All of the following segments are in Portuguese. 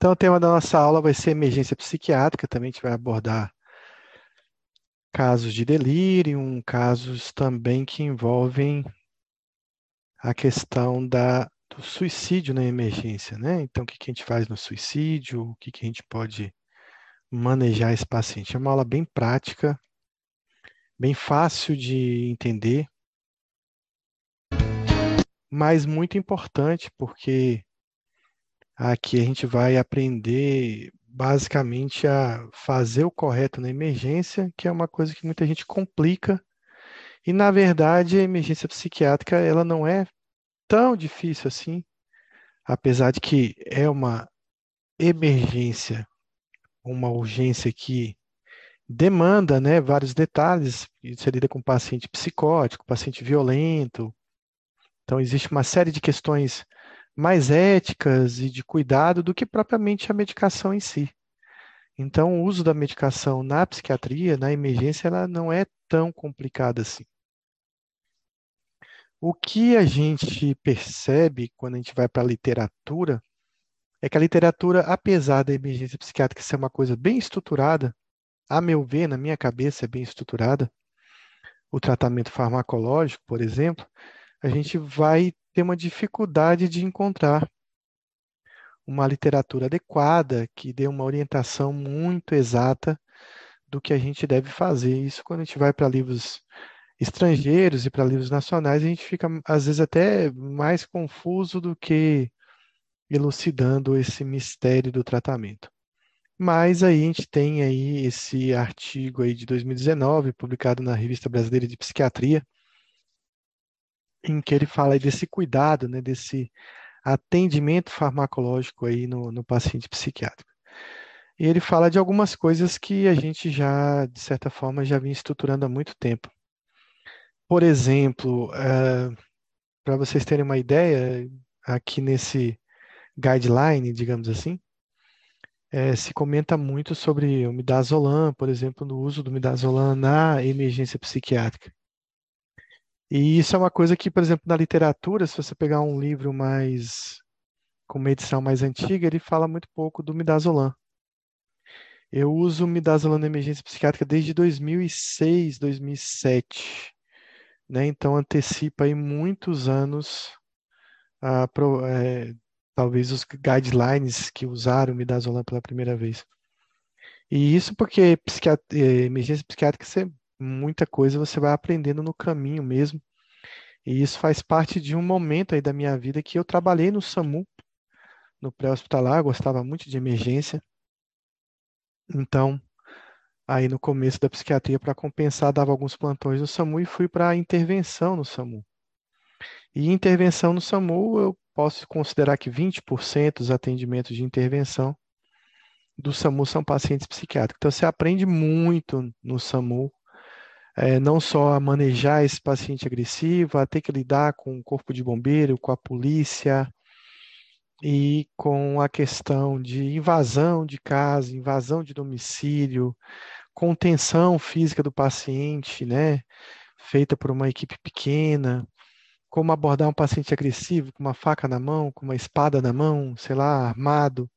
Então, o tema da nossa aula vai ser emergência psiquiátrica, também a gente vai abordar casos de delírio, casos também que envolvem a questão da, do suicídio na emergência, né? Então, o que, que a gente faz no suicídio, o que, que a gente pode manejar esse paciente. É uma aula bem prática, bem fácil de entender, mas muito importante, porque aqui a gente vai aprender basicamente a fazer o correto na emergência, que é uma coisa que muita gente complica. E na verdade, a emergência psiquiátrica ela não é tão difícil assim, apesar de que é uma emergência, uma urgência que demanda, né, vários detalhes. Você lida com paciente psicótico, paciente violento. Então existe uma série de questões mais éticas e de cuidado do que propriamente a medicação em si. Então, o uso da medicação na psiquiatria, na emergência, ela não é tão complicada assim. O que a gente percebe quando a gente vai para a literatura é que a literatura, apesar da emergência psiquiátrica ser uma coisa bem estruturada, a meu ver, na minha cabeça, é bem estruturada, o tratamento farmacológico, por exemplo, a gente vai ter uma dificuldade de encontrar uma literatura adequada que dê uma orientação muito exata do que a gente deve fazer. Isso quando a gente vai para livros estrangeiros e para livros nacionais, a gente fica às vezes até mais confuso do que elucidando esse mistério do tratamento. Mas aí a gente tem aí esse artigo aí de 2019, publicado na Revista Brasileira de Psiquiatria, em que ele fala desse cuidado, né, desse atendimento farmacológico aí no, no paciente psiquiátrico. E ele fala de algumas coisas que a gente já, de certa forma, já vinha estruturando há muito tempo. Por exemplo, uh, para vocês terem uma ideia, aqui nesse guideline, digamos assim, é, se comenta muito sobre o midazolam, por exemplo, no uso do midazolam na emergência psiquiátrica. E isso é uma coisa que, por exemplo, na literatura, se você pegar um livro mais com uma edição mais antiga, ele fala muito pouco do midazolam. Eu uso midazolam na emergência psiquiátrica desde 2006, 2007, né? Então antecipa aí muitos anos, a, é, talvez os guidelines que usaram o midazolam pela primeira vez. E isso porque psiquiatria, é, emergência psiquiátrica você muita coisa você vai aprendendo no caminho mesmo. E isso faz parte de um momento aí da minha vida que eu trabalhei no SAMU, no pré-hospitalar, gostava muito de emergência. Então, aí no começo da psiquiatria, para compensar, dava alguns plantões no SAMU e fui para intervenção no SAMU. E intervenção no SAMU, eu posso considerar que 20% dos atendimentos de intervenção do SAMU são pacientes psiquiátricos. Então, você aprende muito no SAMU é, não só a manejar esse paciente agressivo, a ter que lidar com o corpo de bombeiro, com a polícia e com a questão de invasão de casa, invasão de domicílio, contenção física do paciente, né, feita por uma equipe pequena, como abordar um paciente agressivo com uma faca na mão, com uma espada na mão, sei lá, armado.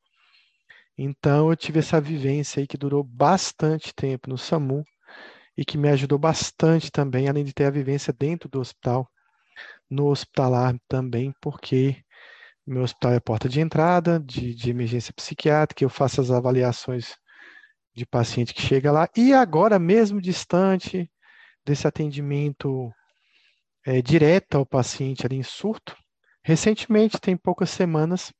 Então eu tive essa vivência aí que durou bastante tempo no SAMU e que me ajudou bastante também, além de ter a vivência dentro do hospital, no hospitalar também, porque meu hospital é porta de entrada de, de emergência psiquiátrica, eu faço as avaliações de paciente que chega lá, e agora mesmo distante desse atendimento é, direto ao paciente ali em surto, recentemente, tem poucas semanas,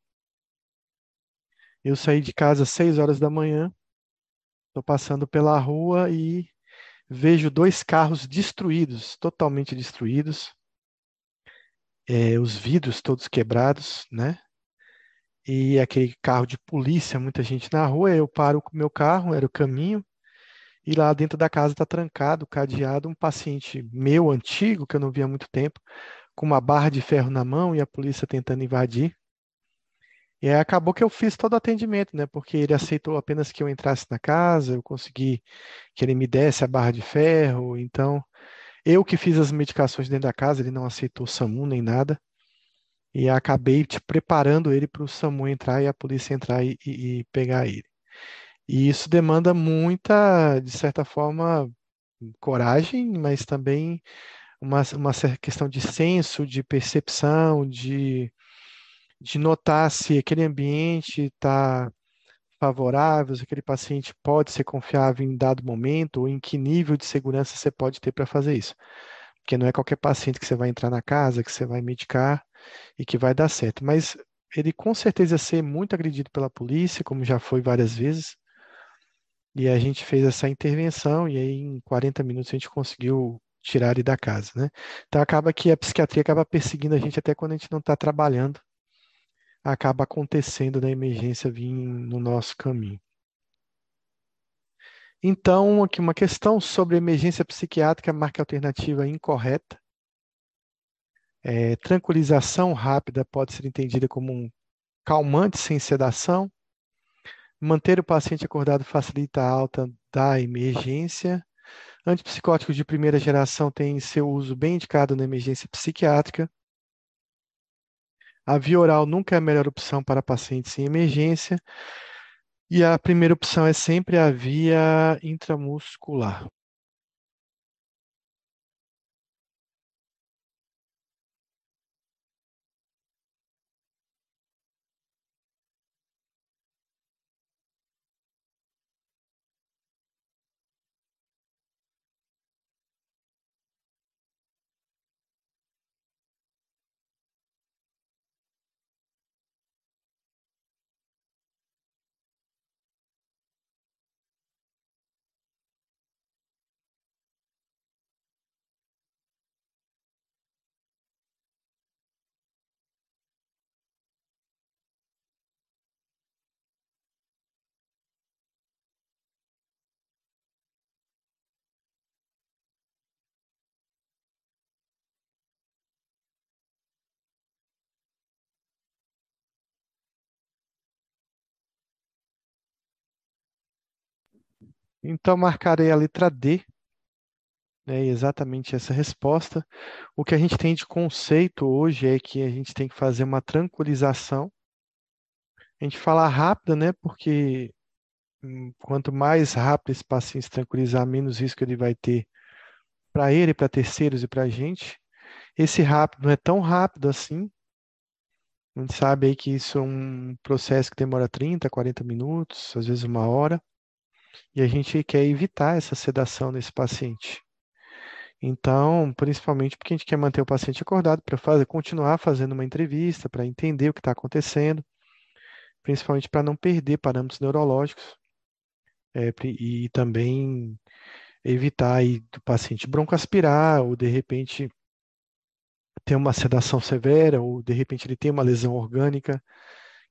eu saí de casa às 6 horas da manhã, estou passando pela rua e vejo dois carros destruídos, totalmente destruídos, é, os vidros todos quebrados, né? E aquele carro de polícia, muita gente na rua. Eu paro com o meu carro, era o caminho, e lá dentro da casa está trancado, cadeado, um paciente meu antigo, que eu não via há muito tempo, com uma barra de ferro na mão e a polícia tentando invadir. E aí acabou que eu fiz todo o atendimento, né? Porque ele aceitou apenas que eu entrasse na casa, eu consegui que ele me desse a barra de ferro. Então, eu que fiz as medicações dentro da casa, ele não aceitou SAMU nem nada. e acabei te preparando ele para o SAMU entrar e a polícia entrar e, e- e pegar ele. E isso demanda muita, de certa forma, coragem, mas também uma, uma questão de senso, de percepção, de, de notar se aquele ambiente está favorável, se aquele paciente pode ser confiável em dado momento, ou em que nível de segurança você pode ter para fazer isso. Porque não é qualquer paciente que você vai entrar na casa, que você vai medicar e que vai dar certo. Mas ele com certeza ia ser muito agredido pela polícia, como já foi várias vezes. E a gente fez essa intervenção e aí em 40 minutos a gente conseguiu tirar ele da casa, né? Então acaba que a psiquiatria acaba perseguindo a gente até quando a gente não está trabalhando, acaba acontecendo da emergência vir no nosso caminho. Então, aqui uma questão sobre emergência psiquiátrica, marca alternativa incorreta. É, tranquilização rápida pode ser entendida como um calmante sem sedação. Manter o paciente acordado facilita a alta da emergência. Antipsicóticos de primeira geração têm seu uso bem indicado na emergência psiquiátrica. A via oral nunca é a melhor opção para pacientes em emergência. E a primeira opção é sempre a via intramuscular. Então, marcarei a letra D, né, exatamente essa resposta. O que a gente tem de conceito hoje é que a gente tem que fazer uma tranquilização. A gente fala rápida, né, porque hum, quanto mais rápido esse paciente se tranquilizar, menos risco ele vai ter para ele, para terceiros e para a gente. Esse rápido não é tão rápido assim. A gente sabe aí que isso é um processo que demora 30, 40 minutos, às vezes uma hora, e a gente quer evitar essa sedação nesse paciente. Então, principalmente porque a gente quer manter o paciente acordado para fazer, continuar fazendo uma entrevista, para entender o que está acontecendo, principalmente para não perder parâmetros neurológicos é, e também evitar aí do paciente broncoaspirar ou de repente ter uma sedação severa ou de repente ele tem uma lesão orgânica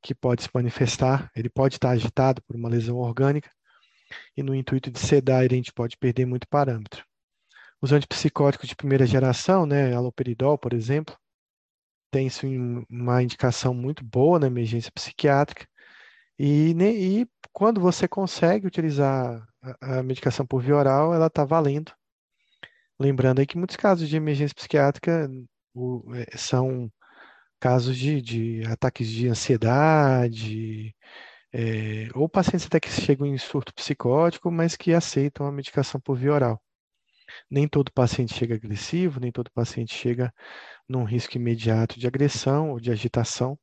que pode se manifestar, ele pode estar agitado por uma lesão orgânica e no intuito de sedar a gente pode perder muito parâmetro. Os antipsicóticos de primeira geração, né, aloperidol, por exemplo, tem sim uma indicação muito boa na emergência psiquiátrica e, e quando você consegue utilizar a, a medicação por via oral, ela está valendo. Lembrando aí que muitos casos de emergência psiquiátrica o, é, são casos de, de, ataques de ansiedade, é, ou pacientes até que chegam em surto psicótico, mas que aceitam a medicação por via oral. Nem todo paciente chega agressivo, nem todo paciente chega num risco imediato de agressão ou de agitação.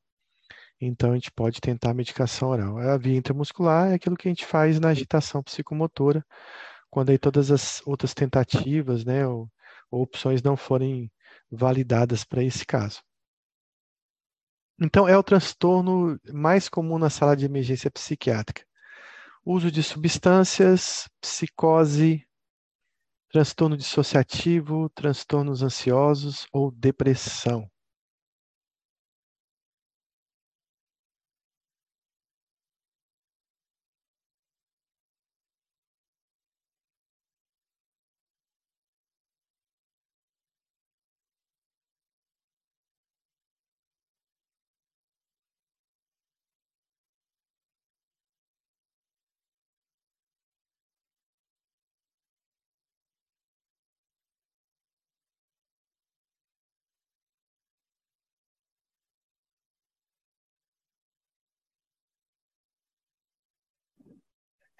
Então, a gente pode tentar a medicação oral. A via intramuscular é aquilo que a gente faz na agitação psicomotora, quando aí todas as outras tentativas, né, ou, ou opções não forem validadas para esse caso. Então, é o transtorno mais comum na sala de emergência psiquiátrica. Uso de substâncias, psicose, transtorno dissociativo, transtornos ansiosos ou depressão.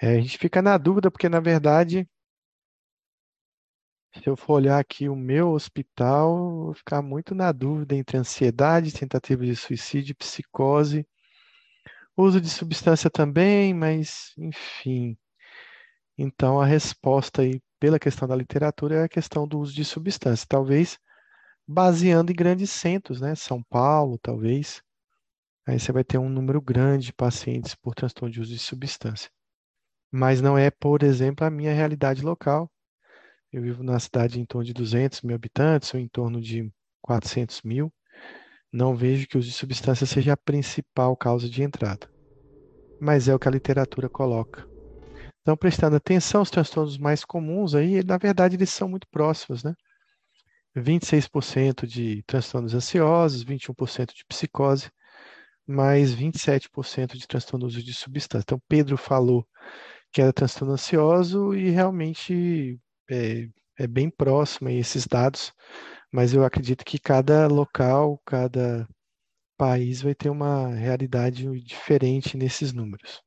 É, a gente fica na dúvida porque, na verdade, se eu for olhar aqui o meu hospital, eu vou ficar muito na dúvida entre ansiedade, tentativa de suicídio, psicose, uso de substância também, mas, enfim. Então, a resposta aí, pela questão da literatura, é a questão do uso de substância. Talvez baseando em grandes centros, né? São Paulo, talvez. Aí você vai ter um número grande de pacientes por transtorno de uso de substância. Mas não é, por exemplo, a minha realidade local. Eu vivo na cidade em torno de 200 mil habitantes, ou em torno de 400 mil. Não vejo que o uso de substância seja a principal causa de entrada. Mas é o que a literatura coloca. Então, prestando atenção, os transtornos mais comuns aí, na verdade, eles são muito próximos, né? 26% de transtornos ansiosos, 21% de psicose, mais 27% de transtorno uso de substância. Então, Pedro falou que era transtorno ansioso e realmente é, é bem próximo a esses dados, mas eu acredito que cada local, cada país vai ter uma realidade diferente nesses números.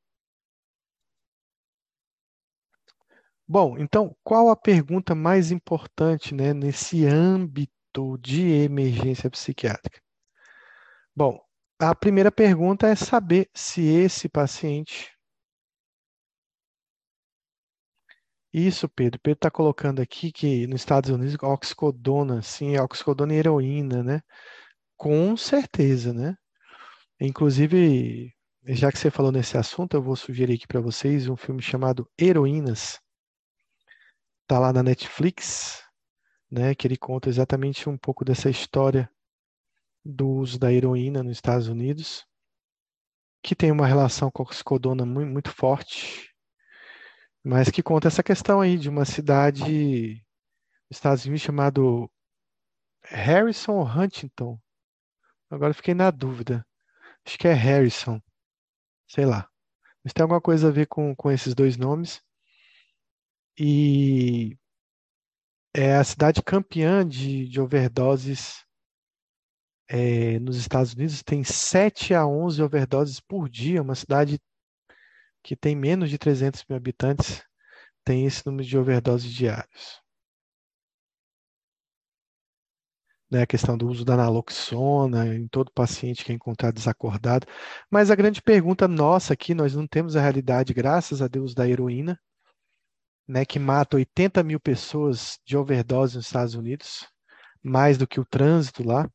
Bom, então, qual a pergunta mais importante, né, nesse âmbito de emergência psiquiátrica? Bom, a primeira pergunta é saber se esse paciente. Isso, Pedro. Pedro está colocando aqui que nos Estados Unidos, oxicodona, sim, oxicodona e heroína, né? Com certeza, né? Inclusive, já que você falou nesse assunto, eu vou sugerir aqui para vocês um filme chamado Heroínas. Está lá na Netflix, né? Que ele conta exatamente um pouco dessa história do uso da heroína nos Estados Unidos, que tem uma relação com a oxicodona muito forte, mas que conta essa questão aí de uma cidade nos Estados Unidos chamado Harrison Huntington. Agora fiquei na dúvida. Acho que é Harrison. Sei lá. Mas tem alguma coisa a ver com, com esses dois nomes. E é a cidade campeã de, de overdoses é, nos Estados Unidos tem 7 a 11 overdoses por dia, uma cidade que tem menos de 300 mil habitantes tem esse número de overdoses diários. Né, a questão do uso da naloxona em todo paciente que é encontrado desacordado. Mas a grande pergunta nossa aqui, nós não temos a realidade, graças a Deus, da heroína, né, que mata 80 mil pessoas de overdose nos Estados Unidos, mais do que o trânsito lá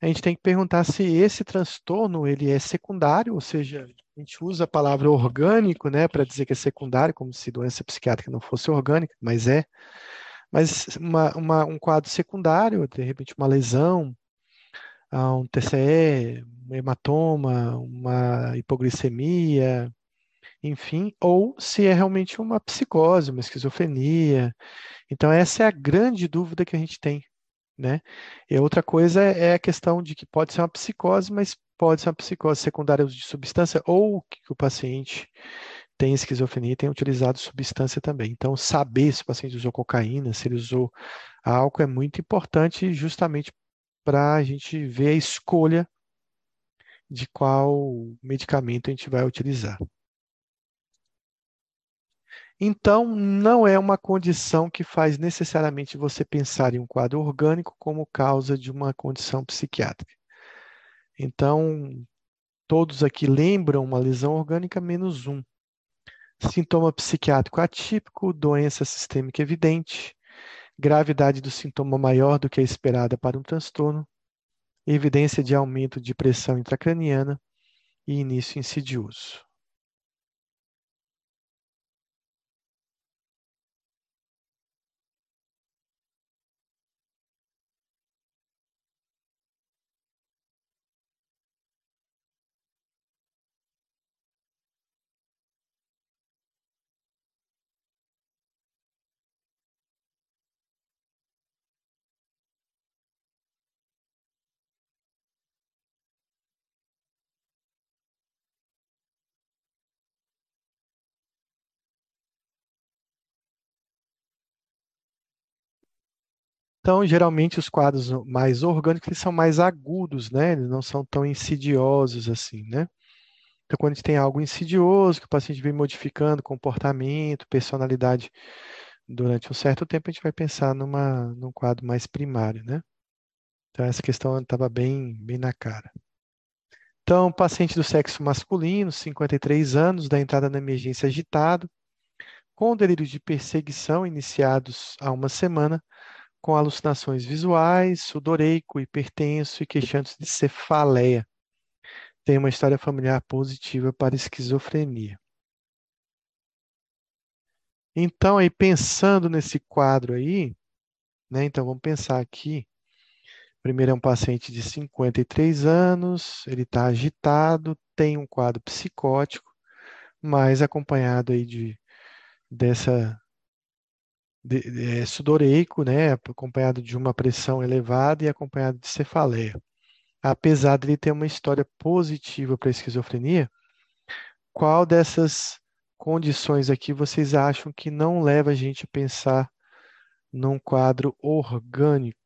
a gente tem que perguntar se esse transtorno ele é secundário, ou seja, a gente usa a palavra orgânico, né, para dizer que é secundário, como se doença psiquiátrica não fosse orgânica, mas é. Mas uma, uma, um quadro secundário, de repente uma lesão, ah, um TCE, um hematoma, uma hipoglicemia, enfim, ou se é realmente uma psicose, uma esquizofrenia. Então, essa é a grande dúvida que a gente tem né? E outra coisa é a questão de que pode ser uma psicose, mas pode ser uma psicose secundária de substância ou que o paciente tem esquizofrenia e tem utilizado substância também. Então, saber se o paciente usou cocaína, se ele usou álcool, é muito importante justamente para a gente ver a escolha de qual medicamento a gente vai utilizar. Então, não é uma condição que faz necessariamente você pensar em um quadro orgânico como causa de uma condição psiquiátrica. Então, todos aqui lembram uma lesão orgânica menos um. Sintoma psiquiátrico atípico, doença sistêmica evidente, gravidade do sintoma maior do que a esperada para um transtorno, evidência de aumento de pressão intracraniana e início insidioso. Então, geralmente, os quadros mais orgânicos são mais agudos, né? Eles não são tão insidiosos assim, né? Então, quando a gente tem algo insidioso, que o paciente vem modificando comportamento, personalidade durante um certo tempo, a gente vai pensar numa, num quadro mais primário, né? Então, essa questão estava bem, bem na cara. Então, paciente do sexo masculino, 53 anos, da entrada na emergência agitado, com delírios de perseguição iniciados há uma semana, com alucinações visuais, sudoreico, hipertenso e queixantes de cefaleia. Tem uma história familiar positiva para esquizofrenia. Então, aí pensando nesse quadro aí, né? Então vamos pensar aqui. Primeiro é um paciente de 53 anos, ele está agitado, tem um quadro psicótico, mas acompanhado aí de dessa de, de, é, sudoreico, né, acompanhado de uma pressão elevada e acompanhado de cefaleia. Apesar de ele ter uma história positiva para a esquizofrenia, qual dessas condições aqui vocês acham que não leva a gente a pensar num quadro orgânico?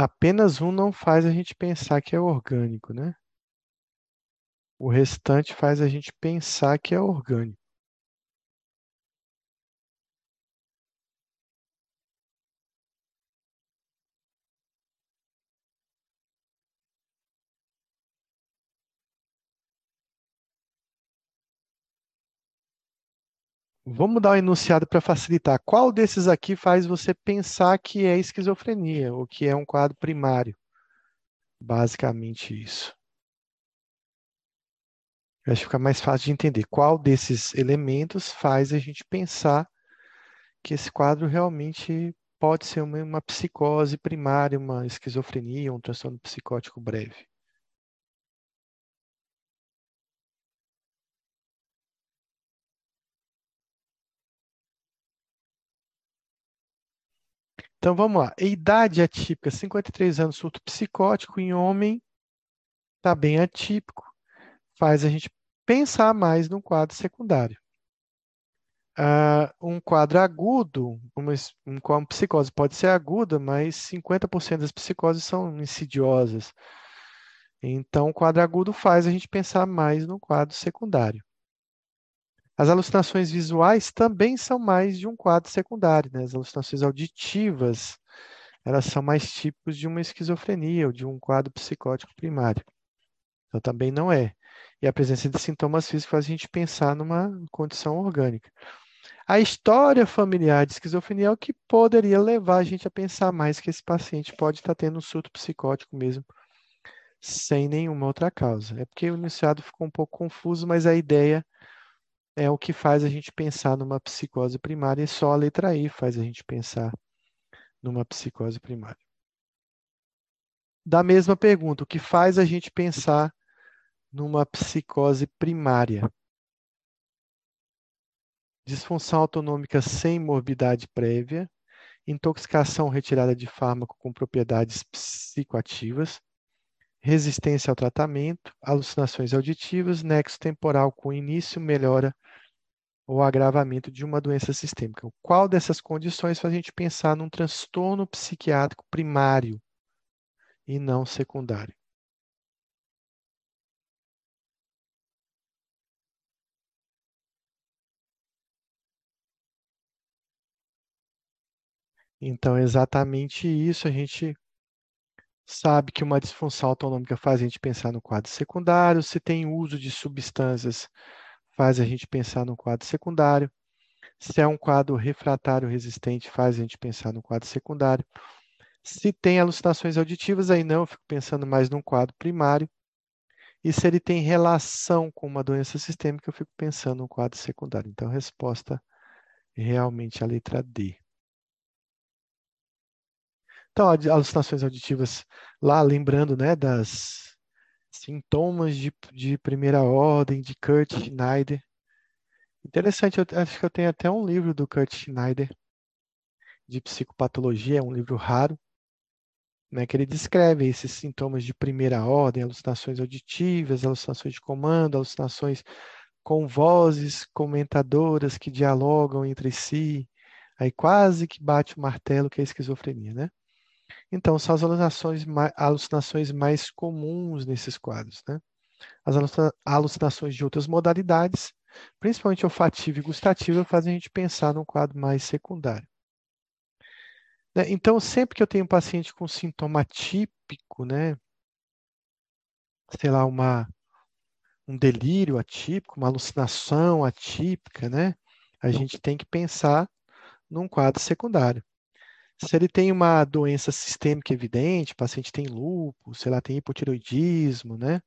Apenas um não faz a gente pensar que é orgânico, né? O restante faz a gente pensar que é orgânico. Vamos dar um enunciado para facilitar. Qual desses aqui faz você pensar que é esquizofrenia ou que é um quadro primário? Basicamente isso. Acho que fica mais fácil de entender qual desses elementos faz a gente pensar que esse quadro realmente pode ser uma, uma psicose primária, uma esquizofrenia, um transtorno psicótico breve. Então vamos lá. Idade atípica, 53 anos, surto psicótico em homem, está bem atípico, faz a gente pensar mais num quadro secundário. Uh, um quadro agudo, uma, uma psicose pode ser aguda, mas 50% das psicoses são insidiosas. Então, o quadro agudo faz a gente pensar mais no quadro secundário. As alucinações visuais também são mais de um quadro secundário, né? As alucinações auditivas, elas são mais típicos de uma esquizofrenia ou de um quadro psicótico primário. Então também não é. E a presença de sintomas físicos faz a gente pensar numa condição orgânica. A história familiar de esquizofrenia é o que poderia levar a gente a pensar mais que esse paciente pode estar tendo um surto psicótico mesmo, sem nenhuma outra causa. É porque o enunciado ficou um pouco confuso, mas a ideia é o que faz a gente pensar numa psicose primária, e só a letra I faz a gente pensar numa psicose primária. Da mesma pergunta, o que faz a gente pensar numa psicose primária? Disfunção autonômica sem morbidade prévia, intoxicação retirada de fármaco com propriedades psicoativas, resistência ao tratamento, alucinações auditivas, nexo temporal com início, melhora ou agravamento de uma doença sistêmica. Qual dessas condições faz a gente pensar num transtorno psiquiátrico primário e não secundário? Então, exatamente isso a gente sabe que uma disfunção autonômica faz a gente pensar no quadro secundário, se tem uso de substâncias, faz a gente pensar no quadro secundário, se é um quadro refratário resistente, faz a gente pensar no quadro secundário. Se tem alucinações auditivas, aí não, eu fico pensando mais num quadro primário. E se ele tem relação com uma doença sistêmica, eu fico pensando no quadro secundário. Então, a resposta é realmente a letra D. Então, alucinações auditivas, lá lembrando né, das sintomas de, de primeira ordem de Kurt Schneider, Interessante, eu acho que eu tenho até um livro do Kurt Schneider de psicopatologia, é um livro raro, né, que ele descreve esses sintomas de primeira ordem, alucinações auditivas, alucinações de comando, alucinações com vozes comentadoras que dialogam entre si, aí quase que bate o martelo que é a esquizofrenia, né? Então, são as alucinações mais, alucinações mais comuns nesses quadros, né? As alucinações de outras modalidades, principalmente olfativa e gustativa, fazem a gente pensar num quadro mais secundário. Né? Então, sempre que eu tenho um paciente com sintoma típico, né? Sei lá, uma, um delírio atípico, uma alucinação atípica, né? A gente tem que pensar num quadro secundário. Se ele tem uma doença sistêmica evidente, o paciente tem lúpus, sei lá, tem hipotiroidismo, né?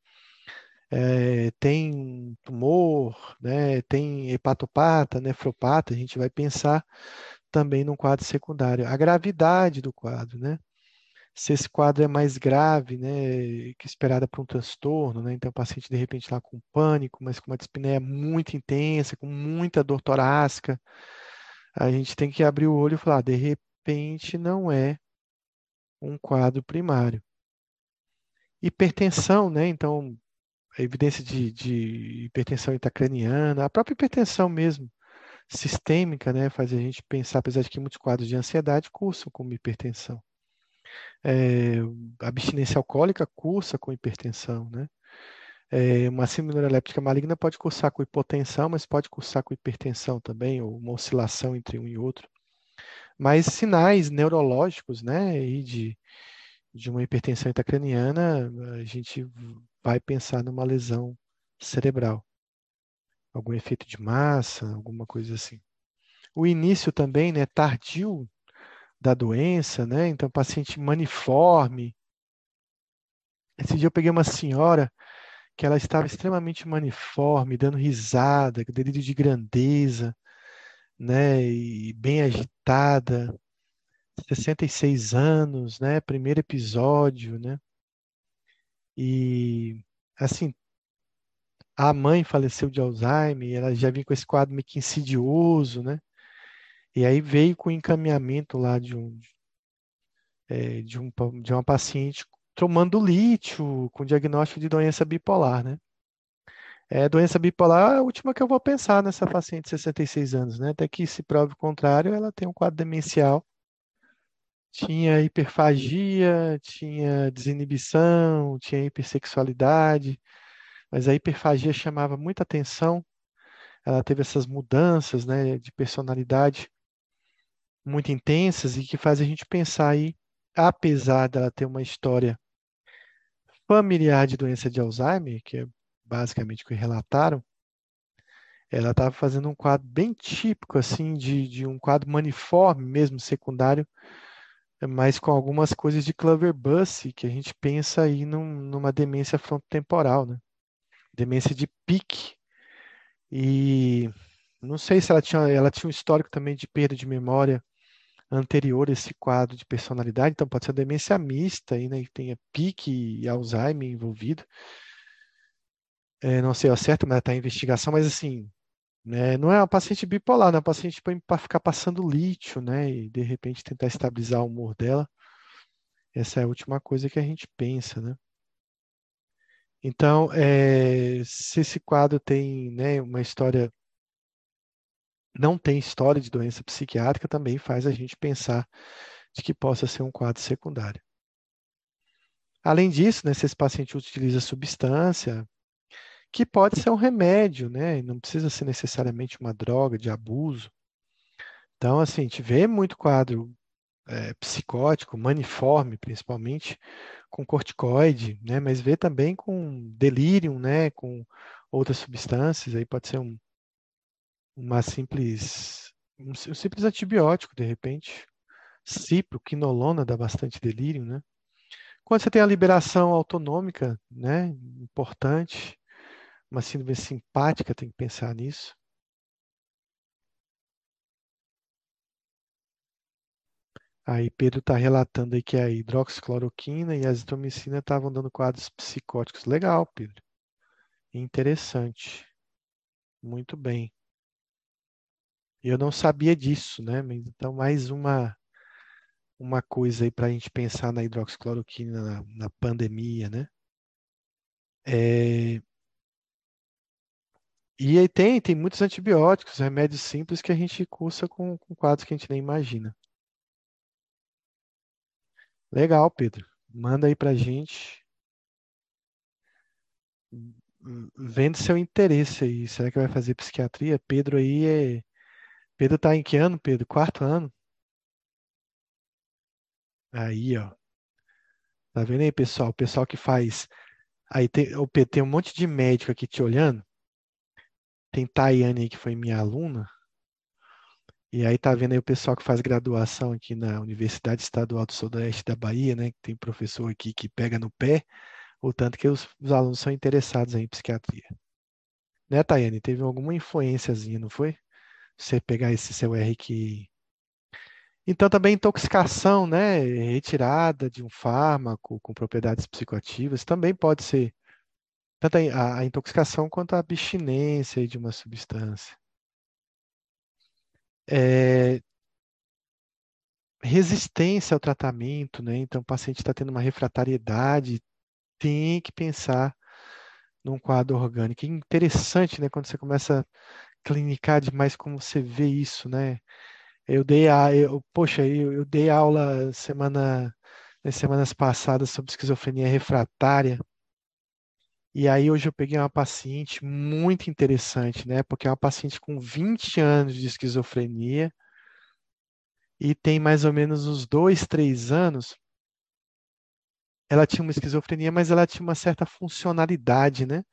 É, tem tumor, né? Tem hepatopata, nefropata, a gente vai pensar também num quadro secundário. A gravidade do quadro, né? Se esse quadro é mais grave, né, que esperada para um transtorno, né? Então o paciente de repente lá com pânico, mas com uma dispneia muito intensa, com muita dor torácica, a gente tem que abrir o olho e falar, ah, de repente não é um quadro primário. Hipertensão, né? Então, a evidência de, de hipertensão intracraniana, a própria hipertensão mesmo, sistêmica, né, faz a gente pensar, apesar de que muitos quadros de ansiedade cursam como hipertensão. É, abstinência alcoólica cursa com hipertensão, né? É, uma síndrome neuroléptica maligna pode cursar com hipotensão, mas pode cursar com hipertensão também, ou uma oscilação entre um e outro. Mas sinais neurológicos, né, e de, de uma hipertensão intracraniana, a gente vai pensar numa lesão cerebral algum efeito de massa, alguma coisa assim. O início também, né, tardio da doença, né? Então, paciente maniforme. Esse dia eu peguei uma senhora que ela estava extremamente maniforme, dando risada, delírio de grandeza, né? E bem agitada. 66 anos, né? Primeiro episódio, né? E assim, a mãe faleceu de Alzheimer, ela já vinha com esse quadro meio que insidioso, né? E aí veio com o encaminhamento lá de um, é, de, um, de uma paciente tomando lítio com diagnóstico de doença bipolar, né? É, doença bipolar é a última que eu vou pensar nessa paciente de 66 anos, né? Até que se prove o contrário, ela tem um quadro demencial. Tinha hiperfagia, tinha desinibição, tinha hipersexualidade, mas a hiperfagia chamava muita atenção. Ela teve essas mudanças, né, de personalidade muito intensas e que faz a gente pensar aí, apesar dela ter uma história familiar de doença de Alzheimer, que é basicamente que relataram, ela estava fazendo um quadro bem típico, assim, de, de um quadro maniforme mesmo, secundário, mas com algumas coisas de Clover-Buss, que a gente pensa aí num, numa demência frontotemporal, né? demência de pique. E não sei se ela tinha, ela tinha um histórico também de perda de memória anterior a esse quadro de personalidade, então pode ser demência mista, aí, né, que tenha pique e Alzheimer envolvido. É, não sei ao certo, mas está em investigação, mas assim, né, não é uma paciente bipolar, não é uma paciente para ficar passando lítio, né, e de repente tentar estabilizar o humor dela. Essa é a última coisa que a gente pensa, né? Então, é, se esse quadro tem né, uma história, não tem história de doença psiquiátrica, também faz a gente pensar de que possa ser um quadro secundário. Além disso, né, se esse paciente utiliza substância, que pode ser um remédio, né, não precisa ser necessariamente uma droga de abuso. Então, assim, a gente vê muito quadro é, psicótico, maniforme, principalmente, com corticoide, né? Mas vê também com delírio, né? Com outras substâncias, aí pode ser um, uma simples, um, um simples antibiótico, de repente. Cipro, quinolona dá bastante delírio, né? Quando você tem a liberação autonômica, né? Importante, uma síndrome simpática, tem que pensar nisso. Aí Pedro está relatando aí que a hidroxicloroquina e a azitromicina estavam dando quadros psicóticos. Legal, Pedro. Interessante. Muito bem. Eu não sabia disso, né? Então, mais uma, uma coisa aí para a gente pensar na hidroxicloroquina na, na pandemia, né? É, E aí tem, tem muitos antibióticos, remédios simples que a gente cursa com, com quadros que a gente nem imagina. Legal, Pedro. Manda aí pra gente. Vendo seu interesse aí. Será que vai fazer psiquiatria? Pedro aí é. Pedro tá em que ano, Pedro? Quarto ano? Aí, ó. Tá vendo aí, pessoal? O pessoal que faz. Aí tem, tem um monte de médico aqui te olhando. Tem Tayane que foi minha aluna. E aí tá vendo aí o pessoal que faz graduação aqui na Universidade Estadual do Sudoeste da Bahia, né? Que tem professor aqui que pega no pé, o tanto que os, os alunos são interessados em psiquiatria. Né, Tayane? Teve alguma influênciazinha, não foi? Você pegar esse seu R que. Então também intoxicação, né? Retirada de um fármaco com propriedades psicoativas também pode ser tanto a, a intoxicação quanto a abstinência de uma substância. É, resistência ao tratamento, né? Então, o paciente está tendo uma refratariedade, tem que pensar num quadro orgânico. E interessante, né? Quando você começa a clinicar demais, como você vê isso, né? Eu dei a, eu, poxa, eu, eu dei aula semana, nas semanas passadas sobre esquizofrenia refratária. E aí hoje eu peguei uma paciente muito interessante, né? Porque é uma paciente com 20 anos de esquizofrenia e tem mais ou menos uns dois, três anos. Ela tinha uma esquizofrenia, mas ela tinha uma certa funcionalidade, né?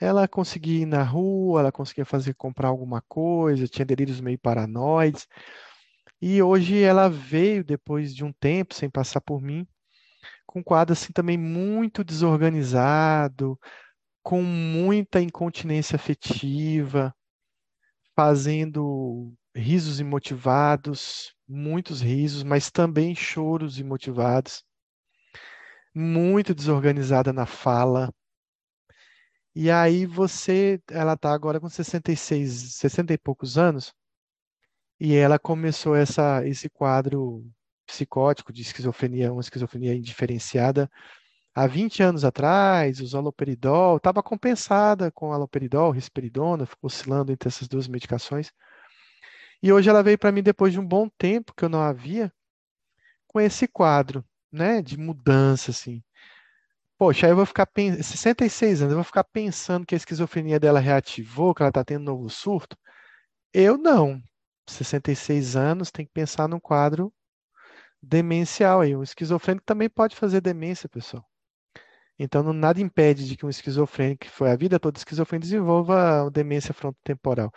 Ela conseguia ir na rua, ela conseguia fazer comprar alguma coisa, tinha delírios meio paranoides. E hoje ela veio depois de um tempo sem passar por mim com um quadro assim também muito desorganizado, com muita incontinência afetiva, fazendo risos imotivados, muitos risos, mas também choros imotivados, muito desorganizada na fala. E aí você, ela está agora com 66, 60 e poucos anos, e ela começou essa, esse quadro psicótico de esquizofrenia, uma esquizofrenia indiferenciada, há 20 anos atrás, usou aloperidol, estava compensada com aloperidol, risperidona, ficou oscilando entre essas duas medicações. E hoje ela veio para mim depois de um bom tempo que eu não havia, com esse quadro, né, de mudança, assim. Poxa, aí eu vou ficar pensando, 66 anos, eu vou ficar pensando que a esquizofrenia dela reativou, que ela está tendo um novo surto. Eu não. 66 anos, tem que pensar num quadro demencial aí. Um esquizofrênico também pode fazer demência, pessoal. Então, não, nada impede de que um esquizofrênico, que foi a vida toda esquizofrênico, desenvolva demência frontotemporal.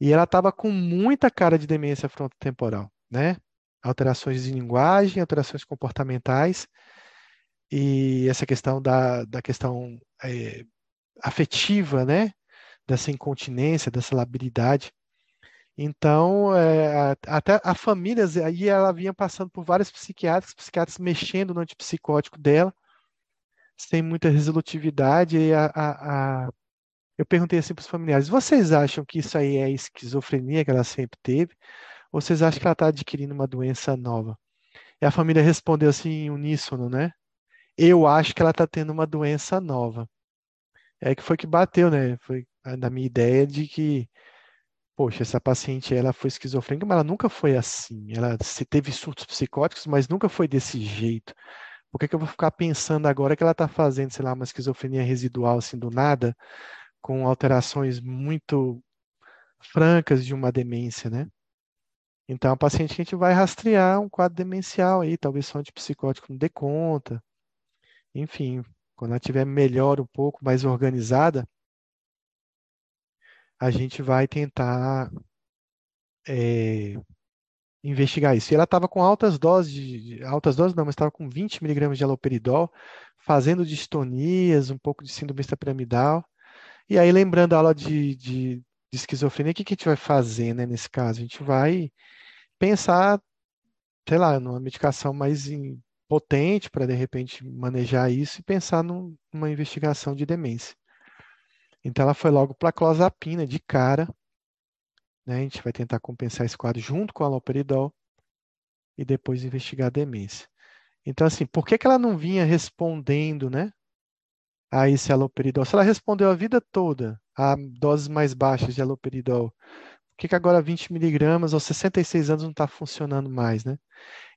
E ela estava com muita cara de demência frontotemporal, né? Alterações de linguagem, alterações comportamentais, e essa questão da, da questão é, afetiva, né? Dessa incontinência, dessa labilidade. Então, é, até a família, aí ela vinha passando por vários psiquiatras, psiquiatras mexendo no antipsicótico dela, sem muita resolutividade. E a, a, a, eu perguntei assim para os familiares: vocês acham que isso aí é esquizofrenia que ela sempre teve? Ou vocês acham que ela está adquirindo uma doença nova? E a família respondeu assim, em uníssono, né? Eu acho que ela está tendo uma doença nova. É que foi que bateu, né? Foi na minha ideia de que poxa, essa paciente ela foi esquizofrênica, mas ela nunca foi assim. Ela teve surtos psicóticos, mas nunca foi desse jeito. Por que que eu vou ficar pensando agora que ela está fazendo, sei lá, uma esquizofrenia residual assim do nada, com alterações muito francas de uma demência, né? Então, a paciente que a gente vai rastrear um quadro demencial aí, talvez só antipsicótico não dê conta. Enfim, quando ela estiver melhor um pouco, mais organizada, a gente vai tentar é, investigar isso. E ela estava com altas doses, de, altas doses não, mas estava com 20 miligramas de haloperidol, fazendo distonias, um pouco de síndrome extrapiramidal. E aí, lembrando a aula de, de, de esquizofrenia, o que, que a gente vai fazer, né, nesse caso? A gente vai pensar, sei lá, numa medicação mais potente para, de repente, manejar isso e pensar num, numa investigação de demência. Então ela foi logo para clozapina de cara. né? A gente vai tentar compensar esse quadro junto com a haloperidol e depois investigar a demência. Então, assim, por que, que ela não vinha respondendo, né? A esse haloperidol? Se ela respondeu a vida toda a doses mais baixas de haloperidol, por que, que agora 20 miligramas aos 66 anos não está funcionando mais, né?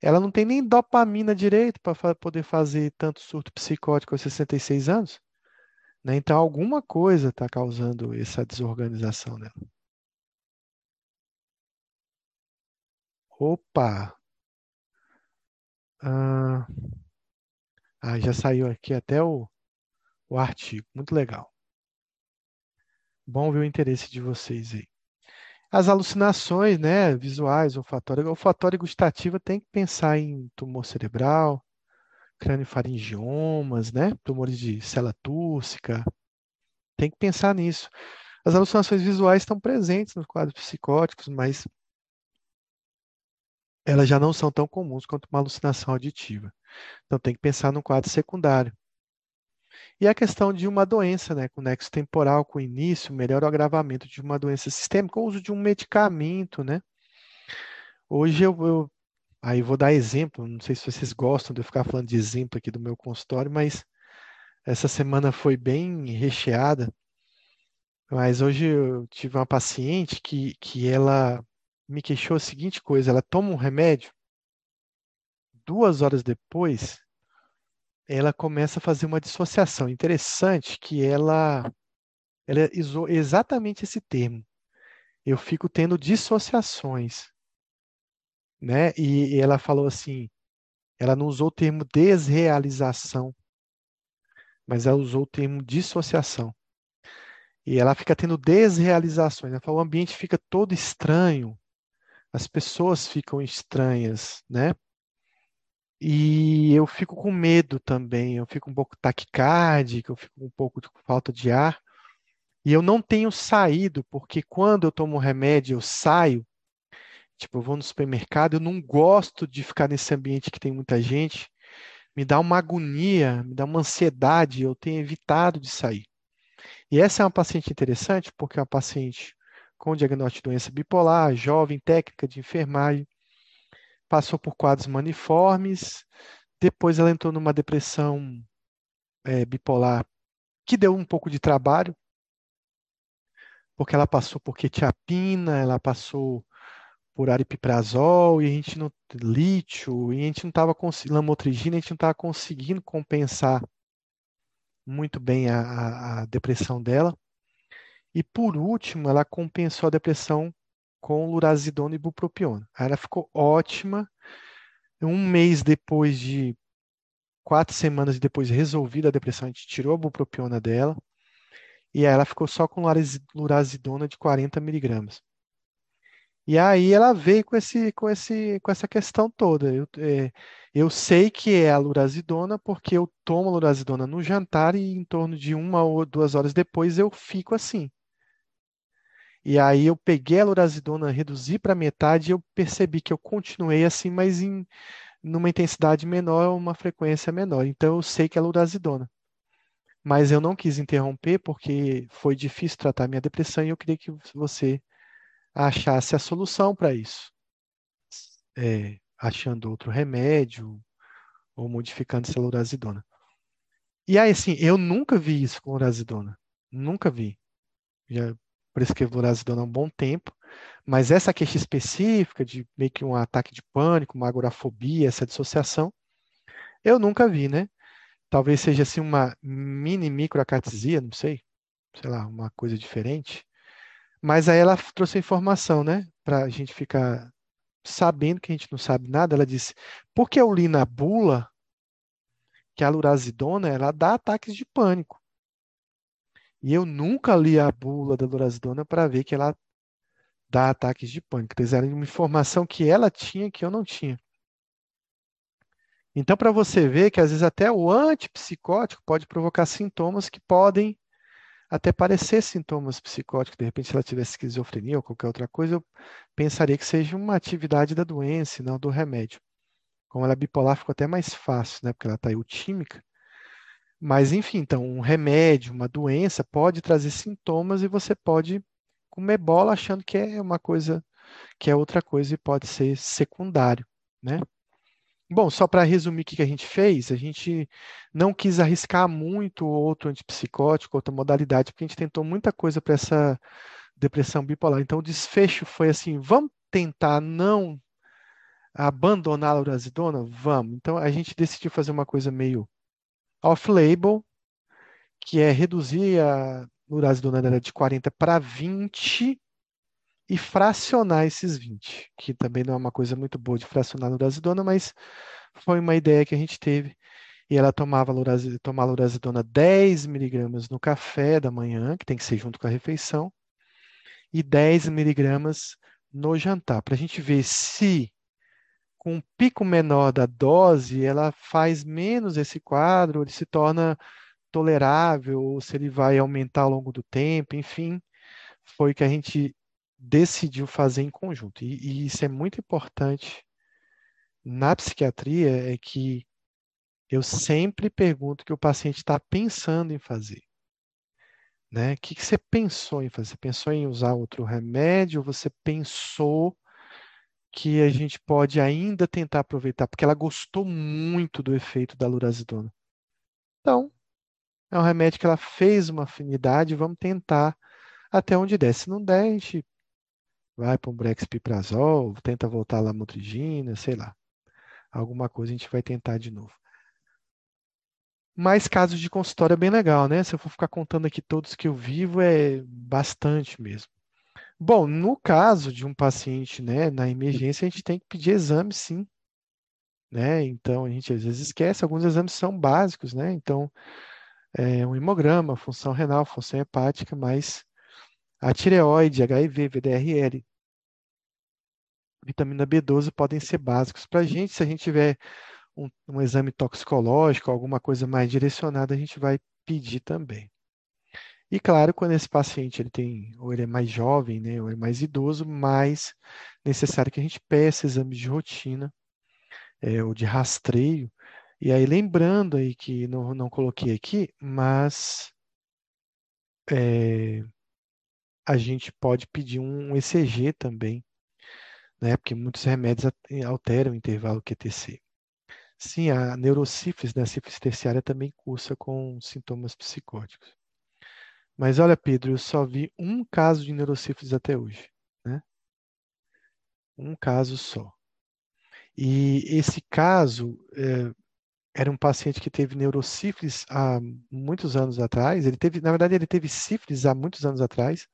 Ela não tem nem dopamina direito para poder fazer tanto surto psicótico aos 66 anos. Né? Então, alguma coisa está causando essa desorganização nela. Opa! Ah, ah, já saiu aqui até o, o artigo. Muito legal. Bom ver o interesse de vocês aí. As alucinações, né, visuais, olfatórias, olfatória e gustativa tem que pensar em tumor cerebral, craniofaringiomas, né, tumores de célula túrcica. Tem que pensar nisso. As alucinações visuais estão presentes nos quadros psicóticos, mas elas já não são tão comuns quanto uma alucinação auditiva. Então tem que pensar no quadro secundário. E a questão de uma doença, né, com nexo temporal, com início, melhor agravamento de uma doença sistêmica, o uso de um medicamento, né? Hoje eu, eu aí vou dar exemplo, não sei se vocês gostam de eu ficar falando de exemplo aqui do meu consultório, mas essa semana foi bem recheada. Mas hoje eu tive uma paciente que, que ela me queixou a seguinte coisa: ela toma um remédio, duas horas depois, ela começa a fazer uma dissociação. Interessante que ela, ela usou exatamente esse termo. Eu fico tendo dissociações. Né? E, e ela falou assim, ela não usou o termo desrealização, mas ela usou o termo dissociação. E ela fica tendo desrealizações. Ela falou, o ambiente fica todo estranho, as pessoas ficam estranhas, né? E eu fico com medo também, eu fico um pouco taquicárdico, eu fico um pouco de falta de ar. E eu não tenho saído, porque quando eu tomo remédio, eu saio, tipo, eu vou no supermercado, eu não gosto de ficar nesse ambiente que tem muita gente. Me dá uma agonia, me dá uma ansiedade, eu tenho evitado de sair. E essa é uma paciente interessante, porque é uma paciente com diagnóstico de doença bipolar, jovem, técnica de enfermagem, passou por quadros maniformes, depois ela entrou numa depressão é, bipolar que deu um pouco de trabalho, porque ela passou por quetiapina, ela passou por aripiprazol e a gente não lítio e a gente não estava lamotrigina, a gente não estava conseguindo compensar muito bem a, a, a, depressão dela. E por último, ela compensou a depressão com lurazidona e bupropiona. Aí ela ficou ótima. Um mês depois de quatro semanas depois de resolvida a depressão, a gente tirou a bupropiona dela e aí ela ficou só com lurazidona de 40 miligramas. E aí ela veio com, esse, com, esse, com essa questão toda. Eu, é, eu sei que é a lurazidona porque eu tomo a lurazidona no jantar e em torno de uma ou duas horas depois eu fico assim. E aí eu peguei a lorazidona, reduzi para metade e eu percebi que eu continuei assim, mas em numa intensidade menor, uma frequência menor. Então eu sei que é lorazidona. Mas eu não quis interromper porque foi difícil tratar minha depressão e eu queria que você achasse a solução para isso. É, achando outro remédio ou modificando essa lorazidona. E aí, assim, eu nunca vi isso com lorazidona. Nunca vi. Já prescrevo lorazepam há um bom tempo, mas essa queixa específica de meio que um ataque de pânico, uma agorafobia, essa dissociação, eu nunca vi, né? Talvez seja assim uma mini microacatesia, não sei, sei lá, uma coisa diferente. Mas aí ela trouxe a informação, né? Para a gente ficar sabendo que a gente não sabe nada. Ela disse, porque eu li na bula que a lurazidona, ela dá ataques de pânico. E eu nunca li a bula da Lorazidona para ver que ela dá ataques de pânico. Então, era uma informação que ela tinha que eu não tinha. Então, para você ver que às vezes até o antipsicótico pode provocar sintomas que podem até parecer sintomas psicóticos. De repente, se ela tivesse esquizofrenia ou qualquer outra coisa, eu pensaria que seja uma atividade da doença e não do remédio. Como ela é bipolar, ficou até mais fácil, né? Porque ela está eutímica. Mas, enfim, então, um remédio, uma doença pode trazer sintomas e você pode comer bola achando que é uma coisa, que é outra coisa e pode ser secundário, né? Bom, só para resumir o que a gente fez, a gente não quis arriscar muito outro antipsicótico, outra modalidade, porque a gente tentou muita coisa para essa depressão bipolar. Então, o desfecho foi assim: vamos tentar não abandonar a lurazidona? Vamos. Então, a gente decidiu fazer uma coisa meio off-label, que é reduzir a lurazidona de 40 para 20 e fracionar esses 20, que também não é uma coisa muito boa de fracionar a lurazidona, mas foi uma ideia que a gente teve. E ela tomava lurazidona, tomava lurazidona 10 miligramas no café da manhã, que tem que ser junto com a refeição, e 10 miligramas no jantar, para a gente ver se com um pico menor da dose ela faz menos esse quadro, ele se torna tolerável, ou se ele vai aumentar ao longo do tempo, enfim, foi que a gente decidiu fazer em conjunto. E, e isso é muito importante na psiquiatria, é que eu sempre pergunto o que o paciente está pensando em fazer. Né? O que, que você pensou em fazer? Você pensou em usar outro remédio? Você pensou que a gente pode ainda tentar aproveitar? Porque ela gostou muito do efeito da lurazidona. Então, é um remédio que ela fez uma afinidade, vamos tentar até onde der. Se não der, a gente vai para um brexpiprazol, tenta voltar lá motrigina, sei lá. Alguma coisa a gente vai tentar de novo. Mais casos de consultório é bem legal, né? Se eu for ficar contando aqui todos que eu vivo, é bastante mesmo. Bom, no caso de um paciente, né, na emergência, a gente tem que pedir exame, sim. Né? Então, a gente às vezes esquece, alguns exames são básicos, né? Então, é um hemograma, função renal, função hepática, mas a tireoide, HIV, VDRL, vitamina B12 podem ser básicos para a gente. Se a gente tiver um, um exame toxicológico, alguma coisa mais direcionada, a gente vai pedir também. E claro, quando esse paciente ele tem, ou ele é mais jovem, né, ou é mais idoso, mais necessário que a gente peça exames de rotina, é, ou de rastreio. E aí, lembrando aí que não, não coloquei aqui, mas é, a gente pode pedir um ECG também, né, porque muitos remédios alteram o intervalo QTC. Sim, a neurocífilis, né, a sífilis terciária também cursa com sintomas psicóticos. Mas olha, Pedro, eu só vi um caso de neurocífilis até hoje, né? Um caso só. E esse caso é, era um paciente que teve neurocífilis há muitos anos atrás. Ele teve, na verdade, ele teve sífilis há muitos anos atrás.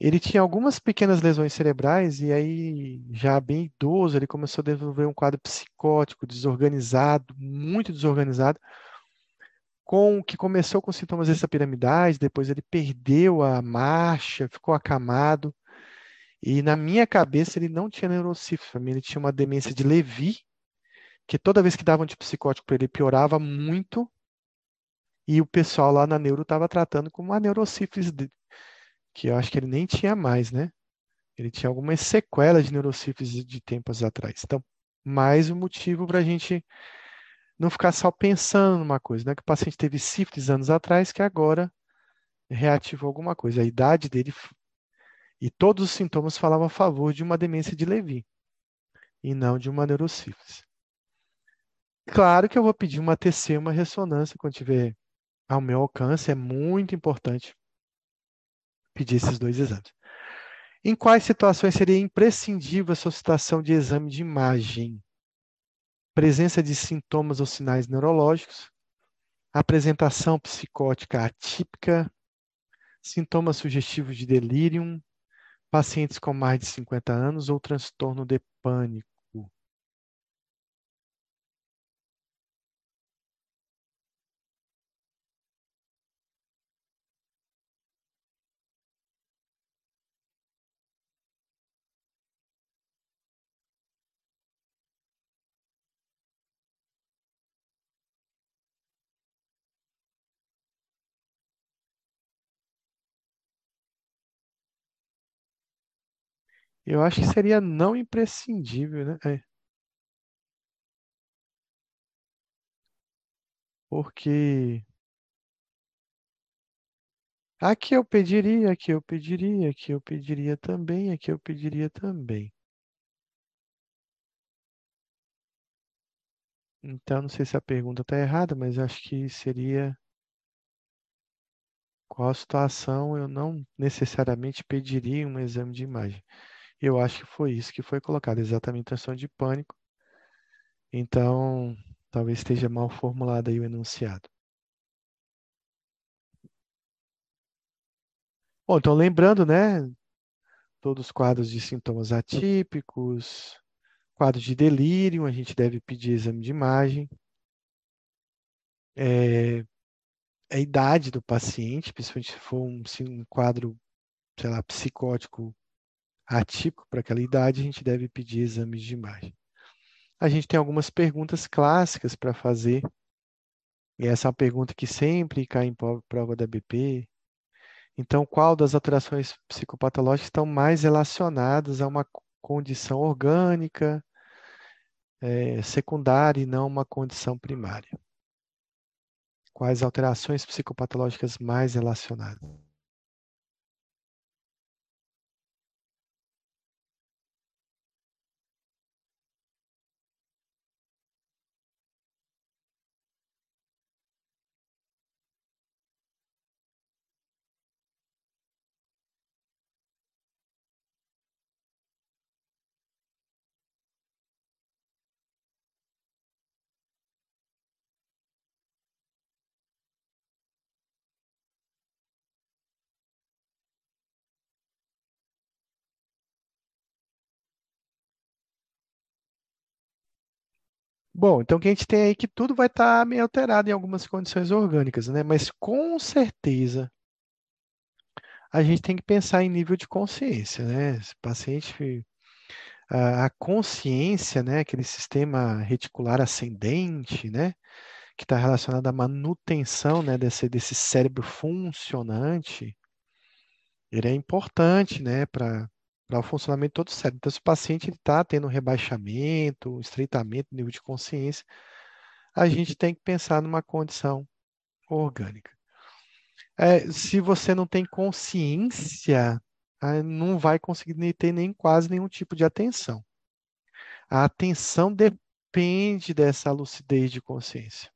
Ele tinha algumas pequenas lesões cerebrais e aí, já bem idoso, ele começou a desenvolver um quadro psicótico, desorganizado, muito desorganizado, com que começou com sintomas extrapiramidais, depois ele perdeu a marcha, ficou acamado. E na minha cabeça ele não tinha neurocífilis, ele tinha uma demência de Levi, que toda vez que dava antipsicótico para ele piorava muito, e o pessoal lá na neuro estava tratando como uma neurocífilis que eu acho que ele nem tinha mais, né? Ele tinha algumas sequelas de neurocífilis de tempos atrás. Então, mais um motivo para a gente não ficar só pensando numa coisa, né? Que o paciente teve sífilis anos atrás, que agora reativou alguma coisa. A idade dele e todos os sintomas falavam a favor de uma demência de Levi e não de uma neurocífilis. Claro que eu vou pedir uma TC, uma ressonância quando tiver ao meu alcance, é muito importante pedir esses dois exames. Em quais situações seria imprescindível a solicitação de exame de imagem? Presença de sintomas ou sinais neurológicos, apresentação psicótica atípica, sintomas sugestivos de delírio, pacientes com mais de 50 anos ou transtorno de pânico. Eu acho que seria não imprescindível, né? É. Porque Aqui eu pediria, aqui eu pediria, aqui eu pediria também, aqui eu pediria também. Então, não sei se a pergunta está errada, mas acho que seria qual situação eu não necessariamente pediria um exame de imagem. Eu acho que foi isso que foi colocado, exatamente transtorno de pânico. Então, talvez esteja mal formulado aí o enunciado. Bom, então lembrando, né, todos os quadros de sintomas atípicos, quadro de delírio, a gente deve pedir exame de imagem. É, a idade do paciente, principalmente se for um, um quadro, sei lá, psicótico atípico para aquela idade, a gente deve pedir exames de imagem. A gente tem algumas perguntas clássicas para fazer. E essa é uma pergunta que sempre cai em prova da BP. Então, qual das alterações psicopatológicas estão mais relacionadas a uma condição orgânica, é, secundária e não uma condição primária? Quais alterações psicopatológicas mais relacionadas? Bom, então o que a gente tem aí é que tudo vai estar tá meio alterado em algumas condições orgânicas, né? Mas com certeza a gente tem que pensar em nível de consciência, né? Esse paciente, a, consciência, né? Aquele sistema reticular ascendente, né? Que está relacionado à manutenção, né? Desse, desse cérebro funcionante, ele é importante, né? Para para o funcionamento todo certo. Então, se o paciente está tendo um rebaixamento, um estreitamento do nível de consciência, a gente tem que pensar numa condição orgânica. É, se você não tem consciência, não vai conseguir ter nem quase nenhum tipo de atenção. A atenção depende dessa lucidez de consciência.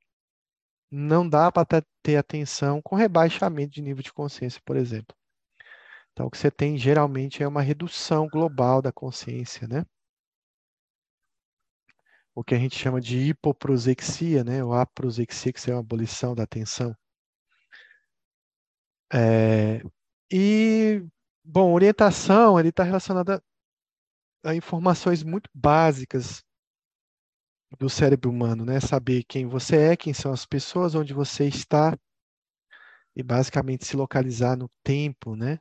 Não dá para ter atenção com rebaixamento de nível de consciência, por exemplo. Então, o que você tem geralmente é uma redução global da consciência, né? O que a gente chama de hipoprosexia, né? Ou aprosexia, que é uma abolição da atenção. É, e, bom, orientação, ele está relacionada a informações muito básicas do cérebro humano, né? Saber quem você é, quem são as pessoas, onde você está, e basicamente se localizar no tempo, né?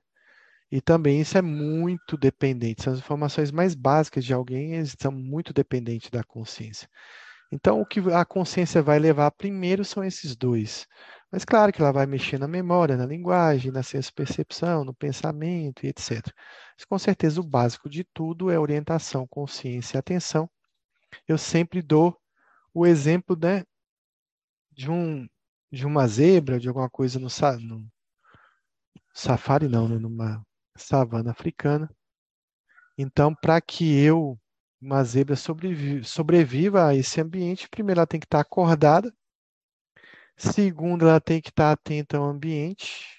E também isso é muito dependente, são as informações mais básicas de alguém, eles são muito dependentes da consciência. Então, o que a consciência vai levar primeiro são esses dois. Mas claro que ela vai mexer na memória, na linguagem, na senso-percepção, no pensamento e etc. Mas, com certeza, o básico de tudo é orientação, consciência e atenção. Eu sempre dou o exemplo né, de, um, de uma zebra, de alguma coisa no, no safari, não, né, numa savana africana. Então, para que eu, uma zebra, sobreviva, sobreviva a esse ambiente, primeiro ela tem que estar acordada, segundo, ela tem que estar atenta ao ambiente,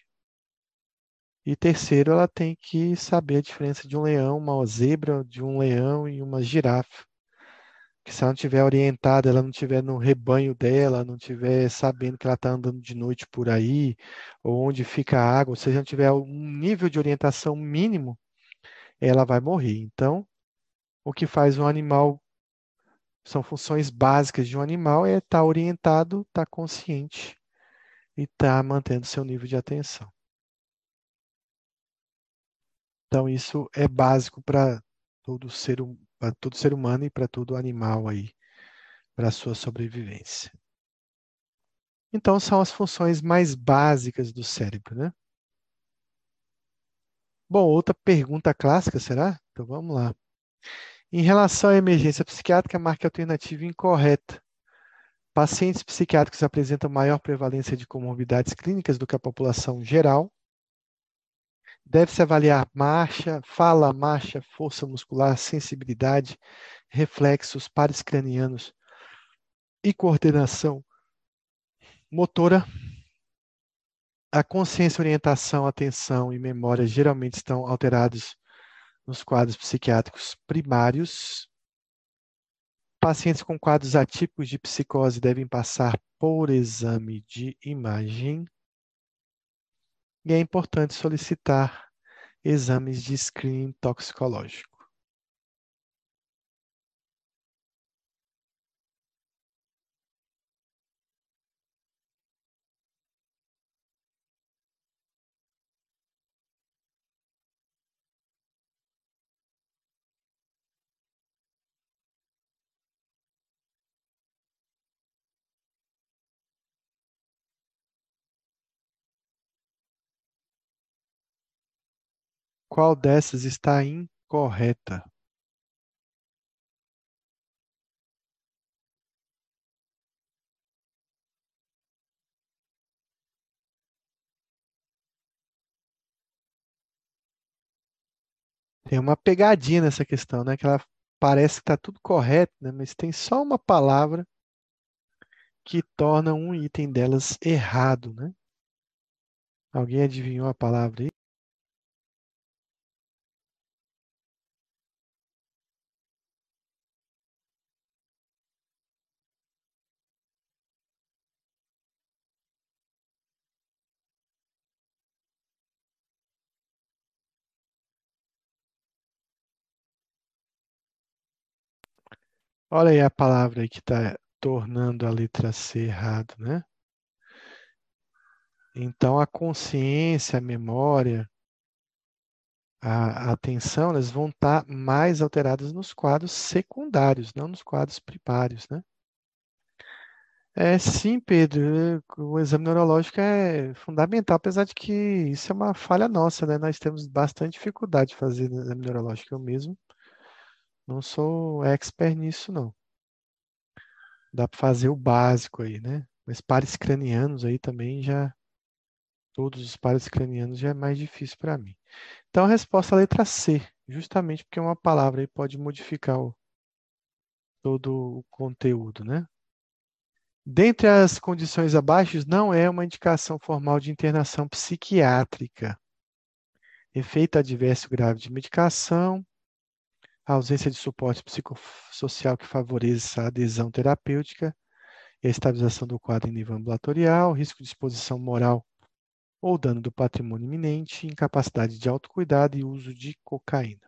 e terceiro, ela tem que saber a diferença de um leão, uma zebra, de um leão e uma girafa. Que se ela não estiver orientada, ela não estiver no rebanho dela, não estiver sabendo que ela está andando de noite por aí, ou onde fica a água, se ela não tiver um nível de orientação mínimo, ela vai morrer. Então, o que faz um animal, são funções básicas de um animal, é estar tá orientado, estar tá consciente e estar tá mantendo seu nível de atenção. Então, isso é básico para todo ser humano para todo ser humano e para todo animal aí, para a sua sobrevivência. Então, são as funções mais básicas do cérebro, né? Bom, outra pergunta clássica, será? Então vamos lá. Em relação à emergência psiquiátrica, marque a alternativa incorreta. Pacientes psiquiátricos apresentam maior prevalência de comorbidades clínicas do que a população geral. Deve-se avaliar marcha, fala, marcha, força muscular, sensibilidade, reflexos, pares cranianos e coordenação motora. A consciência, orientação, atenção e memória geralmente estão alterados nos quadros psiquiátricos primários. Pacientes com quadros atípicos de psicose devem passar por exame de imagem. E é importante solicitar exames de screening toxicológico. Qual dessas está incorreta? Tem uma pegadinha nessa questão, né? Que ela parece que está tudo correto, né? Mas tem só uma palavra que torna um item delas errado, né? Alguém adivinhou a palavra aí? Olha aí a palavra aí que está tornando a letra C errado, né? Então, a consciência, a memória, a, atenção, elas vão estar tá mais alteradas nos quadros secundários, não nos quadros primários, né? É, sim, Pedro, o exame neurológico é fundamental, apesar de que isso é uma falha nossa, né? Nós temos bastante dificuldade de fazer exame neurológico. Eu mesmo não sou expert nisso, não. Dá para fazer o básico aí, né? Mas pares cranianos aí também já. Todos os pares cranianos já é mais difícil para mim. Então a resposta é a letra C, justamente porque uma palavra aí pode modificar o, todo o conteúdo, né? Dentre as condições abaixo, não é uma indicação formal de internação psiquiátrica. Efeito adverso grave de medicação, a ausência de suporte psicossocial que favoreça a adesão terapêutica e a estabilização do quadro em nível ambulatorial, risco de exposição moral ou dano do patrimônio iminente, incapacidade de autocuidado e uso de cocaína.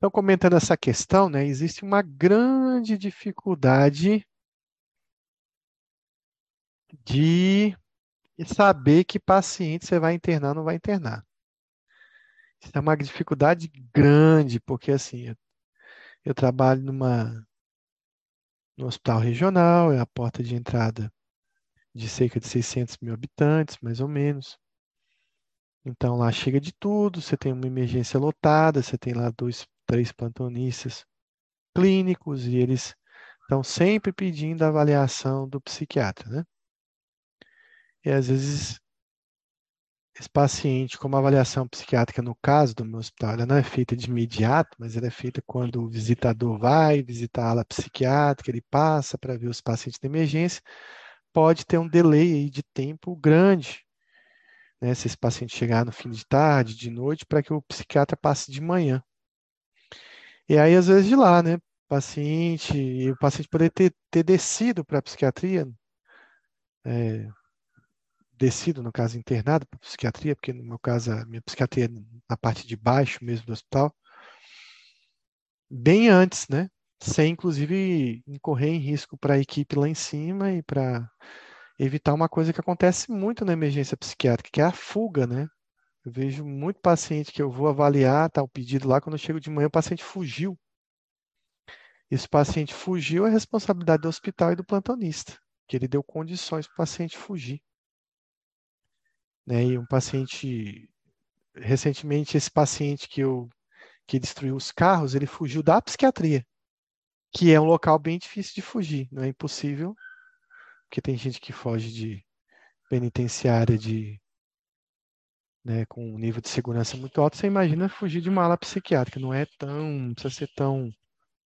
Então, comentando essa questão, né, existe uma grande dificuldade de saber que paciente você vai internar ou não vai internar. Isso é uma dificuldade grande, porque assim, eu, eu trabalho numa, no hospital regional, é a porta de entrada de cerca de 600 mil habitantes, mais ou menos. Então lá chega de tudo, você tem uma emergência lotada, você tem lá dois três plantonistas clínicos e eles estão sempre pedindo a avaliação do psiquiatra, né? E às vezes esse paciente, como a avaliação psiquiátrica no caso do meu hospital, ela não é feita de imediato, mas ela é feita quando o visitador vai visitar a ala psiquiátrica, ele passa para ver os pacientes de emergência, pode ter um delay de tempo grande, né? Se esse paciente chegar no fim de tarde, de noite, para que o psiquiatra passe de manhã. E aí, às vezes, de lá, né? Paciente, e o paciente poder ter, ter descido para a psiquiatria, é, descido, no caso, internado para psiquiatria, porque no meu caso, a minha psiquiatria é na parte de baixo mesmo do hospital, bem antes, né? Sem, inclusive, incorrer em risco para a equipe lá em cima e para evitar uma coisa que acontece muito na emergência psiquiátrica, que é a fuga, né? Eu vejo muito paciente que eu vou avaliar, tá o pedido lá, quando eu chego de manhã, o paciente fugiu. Esse paciente fugiu, é responsabilidade do hospital e do plantonista. que ele deu condições para o paciente fugir. Né? E um paciente, recentemente, esse paciente que, eu, que destruiu os carros, ele fugiu da psiquiatria, que é um local bem difícil de fugir, não é impossível, porque tem gente que foge de penitenciária de né, com um nível de segurança muito alto, você imagina fugir de uma ala psiquiátrica. Não é tão, não precisa ser tão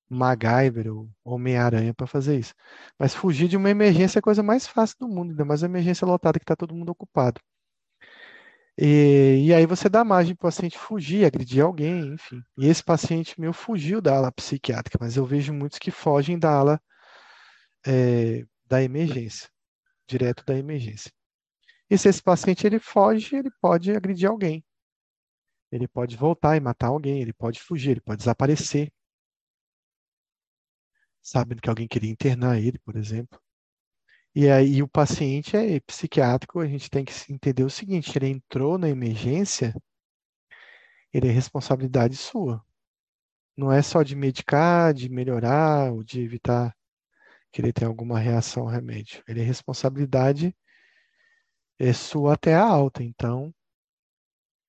MacGyver ou Homem-Aranha para fazer isso. Mas fugir de uma emergência é a coisa mais fácil do mundo, ainda mais uma emergência lotada que está todo mundo ocupado. E, e aí você dá margem para o paciente fugir, agredir alguém, enfim. E esse paciente meu fugiu da ala psiquiátrica, mas eu vejo muitos que fogem da ala é, da emergência, direto da emergência. E se esse paciente ele foge, ele pode agredir alguém. Ele pode voltar e matar alguém, ele pode fugir, ele pode desaparecer. Sabendo que alguém queria internar ele, por exemplo. E aí o paciente é psiquiátrico, a gente tem que entender o seguinte, ele entrou na emergência, ele é responsabilidade sua. Não é só de medicar, de melhorar ou de evitar que ele tenha alguma reação ao remédio. Ele é responsabilidade é sua até a alta. Então,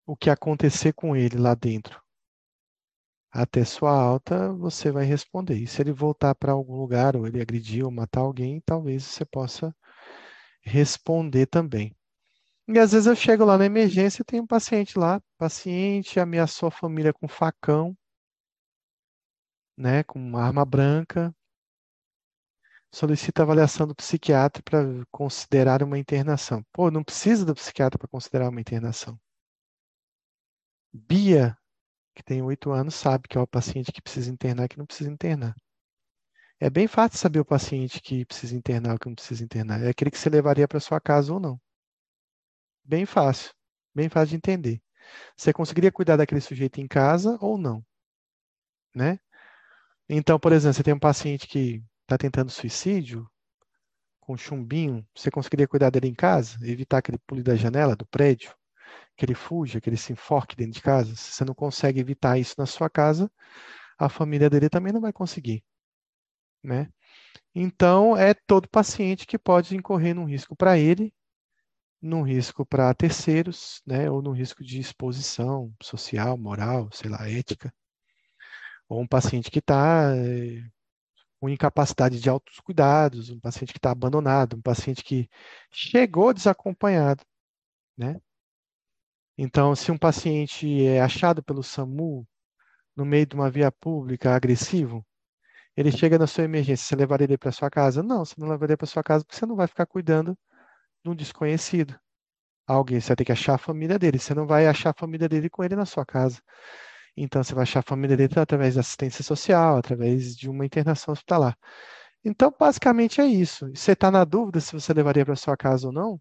o que acontecer com ele lá dentro até sua alta, você vai responder. E se ele voltar para algum lugar, ou ele agredir ou matar alguém, talvez você possa responder também. E às vezes eu chego lá na emergência e tem um paciente lá, paciente ameaçou a família com facão, né, com uma arma branca, solicita avaliação do psiquiatra para considerar uma internação. Pô, não precisa do psiquiatra para considerar uma internação. Bia, que tem oito anos, sabe que é o paciente que precisa internar que não precisa internar. É bem fácil saber o paciente que precisa internar ou que não precisa internar. É aquele que você levaria para sua casa ou não. Bem fácil. Bem fácil de entender. Você conseguiria cuidar daquele sujeito em casa ou não? Né? Então, por exemplo, você tem um paciente que está tentando suicídio, com chumbinho, você conseguiria cuidar dele em casa? Evitar que ele pule da janela do prédio? Que ele fuja, que ele se enforque dentro de casa? Se você não consegue evitar isso na sua casa, a família dele também não vai conseguir. Né? Então, é todo paciente que pode incorrer num risco para ele, num risco para terceiros, né? ou num risco de exposição social, moral, sei lá, ética. Ou um paciente que está eh, com incapacidade de altos cuidados, um paciente que está abandonado, um paciente que chegou desacompanhado, né? Então, se um paciente é achado pelo SAMU no meio de uma via pública agressivo, ele chega na sua emergência, você levaria ele para sua casa? Não, você não levaria para sua casa porque você não vai ficar cuidando de um desconhecido. Alguém, você vai ter que achar a família dele, você não vai achar a família dele com ele na sua casa. Então, você vai achar a família dele através da assistência social, através de uma internação hospitalar. Então, basicamente é isso. Você está na dúvida se você levaria para sua casa ou não?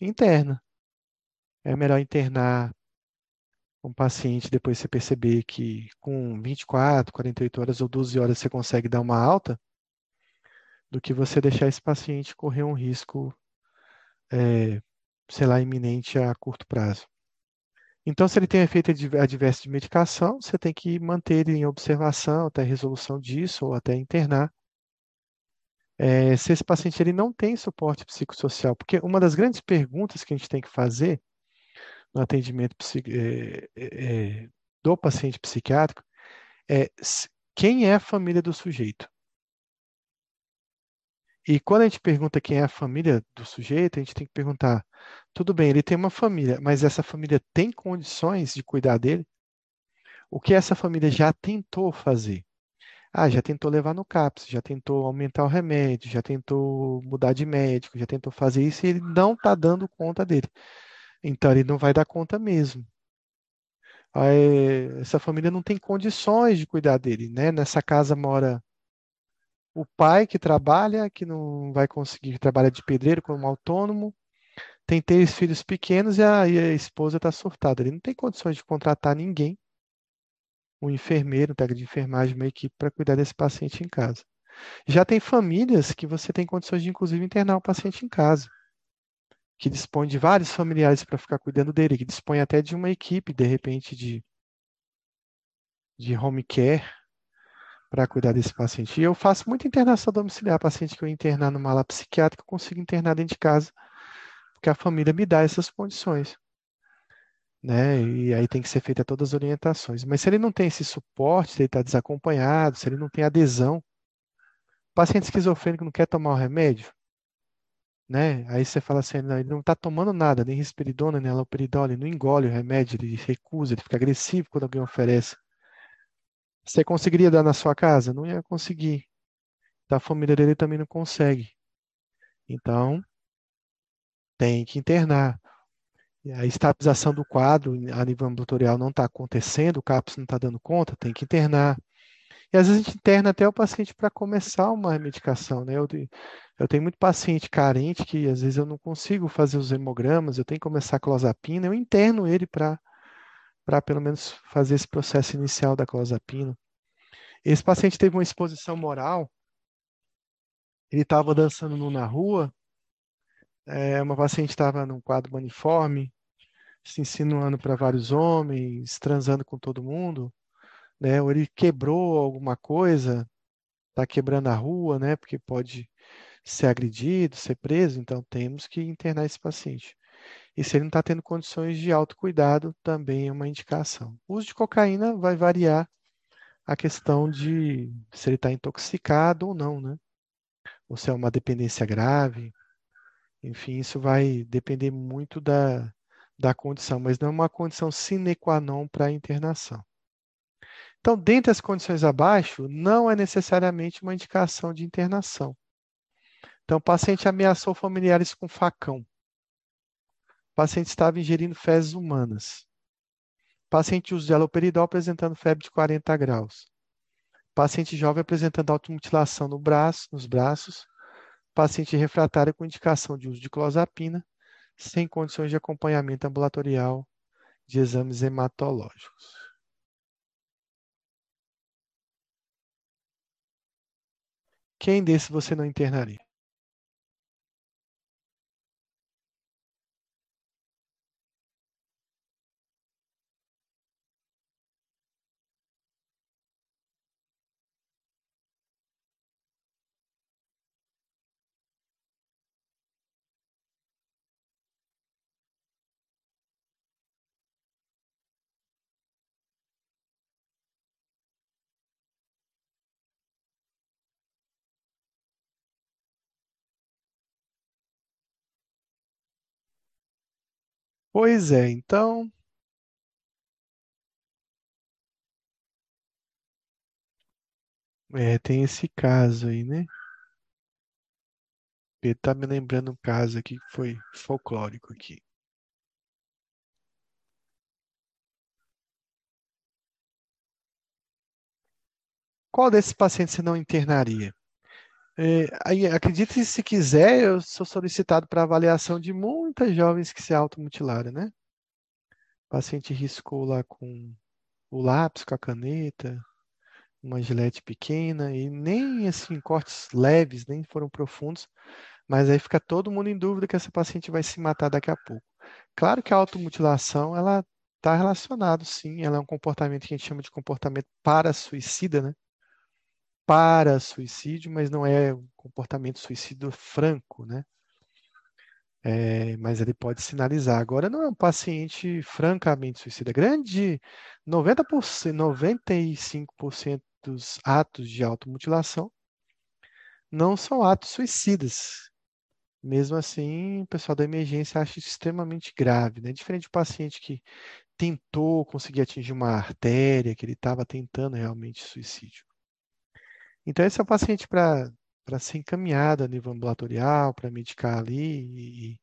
Interna. É melhor internar um paciente depois você perceber que com 24, 48 horas ou 12 horas você consegue dar uma alta, do que você deixar esse paciente correr um risco, é, sei lá, iminente a curto prazo. Então, se ele tem efeito adverso de medicação, você tem que manter ele em observação até a resolução disso ou até internar. É, se esse paciente ele não tem suporte psicossocial, porque uma das grandes perguntas que a gente tem que fazer no atendimento é, é, do paciente psiquiátrico é quem é a família do sujeito? E quando a gente pergunta quem é a família do sujeito, a gente tem que perguntar: tudo bem, ele tem uma família, mas essa família tem condições de cuidar dele? O que essa família já tentou fazer? Ah, já tentou levar no CAPS, já tentou aumentar o remédio, já tentou mudar de médico, já tentou fazer isso e ele não está dando conta dele. Então ele não vai dar conta mesmo. Aí, essa família não tem condições de cuidar dele, né? Nessa casa mora o pai que trabalha, que não vai conseguir trabalhar de pedreiro como autônomo, tem três filhos pequenos e a, e a esposa está surtada. Ele não tem condições de contratar ninguém, um enfermeiro, um técnico de enfermagem, uma equipe para cuidar desse paciente em casa. Já tem famílias que você tem condições de, inclusive, internar o paciente em casa, que dispõe de vários familiares para ficar cuidando dele, que dispõe até de uma equipe, de repente, de, de home care, para cuidar desse paciente. E eu faço muita internação domiciliar, paciente que eu internar numa ala psiquiátrica, eu consigo internar dentro de casa, porque a família me dá essas condições. Né? E aí tem que ser feita todas as orientações. Mas se ele não tem esse suporte, se ele está desacompanhado, se ele não tem adesão, paciente esquizofrênico não quer tomar o remédio, né? Aí você fala assim, não, ele não está tomando nada, nem risperidona, nem aloperidol, ele não engole o remédio, ele recusa, ele fica agressivo quando alguém oferece. Você conseguiria dar na sua casa? Não ia conseguir. Da família dele também não consegue. Então, tem que internar. A estabilização do quadro a nível ambulatorial não está acontecendo, o CAPS não está dando conta, tem que internar. E às vezes a gente interna até o paciente para começar uma medicação, né? Eu, eu tenho muito paciente carente que às vezes eu não consigo fazer os hemogramas, eu tenho que começar a clozapina, eu interno ele para para pelo menos fazer esse processo inicial da clozapina. Esse paciente teve uma exposição moral, ele estava dançando na rua, é, uma paciente estava num quadro maniforme, se insinuando para vários homens, transando com todo mundo, né? Ou ele quebrou alguma coisa, está quebrando a rua, né? Porque pode ser agredido, ser preso, então temos que internar esse paciente. E se ele não está tendo condições de autocuidado, também é uma indicação. O uso de cocaína vai variar a questão de se ele está intoxicado ou não, né? Ou se é uma dependência grave. Enfim, isso vai depender muito da, da condição, mas não é uma condição sine qua non para a internação. Então, dentre as condições abaixo, não é necessariamente uma indicação de internação. Então, o paciente ameaçou familiares com facão. O paciente estava ingerindo fezes humanas. O paciente usa de aloperidol apresentando febre de 40 graus. O paciente jovem apresentando automutilação no braço, nos braços. O paciente refratário com indicação de uso de clozapina, sem condições de acompanhamento ambulatorial de exames hematológicos. Quem desse você não internaria? Pois é, então. É, tem esse caso aí, né? Ele tá me lembrando um caso aqui que foi folclórico aqui. Qual desses pacientes você não internaria? É, aí, acredite se quiser, eu sou solicitado para avaliação de muitas jovens que se automutilaram, né? O paciente riscou lá com o lápis, com a caneta, uma gilete pequena, e nem assim, cortes leves, nem foram profundos, mas aí fica todo mundo em dúvida que essa paciente vai se matar daqui a pouco. Claro que a automutilação, ela está relacionado, sim, ela é um comportamento que a gente chama de comportamento para-suicida, né? Para suicídio, mas não é um comportamento suicídio franco, né? É, mas ele pode sinalizar. Agora, não é um paciente francamente suicida. Grande 90%, 95% dos atos de automutilação não são atos suicidas. Mesmo assim, o pessoal da emergência acha isso extremamente grave, né? Diferente do paciente que tentou conseguir atingir uma artéria, que ele estava tentando realmente suicídio. Então, esse é o paciente para ser encaminhado a nível ambulatorial, para medicar ali e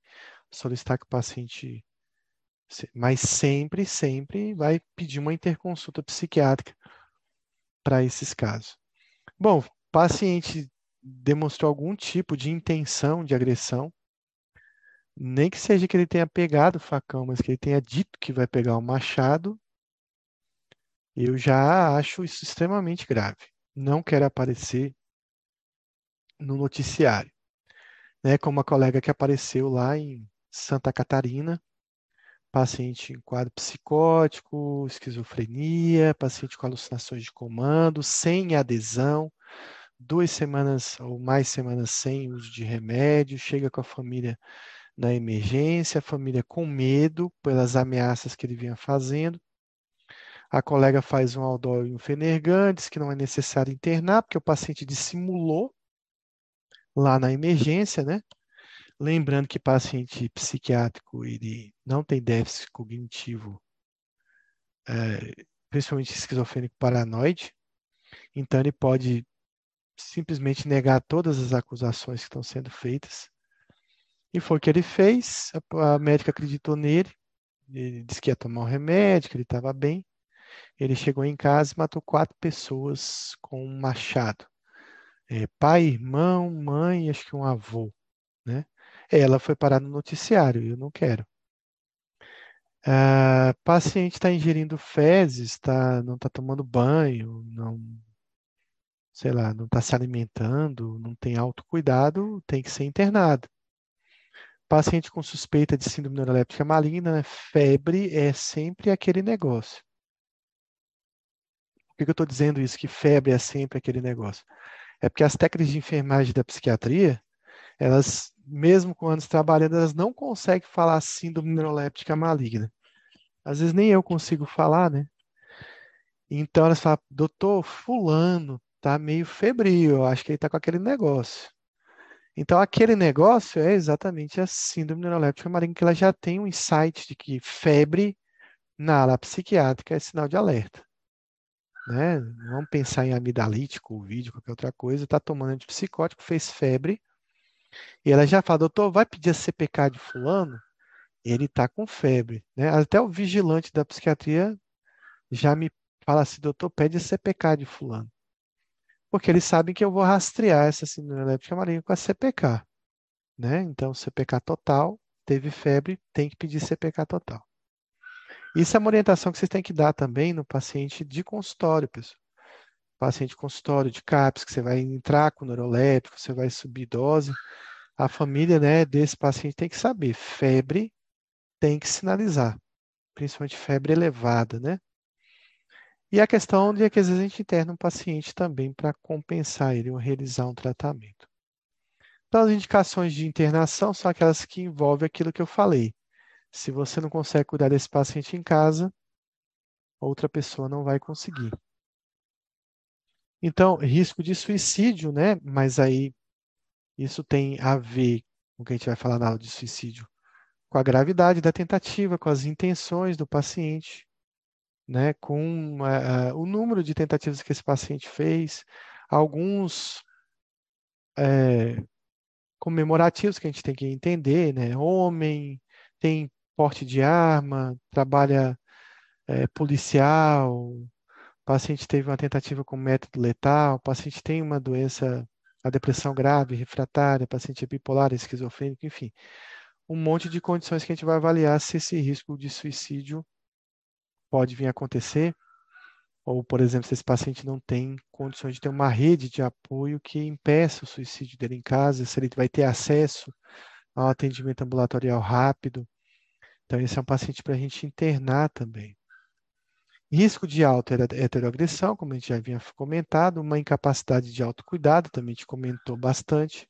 solicitar que o paciente. Mas sempre, sempre vai pedir uma interconsulta psiquiátrica para esses casos. Bom, paciente demonstrou algum tipo de intenção de agressão, nem que seja que ele tenha pegado o facão, mas que ele tenha dito que vai pegar o machado, eu já acho isso extremamente grave não quer aparecer no noticiário. Né, como a colega que apareceu lá em Santa Catarina, paciente em quadro psicótico, esquizofrenia, paciente com alucinações de comando, sem adesão, duas semanas ou mais semanas sem uso de remédio, chega com a família na emergência, a família com medo pelas ameaças que ele vinha fazendo. A colega faz um aldol e um fenergan, diz que não é necessário internar, porque o paciente dissimulou lá na emergência, né? Lembrando que paciente psiquiátrico ele não tem déficit cognitivo, é, principalmente esquizofrênico paranoide, então ele pode simplesmente negar todas as acusações que estão sendo feitas. E foi o que ele fez, a, a médica acreditou nele, ele disse que ia tomar um remédio, que ele estava bem. Ele chegou em casa e matou quatro pessoas com um machado. É, pai, irmão, mãe, acho que um avô, né? Ela foi parar no noticiário, eu não quero. A paciente está ingerindo fezes, tá, não está tomando banho, não, sei lá, não está se alimentando, não tem autocuidado, tem que ser internado. Paciente com suspeita de síndrome neuroléptica maligna, né, febre é sempre aquele negócio. Que, que eu estou dizendo isso, que febre é sempre aquele negócio? É porque as técnicas de enfermagem da psiquiatria, elas mesmo com anos trabalhando, elas não conseguem falar síndrome neuroléptica maligna. Às vezes nem eu consigo falar, né? Então elas falam, doutor, fulano tá meio febril, eu acho que ele tá com aquele negócio. Então aquele negócio é exatamente a síndrome neuroléptica maligna, que ela já tem um insight de que febre na ala psiquiátrica é sinal de alerta. Né? Vamos pensar em amidalítico, vídeo, qualquer outra coisa, está tomando antipsicótico, fez febre, e ela já fala, doutor, vai pedir a CPK de fulano? Ele está com febre. Né? Até o vigilante da psiquiatria já me fala assim, doutor, pede a CPK de fulano. Porque eles sabem que eu vou rastrear essa síndrome léptica maligna com a CPK. Né? Então, CPK total, teve febre, tem que pedir CPK total. Isso é uma orientação que vocês têm que dar também no paciente de consultório, pessoal paciente consultório de CAPS, que você vai entrar com neuroléptico, você vai subir dose, a família né, desse paciente tem que saber, febre tem que sinalizar, principalmente febre elevada, né? E a questão de que às vezes a gente interna um paciente também para compensar ele ou realizar um tratamento. Então, as indicações de internação são aquelas que envolvem aquilo que eu falei. Se você não consegue cuidar desse paciente em casa, outra pessoa não vai conseguir. Então, risco de suicídio, né? Mas aí isso tem a ver com o que a gente vai falar na aula de suicídio, com a gravidade da tentativa, com as intenções do paciente, né? Com uh, o número de tentativas que esse paciente fez, alguns é, comemorativos que a gente tem que entender, né? Homem, tem porte de arma, trabalha é, policial, paciente teve uma tentativa com método letal, paciente tem uma doença, a depressão grave, refratária, paciente é bipolar, esquizofrênico, enfim. Um monte de condições que a gente vai avaliar se esse risco de suicídio pode vir a acontecer, ou, por exemplo, se esse paciente não tem condições de ter uma rede de apoio que impeça o suicídio dele em casa, se ele vai ter acesso ao atendimento ambulatorial rápido. Então, esse é um paciente para a gente internar também. Risco de alta heteroagressão, como a gente já havia comentado, uma incapacidade de autocuidado, também a gente comentou bastante.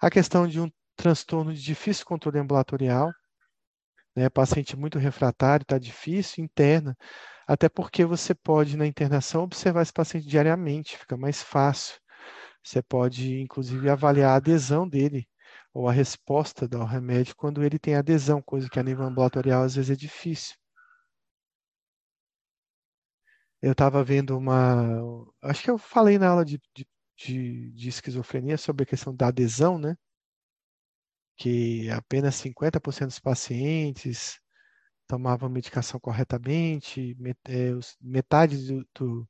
A questão de um transtorno de difícil controle ambulatorial, né? paciente muito refratário, está difícil, interna, até porque você pode, na internação, observar esse paciente diariamente, fica mais fácil. Você pode, inclusive, avaliar a adesão dele ou a resposta ao remédio quando ele tem adesão, coisa que a nível ambulatorial às vezes é difícil. Eu estava vendo uma. Acho que eu falei na aula de, de, de, de esquizofrenia sobre a questão da adesão, né? Que apenas 50% dos pacientes tomavam medicação corretamente, é, metade do, do,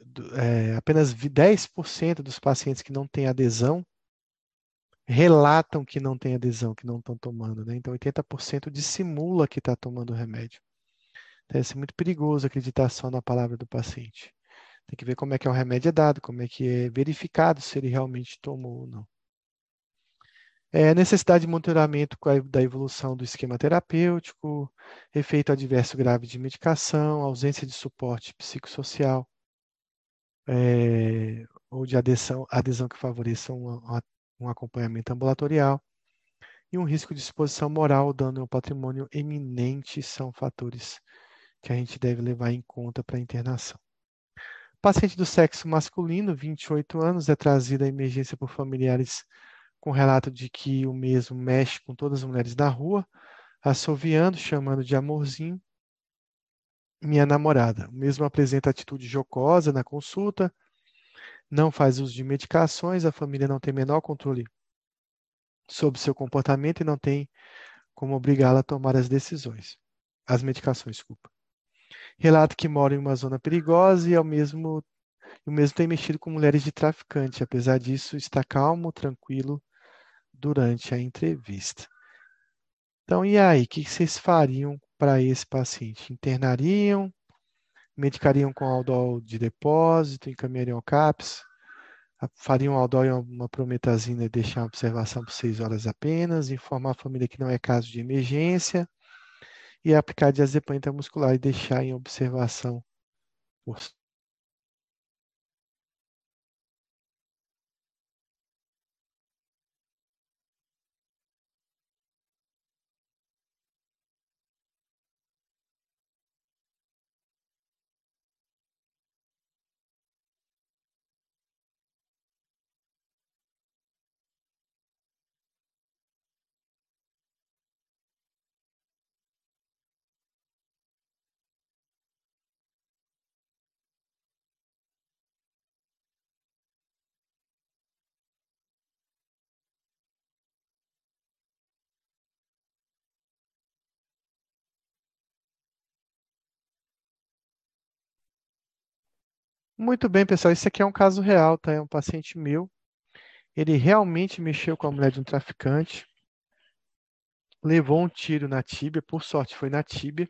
do é, apenas 10% dos pacientes que não têm adesão relatam que não têm adesão, que não estão tomando, né? Então 80% dissimula que está tomando o remédio. Deve ser muito perigoso acreditar só na palavra do paciente. Tem que ver como é que é o remédio é dado, como é que é verificado se ele realmente tomou ou não. É, necessidade de monitoramento da evolução do esquema terapêutico, efeito adverso grave de medicação, ausência de suporte psicossocial, é, ou de adesão, adesão que favoreça um, um acompanhamento ambulatorial, e um risco de exposição moral, dano ao patrimônio eminente são fatores que a gente deve levar em conta para a internação. Paciente do sexo masculino, 28 anos, é trazido à emergência por familiares com relato de que o mesmo mexe com todas as mulheres na rua, assoviando, chamando de amorzinho, minha namorada. O mesmo apresenta atitude jocosa na consulta, não faz uso de medicações, a família não tem menor controle sobre seu comportamento e não tem como obrigá-la a tomar as decisões, as medicações, desculpa. Relata que mora em uma zona perigosa e ao mesmo o mesmo tem mexido com mulheres de traficante. Apesar disso, está calmo, tranquilo durante a entrevista. Então, e aí, o que vocês fariam para esse paciente? Internariam? Medicariam com aldol de depósito? Encaminhariam ao CAPS? Fariam aldol e uma prometazina e deixar a observação por seis horas apenas? Informar a família que não é caso de emergência? E aplicar diazepam intramuscular e deixar em observação por Muito bem, pessoal. Isso aqui é um caso real, tá? É um paciente meu. Ele realmente mexeu com a mulher de um traficante, levou um tiro na tíbia, por sorte foi na tíbia.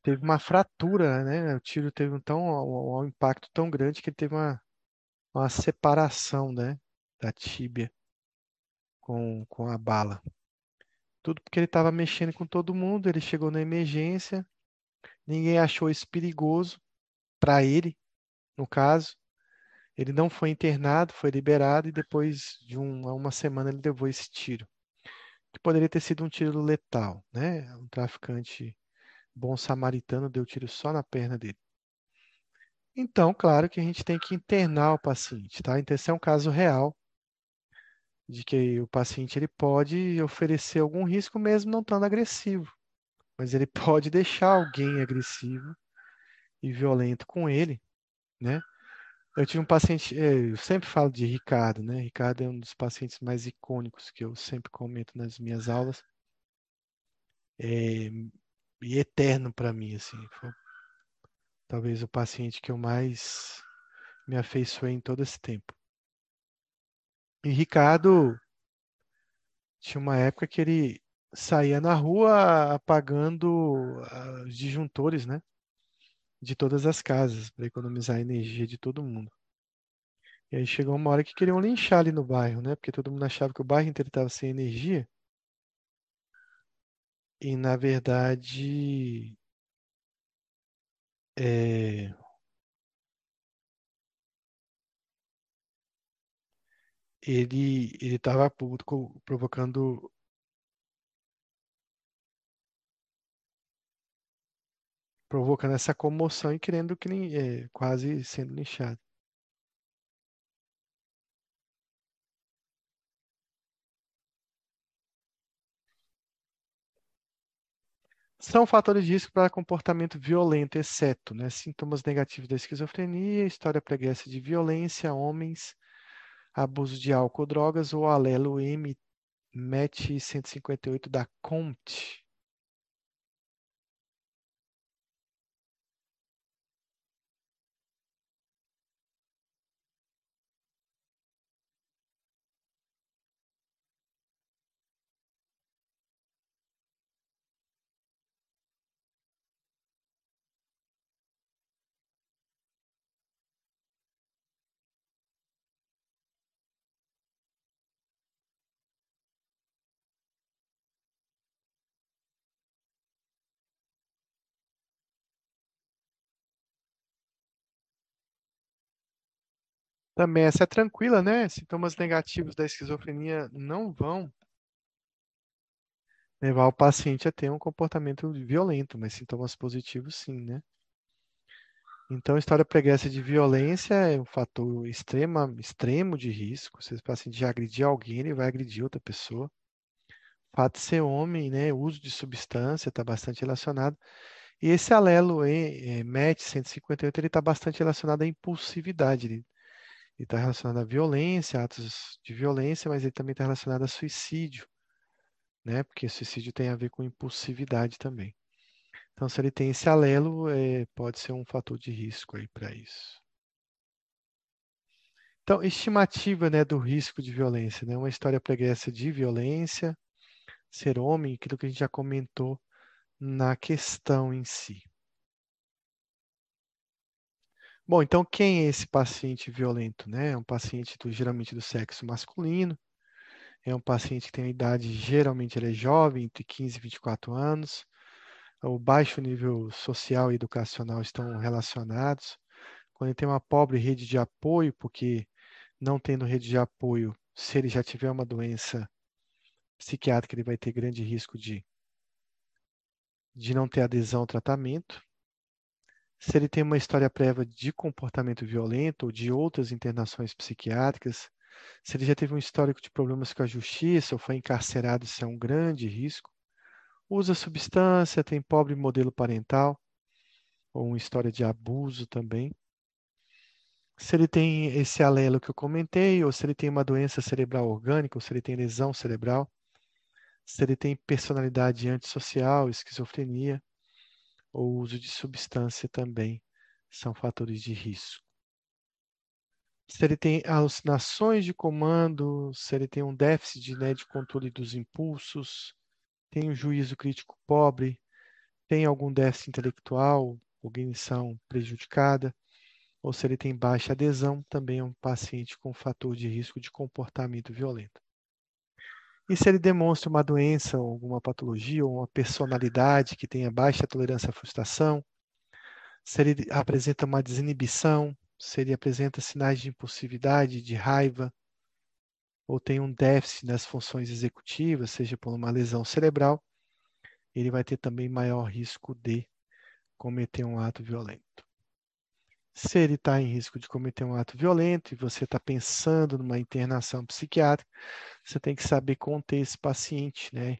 Teve uma fratura, né? O tiro teve um, tão, um, um impacto tão grande que ele teve uma, uma separação, né? Da tíbia com, com a bala. Tudo porque ele estava mexendo com todo mundo, ele chegou na emergência, ninguém achou isso perigoso para ele, no caso. Ele não foi internado, foi liberado e depois de um, uma semana ele levou esse tiro. Que poderia ter sido um tiro letal, né? Um traficante bom samaritano deu tiro só na perna dele. Então, claro que a gente tem que internar o paciente, tá? Então, esse é um caso real de que o paciente ele pode oferecer algum risco mesmo não estando agressivo, mas ele pode deixar alguém agressivo e violento com ele, né? Eu tive um paciente, é, eu sempre falo de Ricardo, né? Ricardo é um dos pacientes mais icônicos que eu sempre comento nas minhas aulas. É, e eterno para mim, assim. Foi talvez o paciente que eu mais me afeiçoei em todo esse tempo. E Ricardo tinha uma época que ele saía na rua apagando os disjuntores, né? De todas as casas, para economizar a energia de todo mundo. E aí chegou uma hora que queriam linchar ali no bairro, né? Porque todo mundo achava que o bairro inteiro estava sem energia. E na verdade, é, ele ele estava provocando provocando essa comoção e querendo que é, quase sendo linchado. São fatores de risco para comportamento violento, exceto né, sintomas negativos da esquizofrenia, história pregressa de violência, homens, abuso de álcool, drogas ou alelo M MET 158 da COMT. Também essa é tranquila, né? Sintomas negativos da esquizofrenia não vão levar o paciente a ter um comportamento violento, mas sintomas positivos sim, né? Então, história pregressa de violência é um fator extrema, extremo de risco. Se o paciente já agredir alguém, ele vai agredir outra pessoa. O fato de ser homem, né, o uso de substância está bastante relacionado. E esse alelo é, é, MET 158, ele está bastante relacionado à impulsividade. Ele está relacionado à violência, atos de violência, mas ele também está relacionado a suicídio, né? Porque suicídio tem a ver com impulsividade também. Então, se ele tem esse alelo, é, pode ser um fator de risco aí para isso. Então, estimativa né, do risco de violência, né? Uma história pregressa de violência, ser homem, aquilo que a gente já comentou na questão em si. Bom, então quem é esse paciente violento? Né? É um paciente do, geralmente do sexo masculino, é um paciente que tem a idade, geralmente ele é jovem, entre 15 e 24 anos, o baixo nível social e educacional estão relacionados. Quando ele tem uma pobre rede de apoio, porque não tendo rede de apoio, se ele já tiver uma doença psiquiátrica, ele vai ter grande risco de de não ter adesão ao tratamento, se ele tem uma história prévia de comportamento violento ou de outras internações psiquiátricas, se ele já teve um histórico de problemas com a justiça ou foi encarcerado, isso é um grande risco. Usa substância, tem pobre modelo parental ou uma história de abuso também. Se ele tem esse alelo que eu comentei, ou se ele tem uma doença cerebral orgânica, ou se ele tem lesão cerebral, se ele tem personalidade antissocial, esquizofrenia ou uso de substância também são fatores de risco. Se ele tem alucinações de comando, se ele tem um déficit né, de controle dos impulsos, tem um juízo crítico pobre, tem algum déficit intelectual, cognição prejudicada, ou se ele tem baixa adesão, também é um paciente com fator de risco de comportamento violento. E se ele demonstra uma doença, ou alguma patologia, ou uma personalidade que tenha baixa tolerância à frustração, se ele apresenta uma desinibição, se ele apresenta sinais de impulsividade, de raiva, ou tem um déficit nas funções executivas, seja por uma lesão cerebral, ele vai ter também maior risco de cometer um ato violento. Se ele está em risco de cometer um ato violento e você está pensando numa internação psiquiátrica, você tem que saber conter esse paciente, né?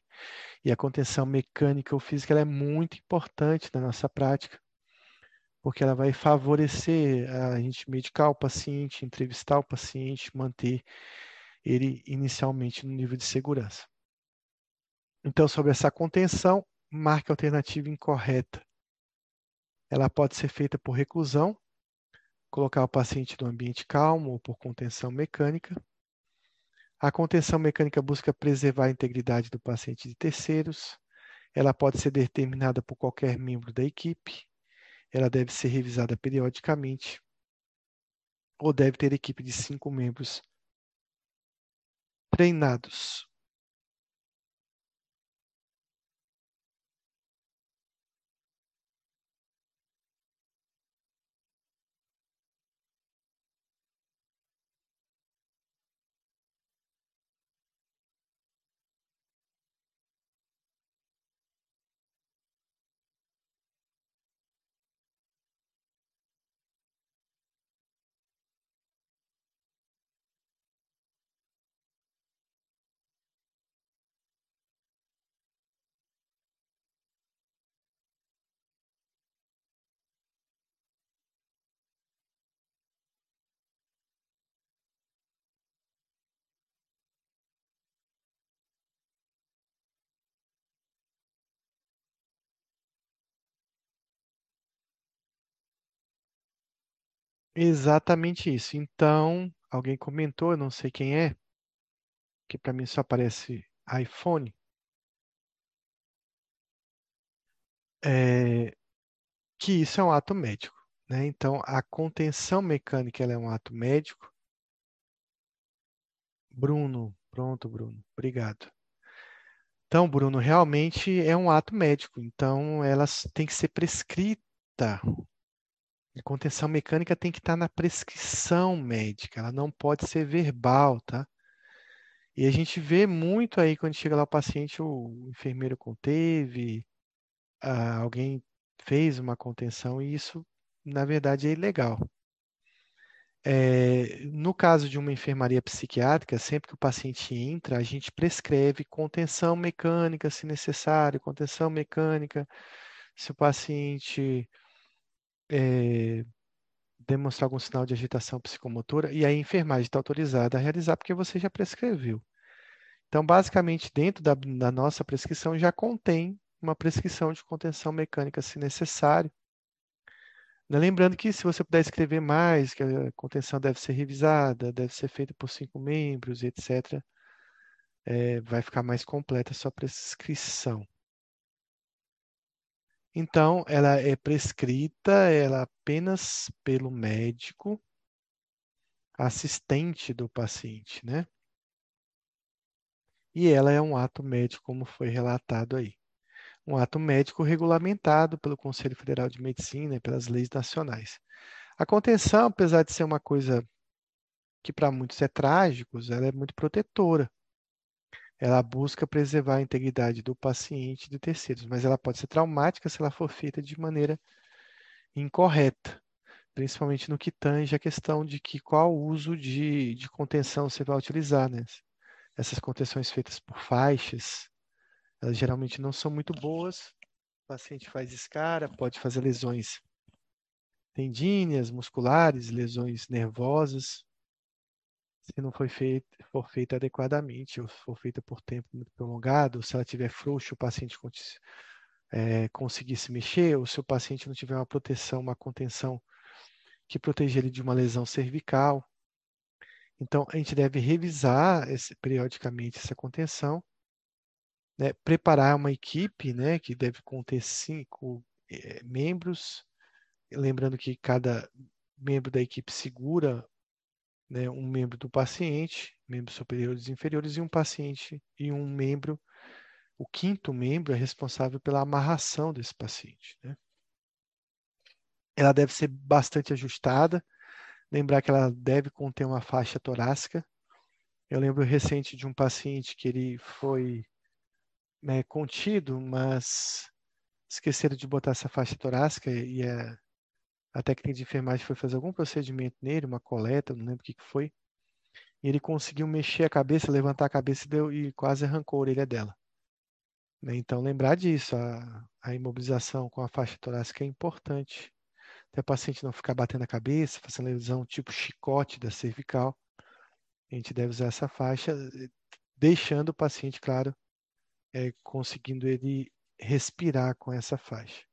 E a contenção mecânica ou física é muito importante na nossa prática, porque ela vai favorecer a gente medicar o paciente, entrevistar o paciente, manter ele inicialmente no nível de segurança. Então, sobre essa contenção, marque a alternativa incorreta. Ela pode ser feita por reclusão, colocar o paciente no ambiente calmo ou por contenção mecânica. A contenção mecânica busca preservar a integridade do paciente de terceiros. Ela pode ser determinada por qualquer membro da equipe. Ela deve ser revisada periodicamente. Ou deve ter equipe de cinco membros treinados. Exatamente isso. Então, alguém comentou, eu não sei quem é, que para mim só aparece iPhone. É, que isso é um ato médico. Né? Então, a contenção mecânica é um ato médico. Bruno, pronto, Bruno, obrigado. Então, Bruno, realmente é um ato médico. Então, ela tem que ser prescrita A contenção mecânica tem que estar na prescrição médica, ela não pode ser verbal, tá? E a gente vê muito aí quando chega lá o paciente, o enfermeiro conteve, alguém fez uma contenção e isso, na verdade, é ilegal. É, no caso de uma enfermaria psiquiátrica, sempre que o paciente entra, a gente prescreve contenção mecânica, se necessário, contenção mecânica, se o paciente é, demonstrar algum sinal de agitação psicomotora, e a enfermagem está autorizada a realizar porque você já prescreveu. Então, basicamente, dentro da, da nossa prescrição já contém uma prescrição de contenção mecânica, se necessário. Né, lembrando que, se você puder escrever mais, que a contenção deve ser revisada, deve ser feita por cinco membros, etc., é, vai ficar mais completa a sua prescrição. Então, ela é prescrita ela apenas pelo médico assistente do paciente, né? E ela é um ato médico, como foi relatado aí. Um ato médico regulamentado pelo Conselho Federal de Medicina e pelas leis nacionais. A contenção, apesar de ser uma coisa que para muitos é trágico, ela é muito protetora ela busca preservar a integridade do paciente e de terceiros, mas ela pode ser traumática se ela for feita de maneira incorreta, principalmente no que tange a questão de que qual uso de, de contenção você vai utilizar, né? Essas contenções feitas por faixas, elas geralmente não são muito boas. O paciente faz escara, pode fazer lesões tendíneas, musculares, lesões nervosas, se não foi feita, for feita adequadamente, ou for feita por tempo muito prolongado, se ela tiver frouxo, o paciente é, conseguir se mexer, ou se o paciente não tiver uma proteção, uma contenção que proteja ele de uma lesão cervical. Então, a gente deve revisar esse, periodicamente essa contenção, né, preparar uma equipe né, que deve conter cinco é, membros, lembrando que cada membro da equipe segura né, um membro do paciente, membros superiores e inferiores, e um paciente e um membro, o quinto membro é responsável pela amarração desse paciente. Né? Ela deve ser bastante ajustada, lembrar que ela deve conter uma faixa torácica. Eu lembro recente de um paciente que ele foi né, contido, mas esqueceram de botar essa faixa torácica e a a técnica de enfermagem foi fazer algum procedimento nele, uma coleta, não lembro o que, foi. E ele conseguiu mexer a cabeça, levantar a cabeça e, deu, e quase arrancou a orelha dela. Né, então, lembrar disso, a, a imobilização com a faixa torácica é importante. Até o paciente não ficar batendo a cabeça, fazendo lesão tipo chicote da cervical. A gente deve usar essa faixa, deixando o paciente, claro, é, conseguindo ele respirar com essa faixa.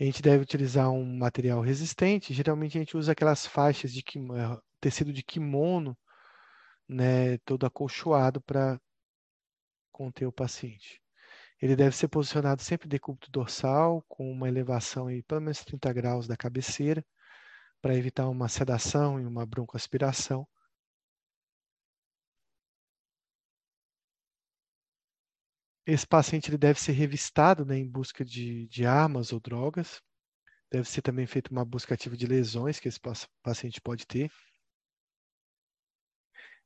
A gente deve utilizar um material resistente. Geralmente a gente usa aquelas faixas de kimono, eh, tecido de kimono, né, todo acolchoado para conter o paciente. Ele deve ser posicionado sempre decúbito dorsal, com uma elevação aí pelo menos 30 graus da cabeceira, para evitar uma sedação e uma broncoaspiração. Esse paciente ele deve ser revistado né, em busca de, de armas ou drogas. Deve ser também feita uma busca ativa de lesões que esse paciente pode ter.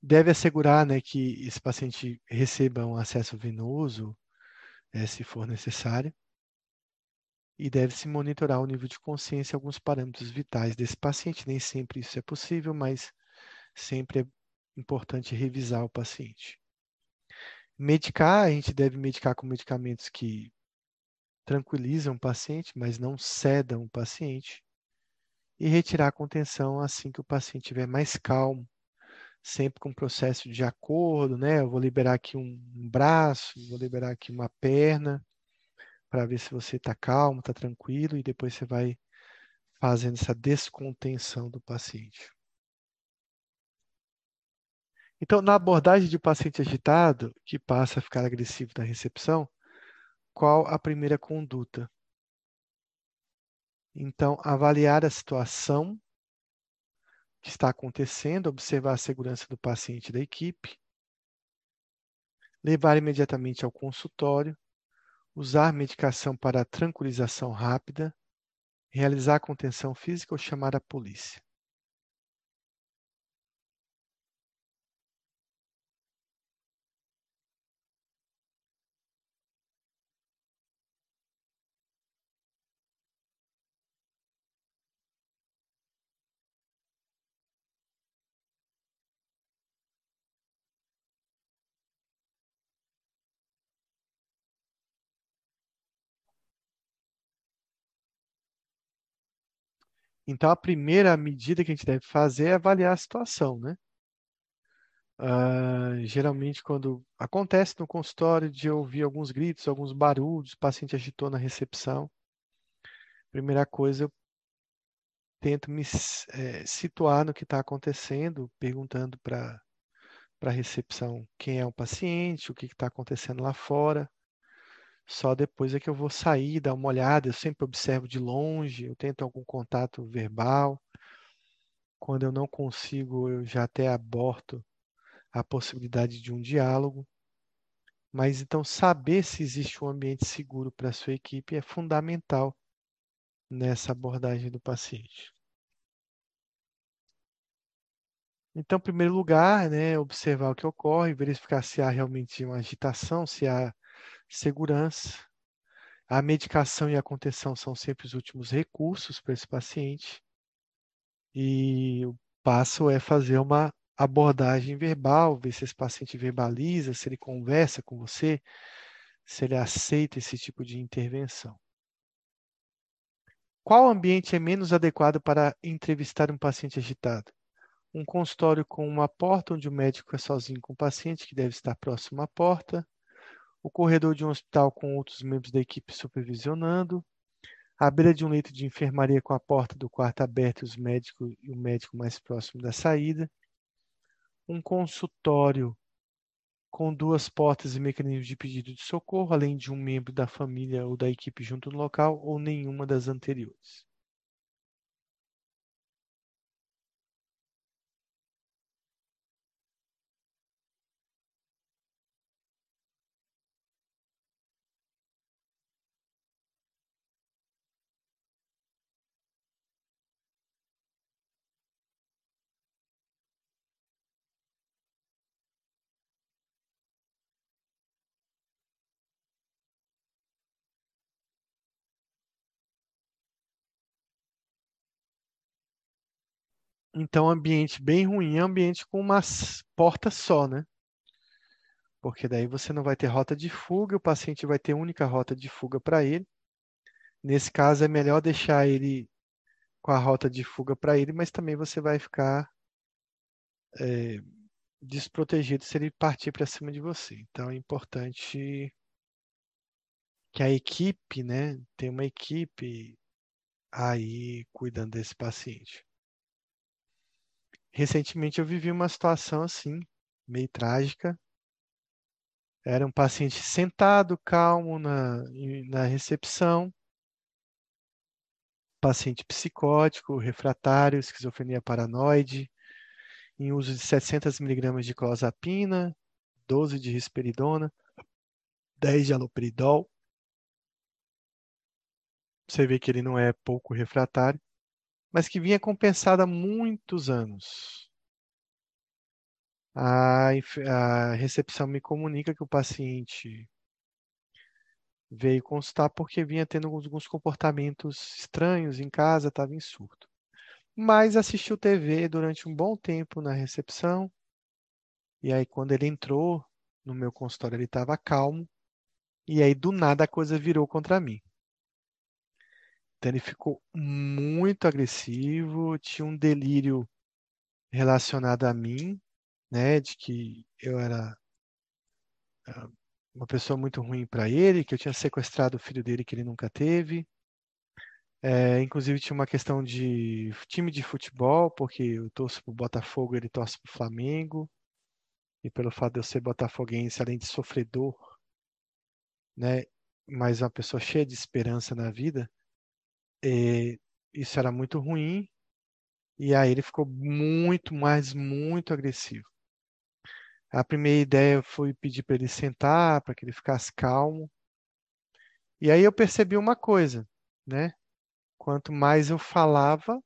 Deve assegurar né, que esse paciente receba um acesso venoso, né, se for necessário. E deve-se monitorar o nível de consciência e alguns parâmetros vitais desse paciente. Nem sempre isso é possível, mas sempre é importante revisar o paciente. Medicar, a gente deve medicar com medicamentos que tranquilizam o paciente, mas não sedam o paciente. E retirar a contenção assim que o paciente estiver mais calmo, sempre com processo de acordo, né? Eu vou liberar aqui um braço, vou liberar aqui uma perna, para ver se você está calmo, está tranquilo, e depois você vai fazendo essa descontenção do paciente. Então, na abordagem de paciente agitado, que passa a ficar agressivo na recepção, qual a primeira conduta? Então, avaliar a situação que está acontecendo, observar a segurança do paciente e da equipe, levar imediatamente ao consultório, usar medicação para tranquilização rápida, realizar contenção física ou chamar a polícia. Então, a primeira medida que a gente deve fazer é avaliar a situação, né? Ah, geralmente, quando acontece no consultório de ouvir alguns gritos, alguns barulhos, o paciente agitou na recepção, primeira coisa, eu tento me eh, situar no que está acontecendo, perguntando para a recepção quem é o paciente, o que está acontecendo lá fora. Só depois é que eu vou sair, dar uma olhada. Eu sempre observo de longe, eu tento algum contato verbal. Quando eu não consigo, eu já até aborto a possibilidade de um diálogo. Mas então, saber se existe um ambiente seguro para a sua equipe é fundamental nessa abordagem do paciente. Então, em primeiro lugar, né, observar o que ocorre, verificar se há realmente uma agitação, se há segurança. A medicação e a contenção são sempre os últimos recursos para esse paciente. E o passo é fazer uma abordagem verbal, ver se esse paciente verbaliza, se ele conversa com você, se ele aceita esse tipo de intervenção. Qual ambiente é menos adequado para entrevistar um paciente agitado? Um consultório com uma porta onde o médico é sozinho com o paciente, que deve estar próximo à porta o corredor de um hospital com outros membros da equipe supervisionando, a beira de um leito de enfermaria com a porta do quarto aberta e os médicos e o médico mais próximo da saída, um consultório com duas portas e mecanismos de pedido de socorro, além de um membro da família ou da equipe junto no local, ou nenhuma das anteriores. Então, ambiente bem ruim é ambiente com uma porta só, né? Porque daí você não vai ter rota de fuga, o paciente vai ter única rota de fuga para ele. Nesse caso, é melhor deixar ele com a rota de fuga para ele, mas também você vai ficar é, desprotegido se ele partir para cima de você. Então, é importante que a equipe, né, tenha uma equipe aí cuidando desse paciente. Recentemente eu vivi uma situação assim, meio trágica. Era um paciente sentado, calmo na, na recepção, paciente psicótico, refratário, esquizofrenia paranoide, em uso de 700 miligramas de clozapina, 12 de risperidona, 10 de aloperidol. Você vê que ele não é pouco refratário mas que vinha compensada há muitos anos. A, a recepção me comunica que o paciente veio consultar porque vinha tendo alguns comportamentos estranhos em casa, estava em surto. Mas assistiu TV durante um bom tempo na recepção. E aí, quando ele entrou no meu consultório, ele estava calmo. E aí, do nada, a coisa virou contra mim. Ele ficou muito agressivo, tinha um delírio relacionado a mim, né, de que eu era ah, uma pessoa muito ruim para ele, que eu tinha sequestrado o filho dele que ele nunca teve. É, inclusive tinha uma questão de time de futebol, porque eu torço o Botafogo, ele torce o Flamengo. E pelo fato de eu ser botafoguense, além de sofredor, né, mas uma pessoa cheia de esperança na vida, é, isso era muito ruim. E aí ele ficou muito, mais muito agressivo. A primeira ideia foi pedir para ele sentar, para que ele ficasse calmo. E aí eu percebi uma coisa, né? quanto mais eu falava,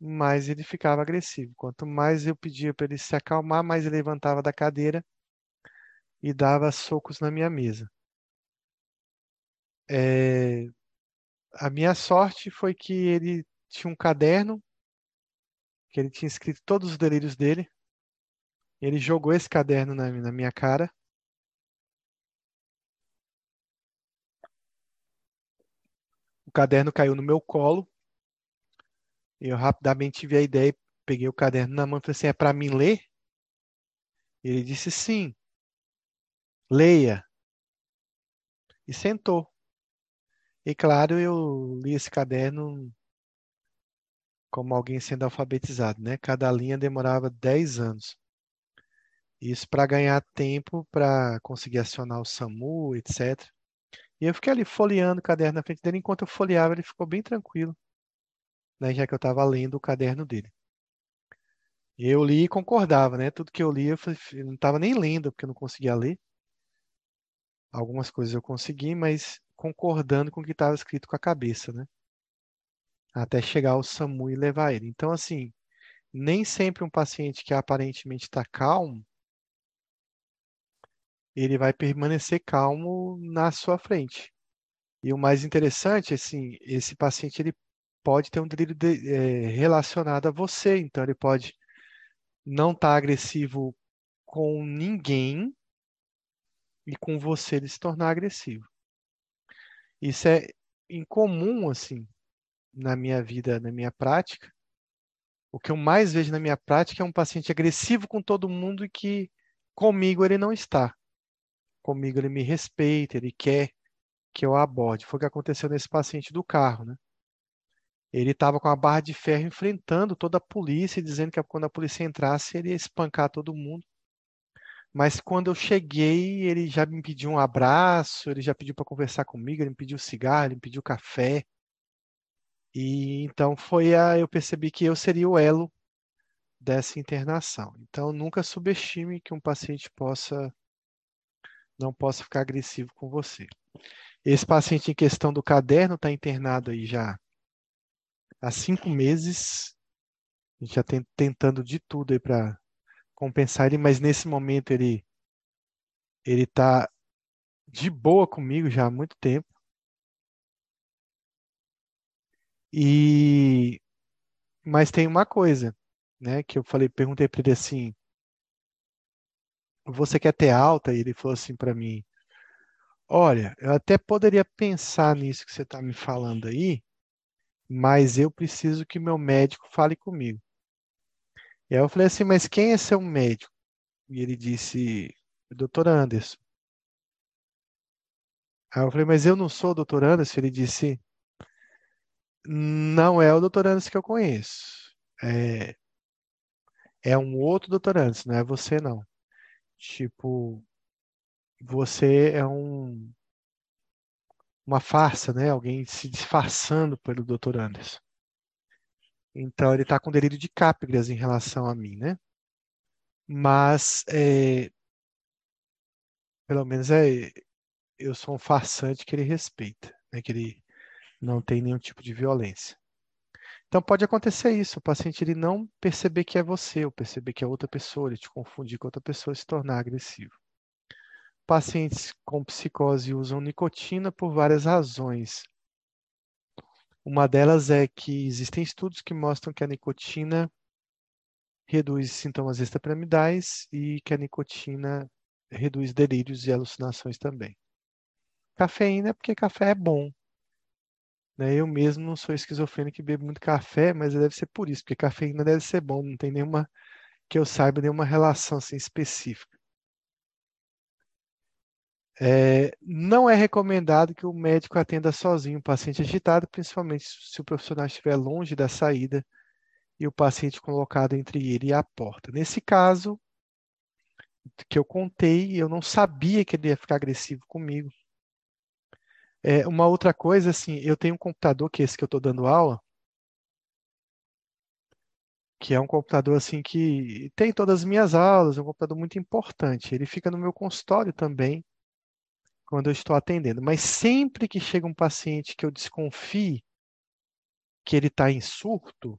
mais ele ficava agressivo. Quanto mais eu pedia para ele se acalmar, mais ele levantava da cadeira e dava socos na minha mesa. É, a minha sorte foi que ele tinha um caderno que ele tinha escrito todos os delírios dele. Ele jogou esse caderno na, na minha cara. O caderno caiu no meu colo. Eu rapidamente tive a ideia, peguei o caderno na mão e falei assim: é para mim ler? Ele disse sim. Leia. E sentou. E claro, eu li esse caderno como alguém sendo alfabetizado, né? Cada linha demorava 10 anos. Isso para ganhar tempo para conseguir acionar o SAMU, etc. E eu fiquei ali folheando o caderno na frente dele. Enquanto eu folheava, ele ficou bem tranquilo, né? Já que eu estava lendo o caderno dele. Eu li e concordava, né? Tudo que eu li, eu não estava nem lendo, porque eu não conseguia ler. Algumas coisas eu consegui, mas concordando com o que estava escrito com a cabeça, né? Até chegar ao SAMU e levar ele. Então, assim, nem sempre um paciente que aparentemente está calmo, ele vai permanecer calmo na sua frente. E o mais interessante, assim, esse paciente ele pode ter um delírio de, é, relacionado a você, então ele pode não estar tá agressivo com ninguém e com você ele se tornar agressivo. Isso é incomum, assim, na minha vida, na minha prática. O que eu mais vejo na minha prática é um paciente agressivo com todo mundo e que comigo ele não está. Comigo ele me respeita, ele quer que eu aborde. Foi o que aconteceu nesse paciente do carro, né? Ele estava com a barra de ferro enfrentando toda a polícia, dizendo que quando a polícia entrasse, ele ia espancar todo mundo. Mas quando eu cheguei, ele já me pediu um abraço, ele já pediu para conversar comigo, ele me pediu cigarro, ele me pediu café. E então foi a eu percebi que eu seria o elo dessa internação. Então nunca subestime que um paciente possa não possa ficar agressivo com você. Esse paciente em questão do caderno está internado aí já há cinco meses. A gente já tem, tentando de tudo aí para compensar ele, mas nesse momento ele ele está de boa comigo já há muito tempo. E mas tem uma coisa, né, que eu falei, perguntei para ele assim, você quer ter alta? E ele falou assim para mim, olha, eu até poderia pensar nisso que você está me falando aí, mas eu preciso que meu médico fale comigo. E aí eu falei assim, mas quem é seu médico? E ele disse, doutor Anderson. Aí eu falei, mas eu não sou o doutor Anderson? Ele disse, não é o doutor Anderson que eu conheço. É, é um outro doutor Anderson, não é você não. Tipo, você é um uma farsa, né? Alguém se disfarçando pelo doutor Anderson. Então ele está com delírio de Capgras em relação a mim, né? Mas é, pelo menos é, eu sou um farsante que ele respeita, né? Que ele não tem nenhum tipo de violência. Então pode acontecer isso, o paciente ele não perceber que é você, ou perceber que é outra pessoa, ele te confundir com outra pessoa e se tornar agressivo. Pacientes com psicose usam nicotina por várias razões. Uma delas é que existem estudos que mostram que a nicotina reduz sintomas extrapiramidais e que a nicotina reduz delírios e alucinações também. Cafeína é porque café é bom. Né? Eu mesmo não sou esquizofrênico e bebo muito café, mas deve ser por isso, porque cafeína deve ser bom, não tem nenhuma, que eu saiba, nenhuma relação assim, específica. É, não é recomendado que o médico atenda sozinho o paciente agitado, principalmente se o profissional estiver longe da saída e o paciente colocado entre ele e a porta. Nesse caso que eu contei, eu não sabia que ele ia ficar agressivo comigo. É, uma outra coisa, assim, eu tenho um computador, que é esse que eu estou dando aula, que é um computador assim que tem todas as minhas aulas, é um computador muito importante. Ele fica no meu consultório também quando eu estou atendendo. Mas sempre que chega um paciente que eu desconfie que ele está em surto,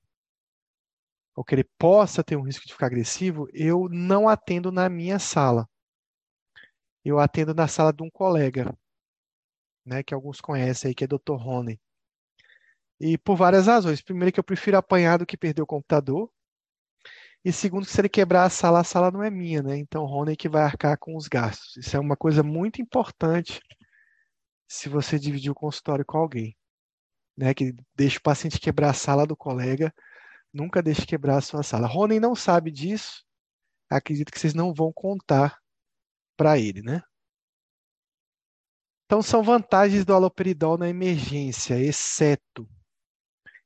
ou que ele possa ter um risco de ficar agressivo, eu não atendo na minha sala. Eu atendo na sala de um colega, né, que alguns conhecem aí, que é Dr. Rony. E por várias razões. Primeiro, que eu prefiro apanhar do que perder o computador. E segundo, se ele quebrar a sala, a sala não é minha, né? Então, o Rony é que vai arcar com os gastos. Isso é uma coisa muito importante se você dividir o consultório com alguém. Né? Que deixa o paciente quebrar a sala do colega, nunca deixe quebrar a sua sala. Rony não sabe disso. Acredito que vocês não vão contar para ele, né? Então, são vantagens do haloperidol na emergência, exceto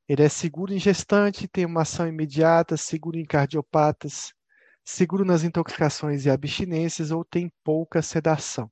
ele é seguro em gestante, tem uma ação imediata, seguro em cardiopatas, seguro nas intoxicações e abstinências ou tem pouca sedação.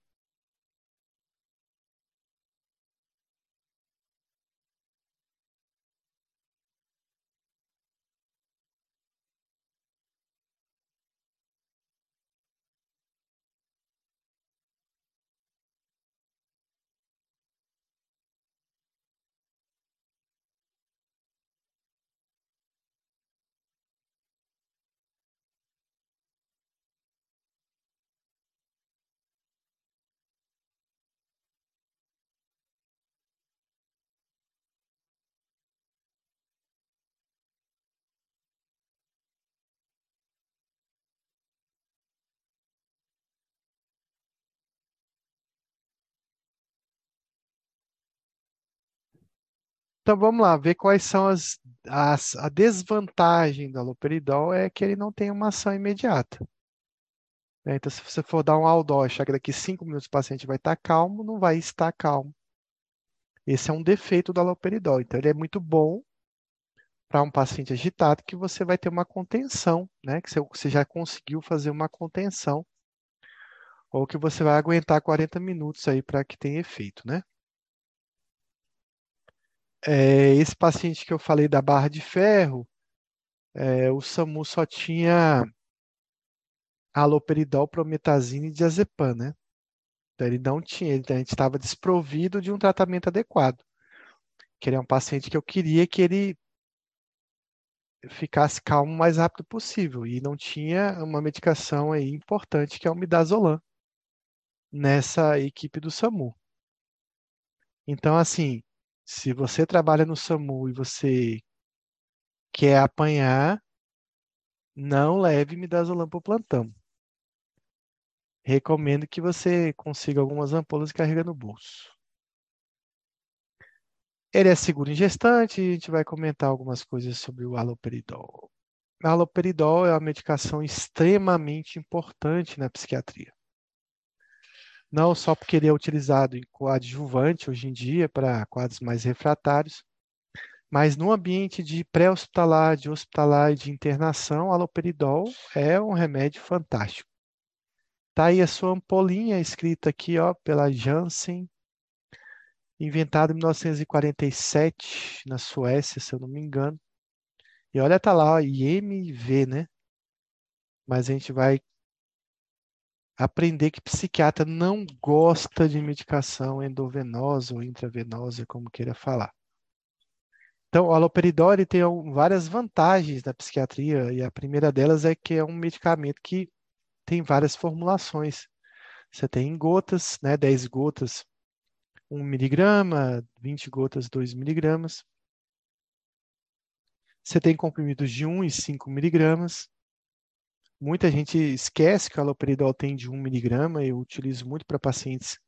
Então vamos lá, ver quais são as, as a desvantagem do haloperidol é que ele não tem uma ação imediata. Né? Então, se você for dar um Aldol, achar que daqui cinco minutos o paciente vai estar calmo, não vai estar calmo. Esse é um defeito do haloperidol. Então, ele é muito bom para um paciente agitado que você vai ter uma contenção, né? Que você já conseguiu fazer uma contenção, ou que você vai aguentar 40 minutos aí para que tenha efeito, né? É, esse paciente que eu falei da barra de ferro, é, o SAMU só tinha haloperidol, prometazina e diazepam, né? Então ele não tinha, a gente estava desprovido de um tratamento adequado. Que ele é um paciente que eu queria que ele ficasse calmo o mais rápido possível e não tinha uma medicação aí importante que é o midazolam nessa equipe do SAMU. Então, assim, se você trabalha no SAMU e você quer apanhar, não leve midazolam para o plantão. Recomendo que você consiga algumas ampolas e carrega no bolso. Ele é seguro em gestante a gente vai comentar algumas coisas sobre o haloperidol. O haloperidol é uma medicação extremamente importante na psiquiatria não só porque ele é utilizado em coadjuvante hoje em dia para quadros mais refratários, mas no ambiente de pré-hospitalar, de hospitalar e de internação, aloperidol é um remédio fantástico. Tá aí a sua ampolinha escrita aqui, ó, pela Janssen, inventado em 1947 na Suécia, se eu não me engano. E olha, tá lá, ó, IMV, né? Mas a gente vai aprender que psiquiatra não gosta de medicação endovenosa ou intravenosa, como queira falar. Então, o haloperidol ele tem várias vantagens na psiquiatria, e a primeira delas é que é um medicamento que tem várias formulações. Você tem em gotas, né, 10 gotas, 1 miligrama, 20 gotas, 2 miligramas. Você tem comprimidos de 1 e 5 miligramas. Muita gente esquece que o haloperidol tem de 1 miligrama, eu utilizo muito para pacientes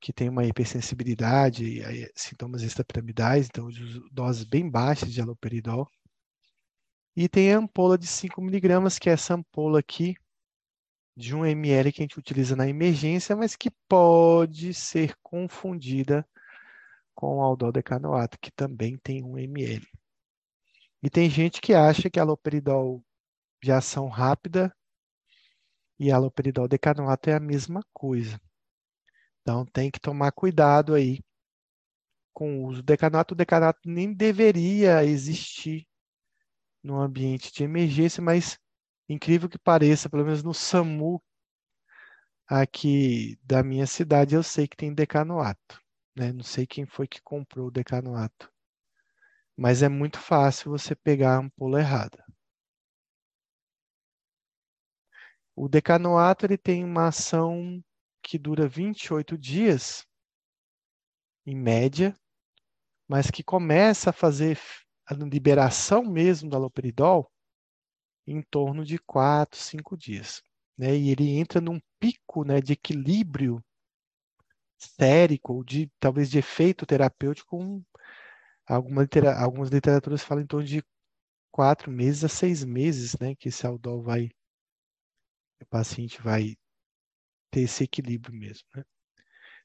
que têm uma hipersensibilidade e sintomas extrapiramidais, então doses bem baixas de haloperidol. E tem a ampola de 5 miligramas, que é essa ampola aqui, de 1 ml que a gente utiliza na emergência, mas que pode ser confundida com o aldol-decanoato, que também tem 1 ml. E tem gente que acha que haloperidol de ação rápida e haloperidol decanoato é a mesma coisa. Então tem que tomar cuidado aí com o uso do. O decanoato nem deveria existir no ambiente de emergência, mas incrível que pareça, pelo menos no SAMU aqui da minha cidade, eu sei que tem decanoato. Né? Não sei quem foi que comprou o decanoato mas é muito fácil você pegar a ampola errada. O decanoato ele tem uma ação que dura 28 dias, em média, mas que começa a fazer a liberação mesmo do haloperidol em torno de 4, 5 dias. Né? E ele entra num pico né, de equilíbrio sérico, ou de, talvez de efeito terapêutico, com alguma litera, algumas literaturas falam em torno de quatro meses a seis meses, né, que esse aldol vai, o paciente vai ter esse equilíbrio mesmo. Né?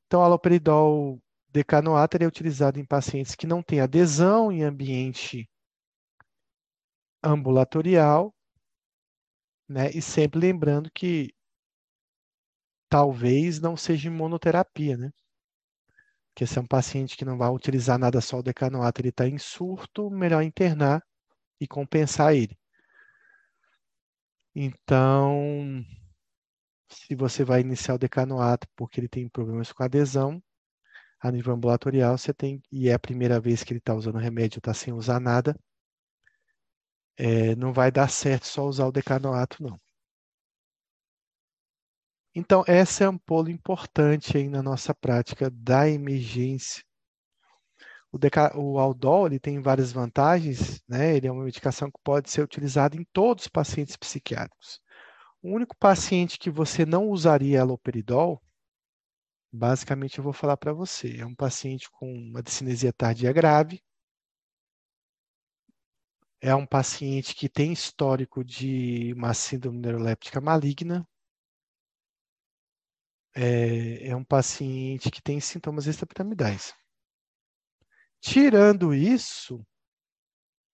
Então, haloperidol decanoato é utilizado em pacientes que não têm adesão em ambiente ambulatorial, né? E sempre lembrando que talvez não seja imunoterapia, né? Porque se é um paciente que não vai utilizar nada só o decanoato, ele está em surto, melhor internar e compensar ele. Então, se você vai iniciar o decanoato porque ele tem problemas com adesão, a nível ambulatorial, você tem, e é a primeira vez que ele está usando remédio, está sem usar nada, é, não vai dar certo só usar o decanoato, não. Então, essa é um polo importante aí na nossa prática da emergência. O, deca... o Aldol ele tem várias vantagens, né? ele é uma medicação que pode ser utilizada em todos os pacientes psiquiátricos. O único paciente que você não usaria aloperidol, basicamente eu vou falar para você, é um paciente com uma discinesia tardia grave, é um paciente que tem histórico de uma síndrome neuroléptica maligna, é, é um paciente que tem sintomas extrapiramidais. Tirando isso,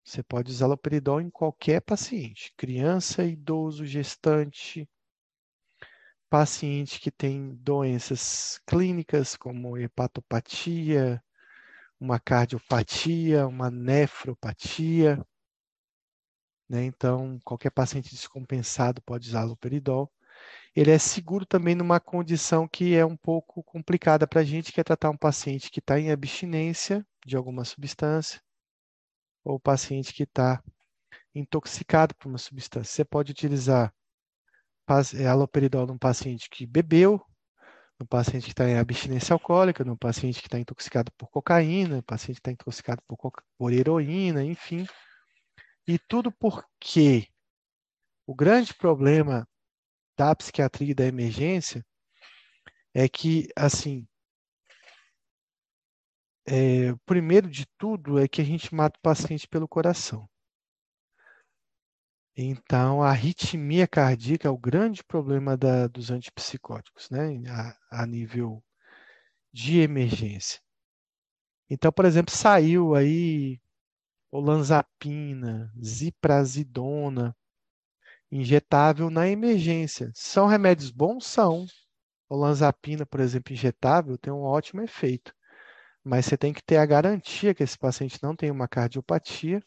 você pode usar loperidol em qualquer paciente, criança, idoso, gestante, paciente que tem doenças clínicas como hepatopatia, uma cardiopatia, uma nefropatia. Né? Então, qualquer paciente descompensado pode usar loperidol. Ele é seguro também numa condição que é um pouco complicada para a gente, que é tratar um paciente que está em abstinência de alguma substância, ou paciente que está intoxicado por uma substância. Você pode utilizar é, haloperidol num paciente que bebeu, no paciente que está em abstinência alcoólica, no paciente que está intoxicado por cocaína, no paciente que está intoxicado por, por heroína, enfim. E tudo porque o grande problema da psiquiatria e da emergência é que, assim, é, primeiro de tudo é que a gente mata o paciente pelo coração. Então, a arritmia cardíaca é o grande problema da, dos antipsicóticos, né? A, a, nível de emergência. Então, por exemplo, saiu aí olanzapina, ziprasidona, injetável na emergência. São remédios bons? São. Olanzapina, por exemplo, injetável, tem um ótimo efeito mas você tem que ter a garantia que esse paciente não tem uma cardiopatia,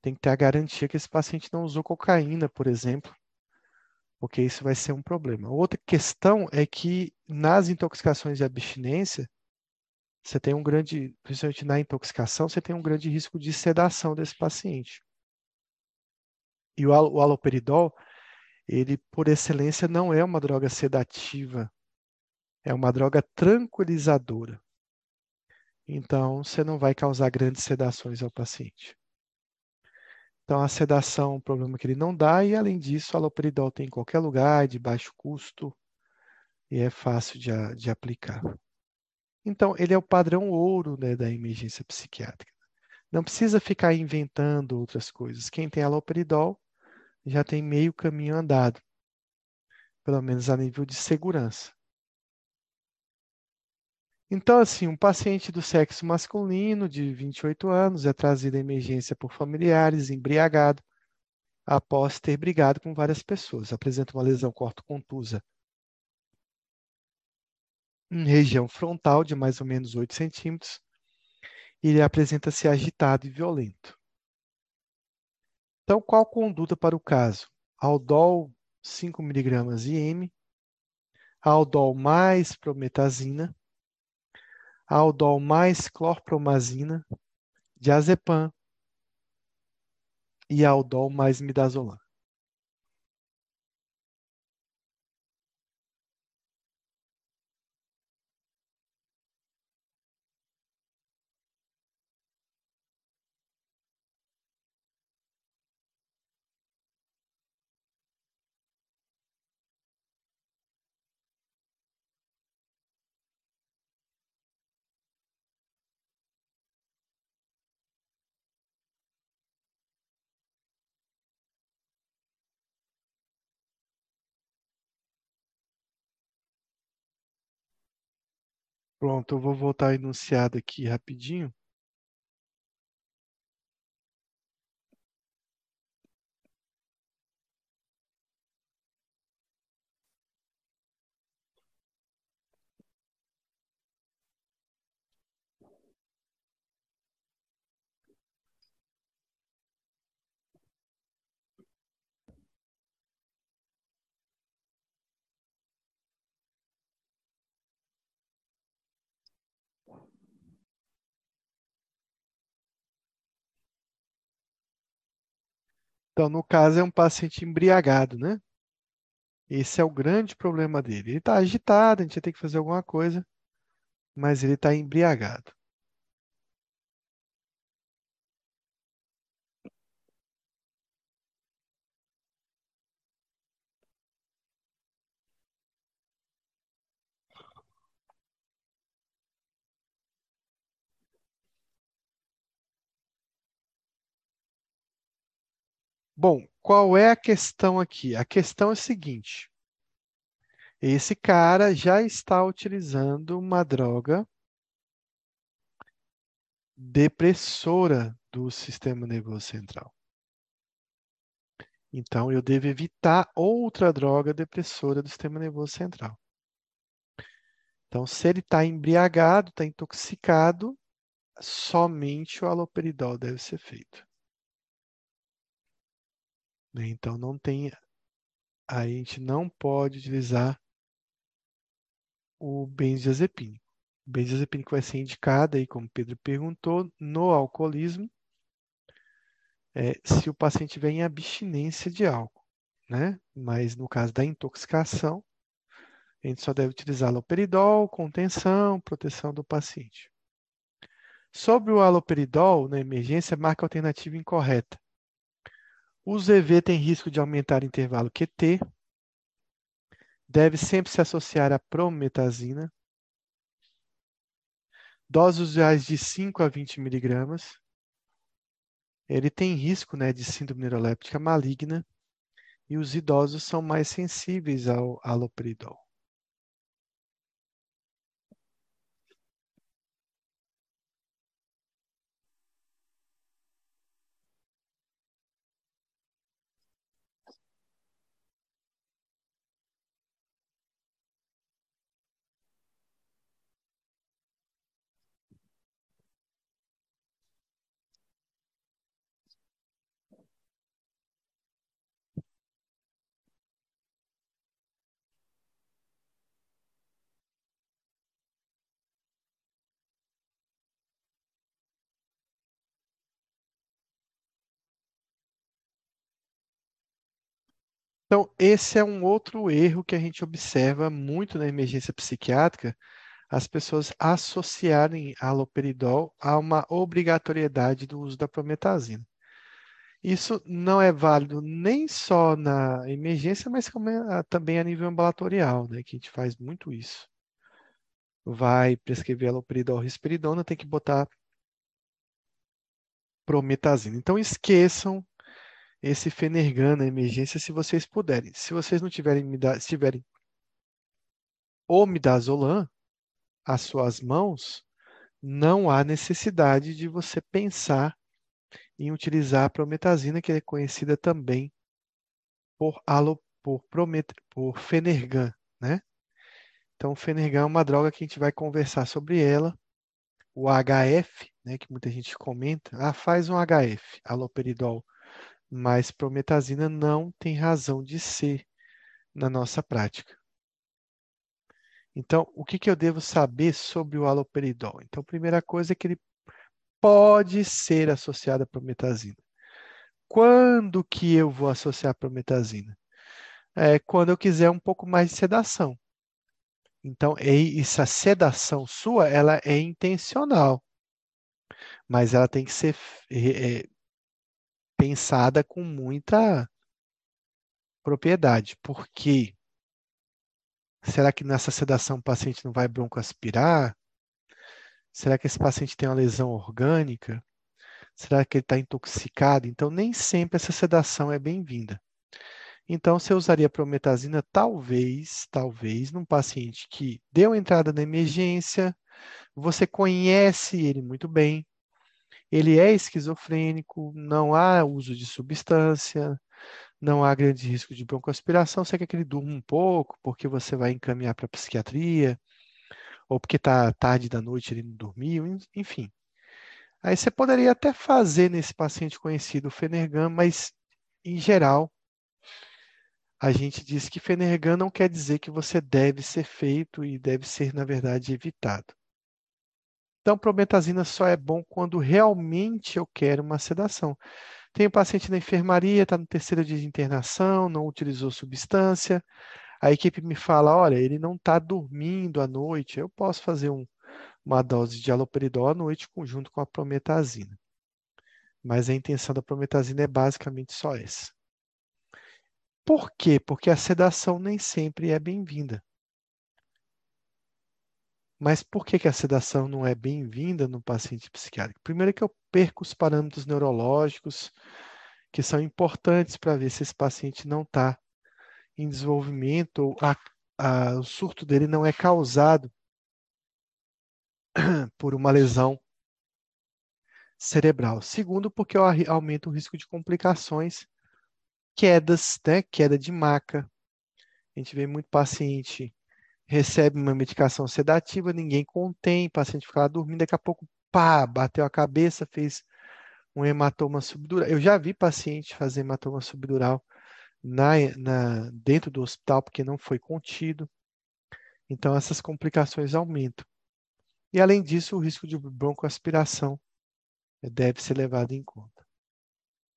tem que ter a garantia que esse paciente não usou cocaína, por exemplo, porque isso vai ser um problema. Outra questão é que nas intoxicações de abstinência, você tem um grande, principalmente na intoxicação, você tem um grande risco de sedação desse paciente. E o, o aloperidol, ele por excelência não é uma droga sedativa, é uma droga tranquilizadora. Então, você não vai causar grandes sedações ao paciente. Então, a sedação é um problema que ele não dá, e além disso, a aloperidol tem em qualquer lugar, de baixo custo, e é fácil de, de aplicar. Então, ele é o padrão ouro né, da emergência psiquiátrica. Não precisa ficar inventando outras coisas. Quem tem aloperidol já tem meio caminho andado, pelo menos a nível de segurança. Então, assim, um paciente do sexo masculino de 28 anos é trazido à emergência por familiares, embriagado, após ter brigado com várias pessoas. Apresenta uma lesão cortocontusa em região frontal de mais ou menos 8 centímetros. Ele apresenta-se agitado e violento. Então, qual conduta para o caso? Aldol 5mg IM, Aldol mais prometazina, aldol mais clorpromazina diazepam e aldol mais midazolam. Pronto, eu vou voltar enunciado aqui rapidinho. Então, no caso, é um paciente embriagado, né? Esse é o grande problema dele. Ele está agitado, a gente ter que fazer alguma coisa, mas ele está embriagado. Bom, qual é a questão aqui? A questão é a seguinte: esse cara já está utilizando uma droga depressora do sistema nervoso central. Então, eu devo evitar outra droga depressora do sistema nervoso central. Então, se ele está embriagado, está intoxicado, somente o haloperidol deve ser feito. Né? Então não tem, a gente não pode utilizar o benzodiazepínico. O benzodiazepínico vai ser indicado aí, como Pedro perguntou, no alcoolismo, é, se o paciente tiver em abstinência de álcool, né? Mas no caso da intoxicação, a gente só deve utilizar aloperidol, contenção, proteção do paciente. Sobre o aloperidol, na emergência, marca alternativa incorreta. O ZV tem risco de aumentar o intervalo QT. Deve sempre se associar à prometazina. Doses usuais de 5 a 20 miligramas. Ele tem risco né, de síndrome neuroléptica maligna e os idosos são mais sensíveis ao haloperidol. Então, esse é um outro erro que a gente observa muito na emergência psiquiátrica, as pessoas associarem haloperidol a uma obrigatoriedade do uso da prometazina. Isso não é válido nem só na emergência, mas também a nível ambulatorial, né, que a gente faz muito isso. Vai prescrever haloperidol, risperidona, tem que botar prometazina. Então, esqueçam esse Fenergan na emergência se vocês puderem. Se vocês não tiverem, se tiverem o midazolam às suas mãos, não há necessidade de você pensar em utilizar a prometazina, que é conhecida também por, alo, por, promet, por Fenergan, né? Então, o Fenergan é uma droga que a gente vai conversar sobre ela. O HF, né, que muita gente comenta, ah, faz um HF, haloperidol mas prometazina não tem razão de ser na nossa prática. Então, o que, que eu devo saber sobre o haloperidol? Então, a primeira coisa é que ele pode ser associada à prometazina. Quando que eu vou associar a prometazina? É quando eu quiser um pouco mais de sedação. Então, essa sedação sua, ela é intencional, mas ela tem que ser é, pensada com muita propriedade. Por quê? Será que nessa sedação o paciente não vai broncoaspirar? Será que esse paciente tem uma lesão orgânica? Será que ele está intoxicado? Então, nem sempre essa sedação é bem-vinda. Então, você usaria prometazina, talvez, talvez, num paciente que deu entrada na emergência, você conhece ele muito bem, ele é esquizofrênico, não há uso de substância, não há grande risco de broncoaspiração, você quer que ele durma um pouco, porque você vai encaminhar para a psiquiatria, ou porque está tarde da noite ele não dormiu, enfim. Aí você poderia até fazer nesse paciente conhecido o Fenergan, mas em geral a gente diz que Fenergan não quer dizer que você deve ser feito e deve ser, na verdade, evitado. Então, prometazina só é bom quando realmente eu quero uma sedação. Tem um paciente na enfermaria, está no terceiro dia de internação, não utilizou substância. A equipe me fala: olha, ele não está dormindo à noite. Eu posso fazer um, uma dose de haloperidol à noite junto com a prometazina. Mas a intenção da prometazina é basicamente só essa. Por quê? Porque a sedação nem sempre é bem-vinda. Mas por que, que a sedação não é bem-vinda no paciente psiquiátrico? Primeiro que eu perco os parâmetros neurológicos que são importantes para ver se esse paciente não está em desenvolvimento ou a, a, o surto dele não é causado por uma lesão cerebral. Segundo, porque eu aumento o risco de complicações quedas, né? Queda de maca. A gente vê muito paciente recebe uma medicação sedativa, ninguém contém, o paciente fica lá dormindo, daqui a pouco, pá, bateu a cabeça, fez um hematoma subdural. Eu já vi paciente fazer hematoma subdural na, na, dentro do hospital porque não foi contido. Então, essas complicações aumentam. E, além disso, o risco de broncoaspiração deve ser levado em conta.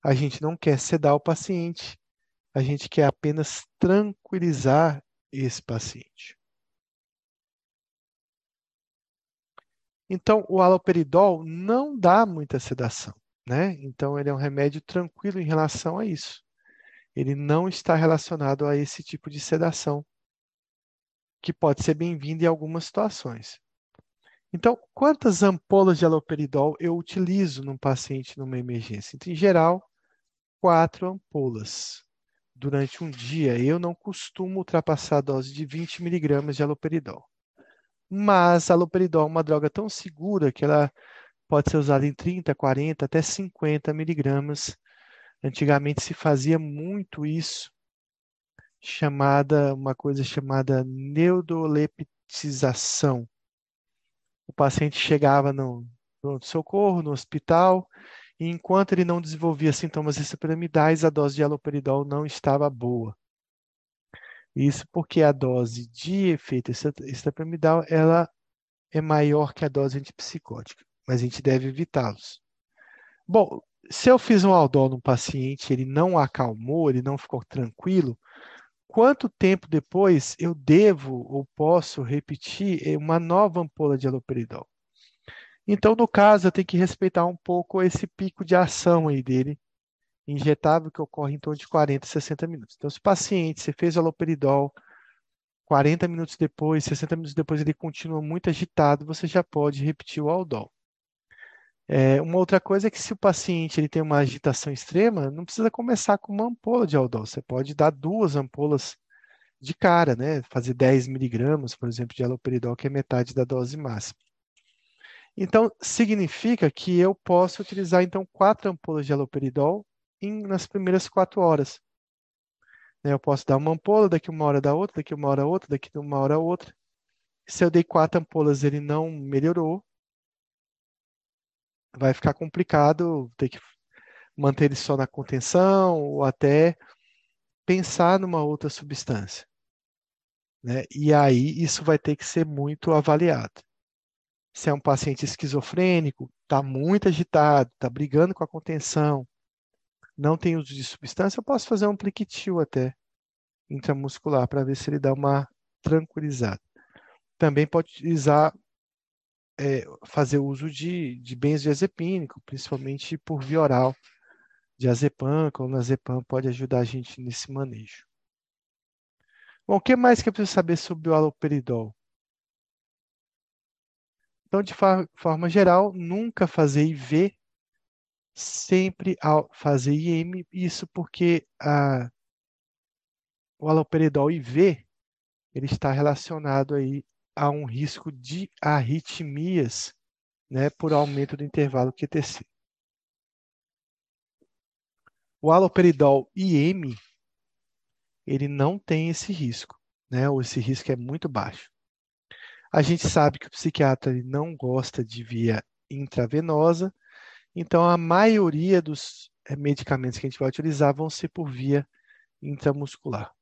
A gente não quer sedar o paciente, a gente quer apenas tranquilizar esse paciente. Então, o haloperidol não dá muita sedação, né? Então, ele é um remédio tranquilo em relação a isso. Ele não está relacionado a esse tipo de sedação, que pode ser bem-vindo em algumas situações. Então, quantas ampolas de haloperidol eu utilizo num paciente numa emergência? Então, em geral, quatro ampolas durante um dia. Eu não costumo ultrapassar a dose de 20 miligramas de haloperidol. Mas a haloperidol é uma droga tão segura que ela pode ser usada em 30, 40, até 50 miligramas. Antigamente se fazia muito isso, chamada uma coisa chamada neuroleptização. O paciente chegava no pronto-socorro, no hospital, e enquanto ele não desenvolvia sintomas extrapiramidais, a dose de haloperidol não estava boa. Isso porque a dose de efeito extrapiramidal ela é maior que a dose antipsicótica, mas a gente deve evitá-los. Bom, se eu fiz um aldol no paciente, ele não acalmou, ele não ficou tranquilo, quanto tempo depois eu devo ou posso repetir uma nova ampola de haloperidol? Então, no caso, eu tenho que respeitar um pouco esse pico de ação aí dele, injetável, que ocorre em torno de 40, 60 minutos. Então, se o paciente, você fez aloperidol, 40 minutos depois, 60 minutos depois, ele continua muito agitado, você já pode repetir o aldol. É, uma outra coisa é que se o paciente ele tem uma agitação extrema, não precisa começar com uma ampola de aldol, você pode dar duas ampolas de cara, né? Fazer 10 miligramas, por exemplo, de haloperidol, que é metade da dose máxima. Então, significa que eu posso utilizar, então, quatro ampolas de haloperidol em, nas primeiras quatro horas. Né, eu posso dar uma ampola, daqui uma hora da outra, daqui uma hora outra, daqui uma hora outra. Se eu dei quatro ampolas ele não melhorou, vai ficar complicado ter que manter ele só na contenção ou até pensar numa outra substância. Né? E aí isso vai ter que ser muito avaliado se é um paciente esquizofrênico, está muito agitado, está brigando com a contenção, não tem uso de substância, eu posso fazer um pliquitil até intramuscular para ver se ele dá uma tranquilizada. Também pode utilizar, é, fazer uso de, de benzodiazepínico, principalmente por via oral, diazepam, clonazepam pode ajudar a gente nesse manejo. Bom, o que mais que eu preciso saber sobre o haloperidol? Então, de forma geral, nunca fazer IV, sempre fazer IM, isso porque a, o haloperidol IV ele está relacionado aí a um risco de arritmias, né, por aumento do intervalo QTC. O haloperidol IM, ele não tem esse risco, né, ou esse risco é muito baixo. A gente sabe que o psiquiatra não gosta de via intravenosa, então a maioria dos eh, medicamentos que a gente vai utilizar vão ser por via intramuscular.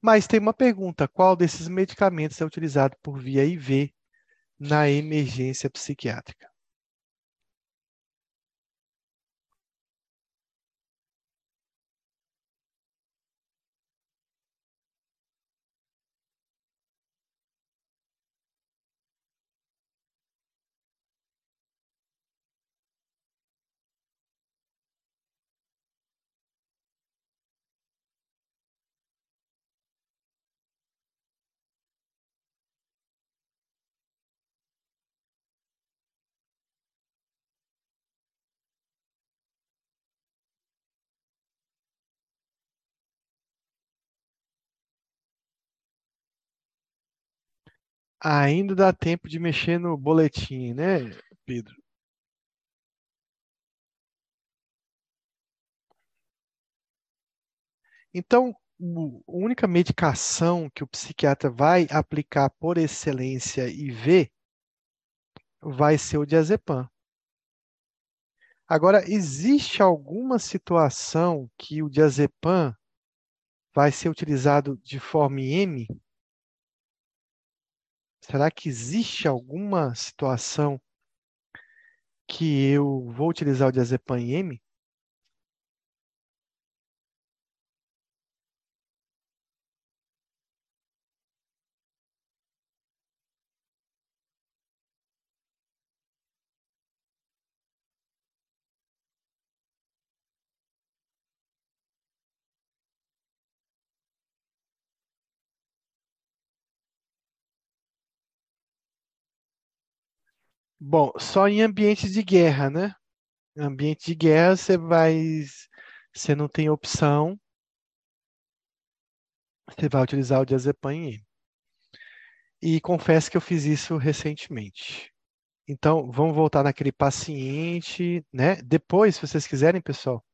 Mas tem uma pergunta: qual desses medicamentos é utilizado por via IV na emergência psiquiátrica? Ainda dá tempo de mexer no boletim, né, Pedro? Então, a única medicação que o psiquiatra vai aplicar por excelência e ver vai ser o diazepam. Agora, existe alguma situação que o diazepam vai ser utilizado de forma IM? Será que existe alguma situação que eu vou utilizar o diazepam M? Bom, só em ambientes de guerra, né? Em ambiente de guerra você vai, você não tem opção, você vai utilizar o diazepam M. E confesso que eu fiz isso recentemente. Então, vamos voltar naquele paciente, né? Depois, se vocês quiserem, pessoal,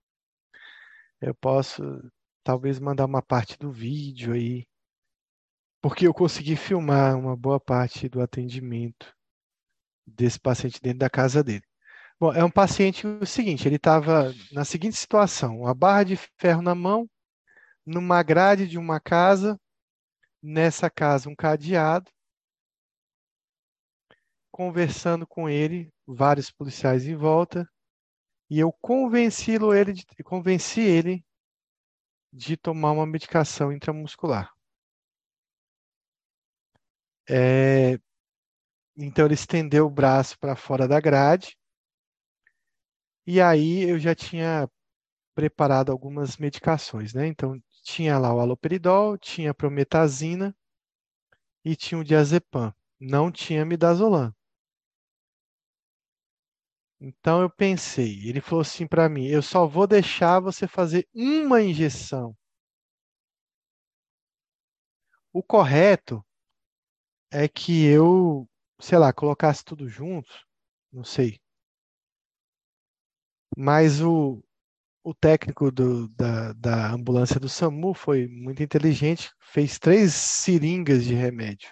eu posso talvez mandar uma parte do vídeo aí, porque eu consegui filmar uma boa parte do atendimento desse paciente dentro da casa dele. Bom, é um paciente o seguinte, ele estava na seguinte situação, uma barra de ferro na mão, numa grade de uma casa, nessa casa um cadeado, conversando com ele, vários policiais em volta, e eu convenci ele de, convenci ele de tomar uma medicação intramuscular. É, então ele estendeu o braço para fora da grade. E aí eu já tinha preparado algumas medicações, né? Então tinha lá o haloperidol, tinha a prometazina e tinha o diazepam. Não tinha midazolam. Então eu pensei, ele falou assim para mim: eu só vou deixar você fazer uma injeção. O correto é que eu sei lá, colocasse tudo junto, não sei. Mas o, o técnico do, da, da ambulância do SAMU foi muito inteligente, fez três seringas de remédio.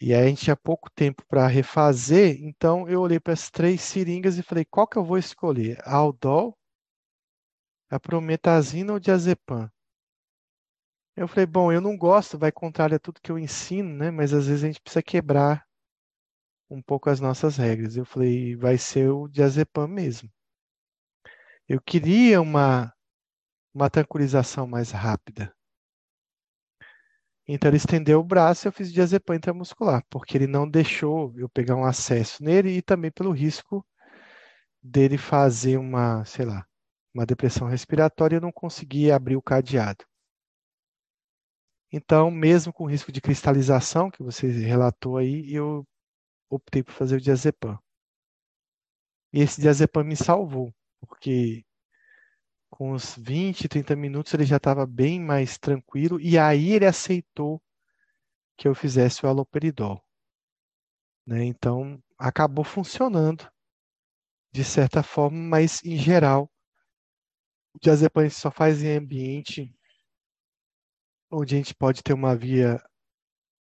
E aí a gente tinha pouco tempo para refazer, então eu olhei para as três seringas e falei, qual que eu vou escolher? A Aldol, a prometazina ou diazepam? Eu falei, bom, eu não gosto, vai contrário a tudo que eu ensino, né? Mas às vezes a gente precisa quebrar um pouco as nossas regras. Eu falei, vai ser o diazepam mesmo. Eu queria uma, uma tranquilização mais rápida. Então ele estendeu o braço e eu fiz diazepam intramuscular, porque ele não deixou eu pegar um acesso nele e também pelo risco dele fazer uma, sei lá, uma depressão respiratória eu não conseguia abrir o cadeado. Então, mesmo com risco de cristalização, que você relatou aí, eu optei por fazer o diazepam. E esse diazepam me salvou, porque com uns 20, 30 minutos ele já estava bem mais tranquilo e aí ele aceitou que eu fizesse o haloperidol. Né? Então, acabou funcionando de certa forma, mas em geral, o diazepam só faz em ambiente onde a gente pode ter uma via,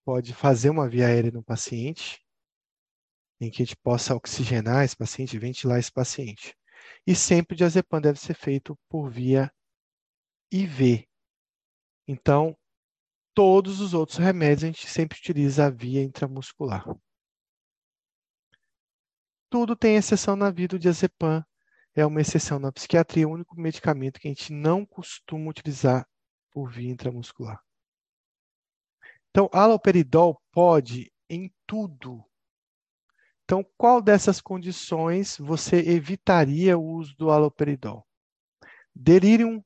pode fazer uma via aérea no paciente, em que a gente possa oxigenar esse paciente, ventilar esse paciente. E sempre o diazepam deve ser feito por via IV. Então, todos os outros remédios a gente sempre utiliza a via intramuscular. Tudo tem exceção na vida, o diazepam é uma exceção na psiquiatria, o único medicamento que a gente não costuma utilizar por via intramuscular. Então, aloperidol pode em tudo. Então, qual dessas condições você evitaria o uso do aloperidol? Delírio,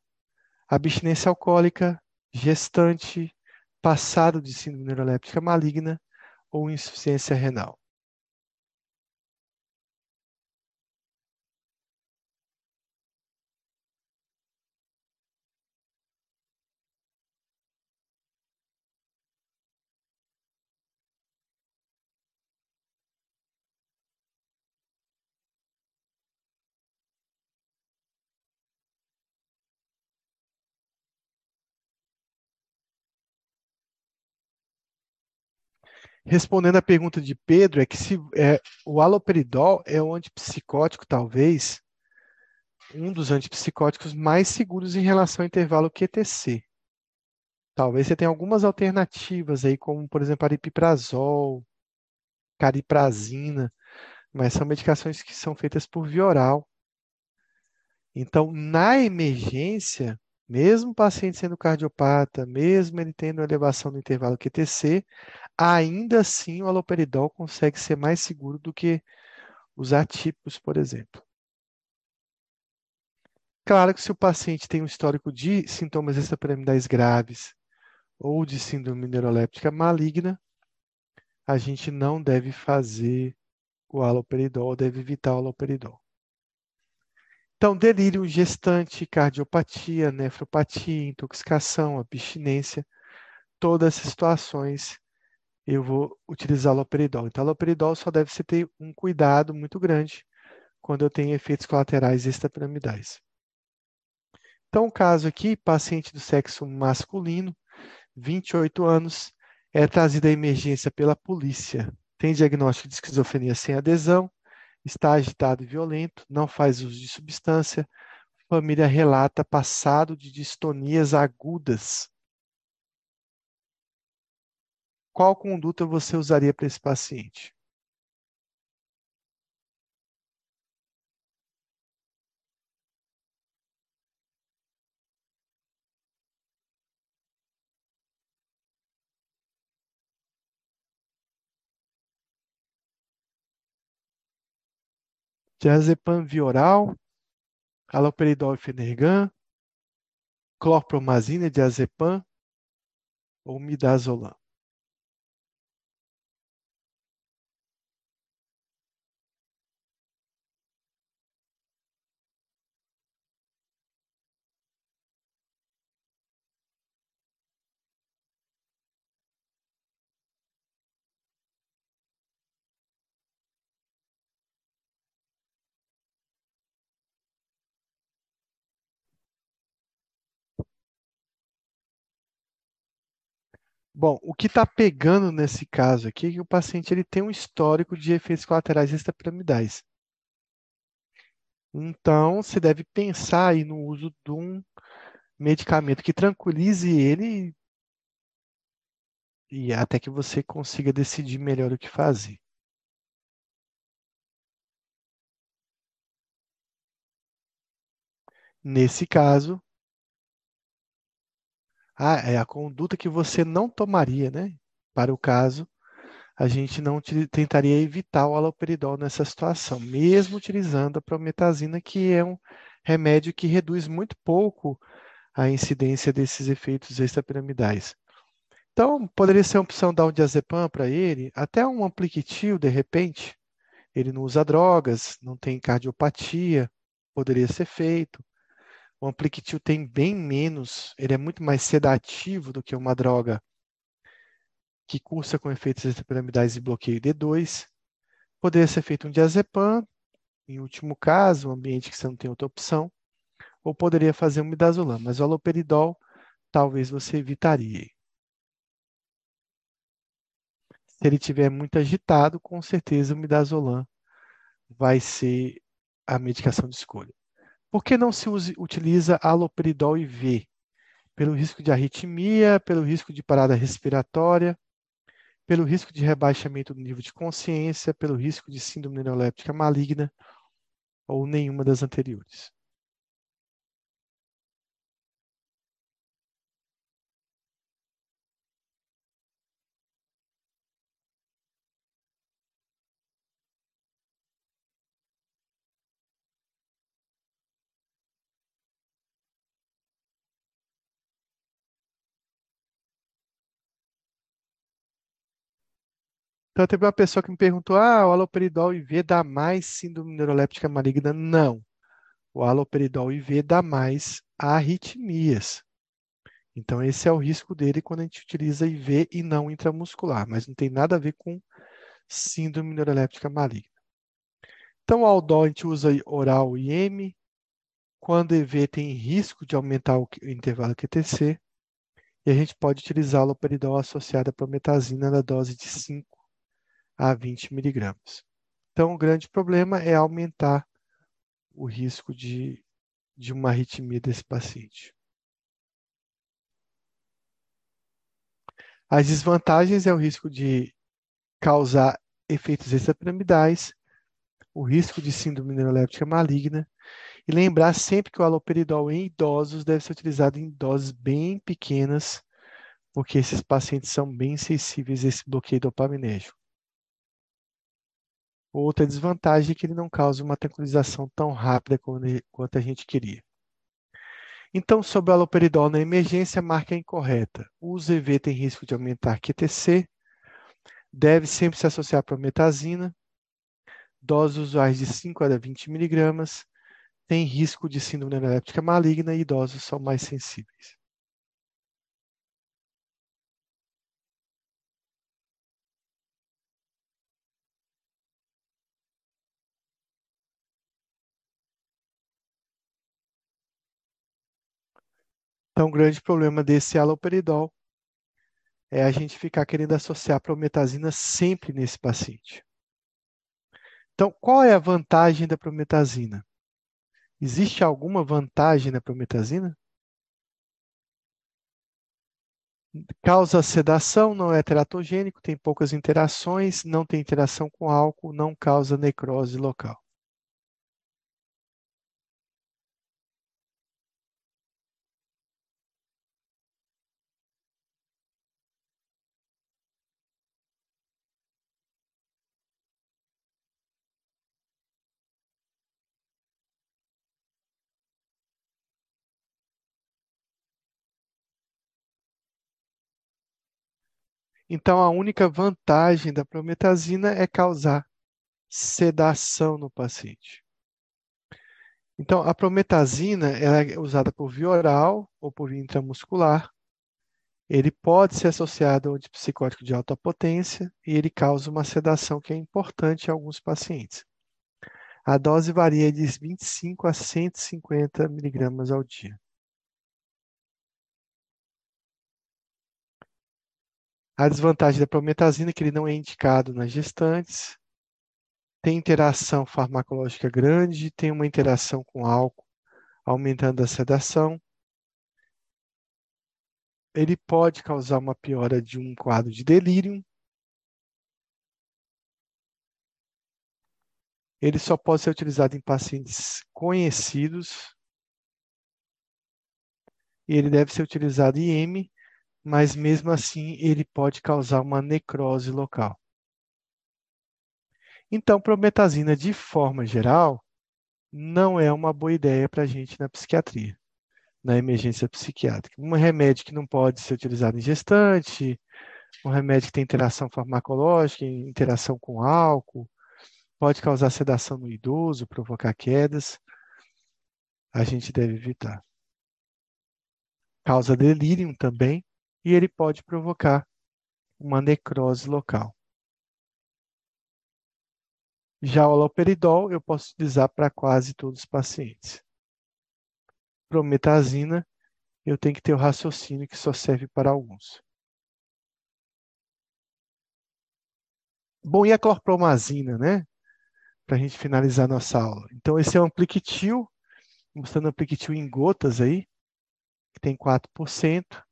abstinência alcoólica, gestante, passado de síndrome neuroléptica maligna ou insuficiência renal. Respondendo à pergunta de Pedro, é que se é, o haloperidol é o antipsicótico, talvez, um dos antipsicóticos mais seguros em relação ao intervalo QTC. Talvez você tenha algumas alternativas aí, como, por exemplo, aripiprazol, cariprazina, mas são medicações que são feitas por via oral. Então, na emergência, mesmo o paciente sendo cardiopata, mesmo ele tendo elevação no intervalo QTC, ainda assim o haloperidol consegue ser mais seguro do que os atípicos, por exemplo. Claro que se o paciente tem um histórico de sintomas extrapiramidais graves ou de síndrome neuroléptica maligna, a gente não deve fazer o haloperidol, deve evitar o haloperidol. Então, delírio gestante, cardiopatia, nefropatia, intoxicação, abstinência, todas essas situações eu vou utilizar loperidol. Então, loperidol só deve se ter um cuidado muito grande quando eu tenho efeitos colaterais extrapiramidais. Então, o caso aqui, paciente do sexo masculino, 28 anos, é trazido à emergência pela polícia. Tem diagnóstico de esquizofrenia sem adesão, está agitado e violento, não faz uso de substância. Família relata passado de distonias agudas qual conduta você usaria para esse paciente? Diazepam via oral, haloperidol e fenergan, clorpromazina, diazepam ou midazolam. Bom, o que está pegando nesse caso aqui é que o paciente ele tem um histórico de efeitos colaterais extrapiramidais. Então, você deve pensar aí no uso de um medicamento que tranquilize ele e até que você consiga decidir melhor o que fazer. Nesse caso, ah, é a conduta que você não tomaria, né? Para o caso, a gente não tentaria evitar o haloperidol nessa situação, mesmo utilizando a prometazina, que é um remédio que reduz muito pouco a incidência desses efeitos extrapiramidais. Então, poderia ser uma opção dar um diazepam para ele, até um ampliquitil, de repente. Ele não usa drogas, não tem cardiopatia, poderia ser feito. O ampliquitil tem bem menos, ele é muito mais sedativo do que uma droga que cursa com efeitos extrapiramidais e bloqueio D2. Poderia ser feito um diazepam, em último caso, um ambiente que você não tem outra opção, ou poderia fazer um midazolam, mas o aloperidol talvez você evitaria. Se ele tiver muito agitado, com certeza o midazolam vai ser a medicação de escolha. Por que não se use, utiliza aloperidol IV? Pelo risco de arritmia, pelo risco de parada respiratória, pelo risco de rebaixamento do nível de consciência, pelo risco de síndrome neuroléptica maligna ou nenhuma das anteriores. Então, teve uma pessoa que me perguntou: ah, o haloperidol IV dá mais síndrome neuroléptica maligna? Não. O haloperidol IV dá mais arritmias. Então, esse é o risco dele quando a gente utiliza IV e não intramuscular, mas não tem nada a ver com síndrome neuroléptica maligna. Então, o Aldol a gente usa oral IM. Quando EV tem risco de aumentar o intervalo QTC, e a gente pode utilizar o haloperidol associado à prometazina na dose de 5 a 20 miligramas. Então, o grande problema é aumentar o risco de, de uma arritmia desse paciente. As desvantagens é o risco de causar efeitos extrapiramidais, o risco de síndrome neuroléptica maligna, e lembrar sempre que o aloperidol em idosos deve ser utilizado em doses bem pequenas, porque esses pacientes são bem sensíveis a esse bloqueio dopaminérgico. Outra desvantagem é que ele não causa uma tranquilização tão rápida quanto a gente queria. Então, sobre o haloperidol na emergência, a marca é incorreta. O EV tem risco de aumentar QTC, deve sempre se associar para metazina, doses usuais de 5 a 20 miligramas, tem risco de síndrome neuroléptica maligna e idosos são mais sensíveis. Então, o grande problema desse haloperidol é a gente ficar querendo associar prometazina sempre nesse paciente. Então, qual é a vantagem da prometazina? Existe alguma vantagem na prometazina? Causa sedação, não é teratogênico, tem poucas interações, não tem interação com álcool, não causa necrose local. Então, a única vantagem da prometazina é causar sedação no paciente. Então, a prometazina ela é usada por via oral ou por via intramuscular. Ele pode ser associado a um antipsicótico de alta potência e ele causa uma sedação que é importante em alguns pacientes. A dose varia de 25 a 150 miligramas ao dia. A desvantagem da prometazina é que ele não é indicado nas gestantes, tem interação farmacológica grande, tem uma interação com álcool, aumentando a sedação. Ele pode causar uma piora de um quadro de delírio. Ele só pode ser utilizado em pacientes conhecidos e ele deve ser utilizado IM, mas mesmo assim ele pode causar uma necrose local. Então, prometazina, de forma geral, não é uma boa ideia para a gente na psiquiatria, na emergência psiquiátrica. Um remédio que não pode ser utilizado em gestante, um remédio que tem interação farmacológica, interação com álcool, pode causar sedação no idoso, provocar quedas, a gente deve evitar. Causa delírio também, e ele pode provocar uma necrose local. Já o haloperidol eu posso utilizar para quase todos os pacientes. Prometazina, eu tenho que ter o raciocínio que só serve para alguns. Bom, e a clorpromazina, né? Para a gente finalizar nossa aula. Então, esse é o ampliquitil, mostrando ampliquitil em gotas aí, que tem 4%,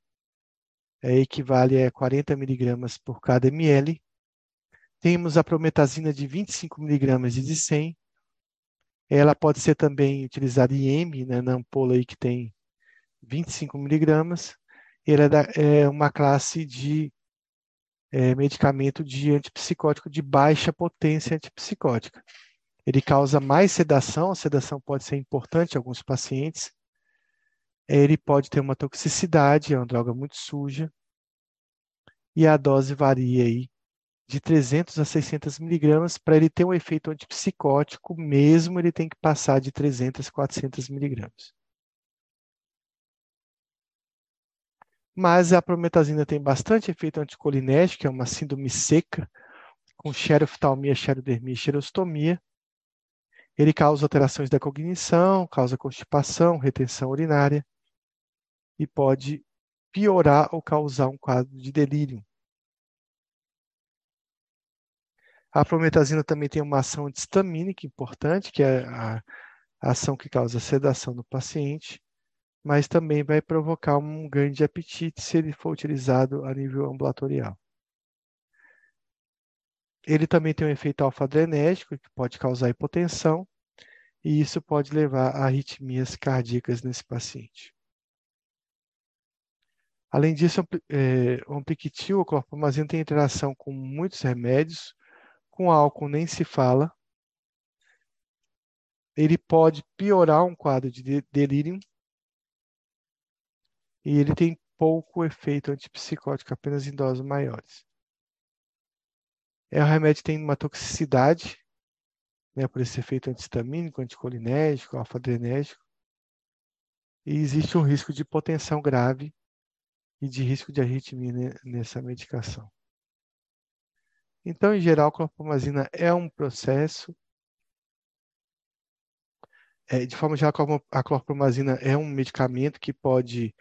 é, equivale a 40 miligramas por cada ml. Temos a prometazina de 25 miligramas de 100. Ela pode ser também utilizada em M, né, na ampola aí que tem 25 miligramas. Ela é, da, é uma classe de é, medicamento de antipsicótico de baixa potência antipsicótica. Ele causa mais sedação, a sedação pode ser importante em alguns pacientes. Ele pode ter uma toxicidade, é uma droga muito suja. E a dose varia aí de 300 a 600 miligramas. Para ele ter um efeito antipsicótico, mesmo ele tem que passar de 300 a 400 miligramas. Mas a prometazina tem bastante efeito anticolinérgico, que é uma síndrome seca, com xeroftalmia, xerodermia e xerostomia. Ele causa alterações da cognição, causa constipação, retenção urinária e pode piorar ou causar um quadro de delírio. A prometazina também tem uma ação antistamínica importante, que é a, ação que causa sedação no paciente, mas também vai provocar um ganho de apetite se ele for utilizado a nível ambulatorial. Ele também tem um efeito alfa-adrenérgico, que pode causar hipotensão, e isso pode levar a arritmias cardíacas nesse paciente. Além disso, é, o ampliquitil, o clorpromazina, tem interação com muitos remédios, com álcool nem se fala. Ele pode piorar um quadro de delírio e ele tem pouco efeito antipsicótico, apenas em doses maiores. É um remédio tem uma toxicidade, né, por esse efeito antistamínico, anticolinérgico, alfa-adrenérgico, e existe um risco de hipotensão grave e de risco de arritmia nessa medicação. Então, em geral, a clorpromazina é um processo. É, de forma geral, a clorpromazina é um medicamento que pode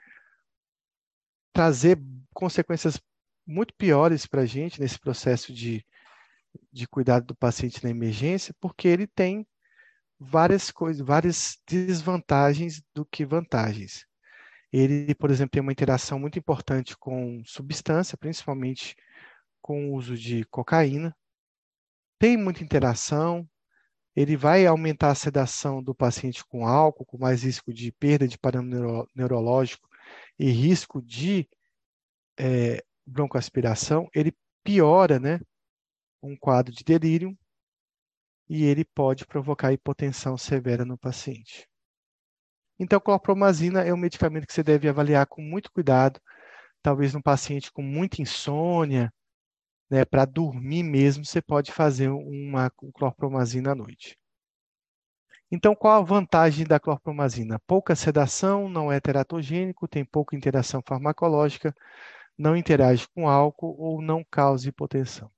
trazer consequências muito piores para a gente nesse processo de, de cuidado do paciente na emergência, porque ele tem várias coisas, várias desvantagens do que vantagens. Ele, por exemplo, tem uma interação muito importante com substância, principalmente com o uso de cocaína. Tem muita interação, ele vai aumentar a sedação do paciente com álcool, com mais risco de perda de parâmetro neurológico e risco de é, broncoaspiração, ele piora né, um quadro de delírio e ele pode provocar hipotensão severa no paciente. Então, clorpromazina é um medicamento que você deve avaliar com muito cuidado, talvez num paciente com muita insônia, né, para dormir mesmo, você pode fazer uma clorpromazina à noite. Então, qual a vantagem da clorpromazina? Pouca sedação, não é teratogênico, tem pouca interação farmacológica, não interage com álcool ou não causa hipotensão.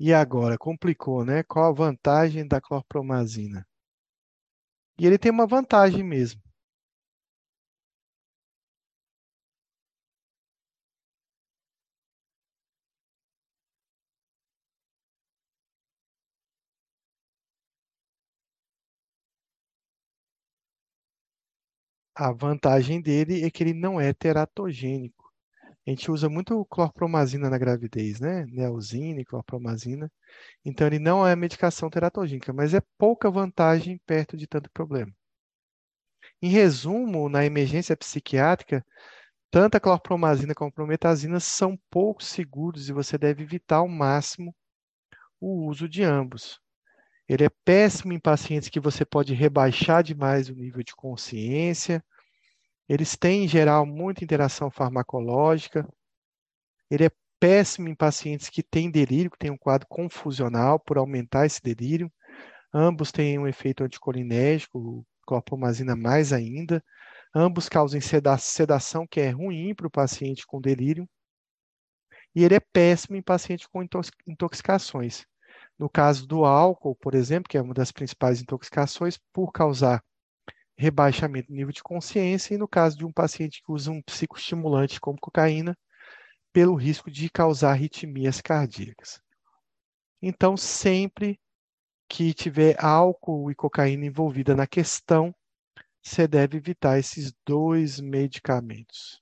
E agora, complicou, né? Qual a vantagem da clorpromazina? E ele tem uma vantagem mesmo. A vantagem dele é que ele não é teratogênico. A gente usa muito clorpromazina na gravidez, né? Neosine, clorpromazina. Então, ele não é medicação teratogênica, mas é pouca vantagem perto de tanto problema. Em resumo, na emergência psiquiátrica, tanto a clorpromazina como a prometazina são pouco seguros e você deve evitar ao máximo o uso de ambos. Ele é péssimo em pacientes que você pode rebaixar demais o nível de consciência. Eles têm, em geral, muita interação farmacológica. Ele é péssimo em pacientes que têm delírio, que têm um quadro confusional por aumentar esse delírio. Ambos têm um efeito anticolinérgico, clorpromazina mais ainda. Ambos causam sedação, que é ruim para o paciente com delírio. E ele é péssimo em pacientes com intoxicações. No caso do álcool, por exemplo, que é uma das principais intoxicações, por causar rebaixamento do nível de consciência, e no caso de um paciente que usa um psicoestimulante como cocaína, pelo risco de causar arritmias cardíacas. Então, sempre que tiver álcool e cocaína envolvida na questão, você deve evitar esses dois medicamentos.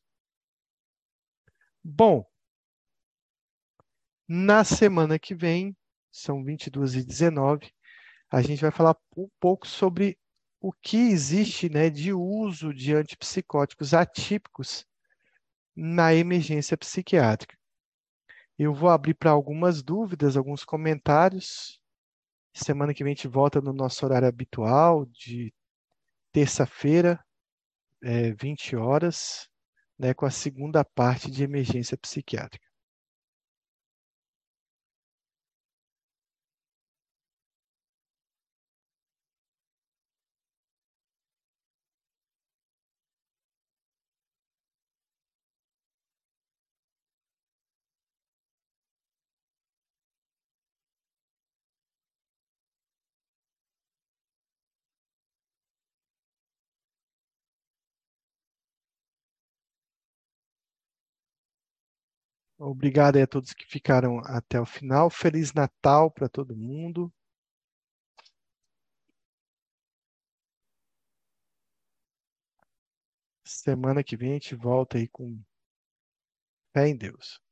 Bom, na semana que vem, são 22 e 19, a gente vai falar um pouco sobre o que existe né, de uso de antipsicóticos atípicos na emergência psiquiátrica. Eu vou abrir para algumas dúvidas, alguns comentários. Semana que vem a gente volta no nosso horário habitual, de terça-feira, é, 20 horas, né, com a segunda parte de emergência psiquiátrica. Obrigado a todos que ficaram até o final. Feliz Natal para todo mundo. Semana que vem a gente volta aí com fé em Deus.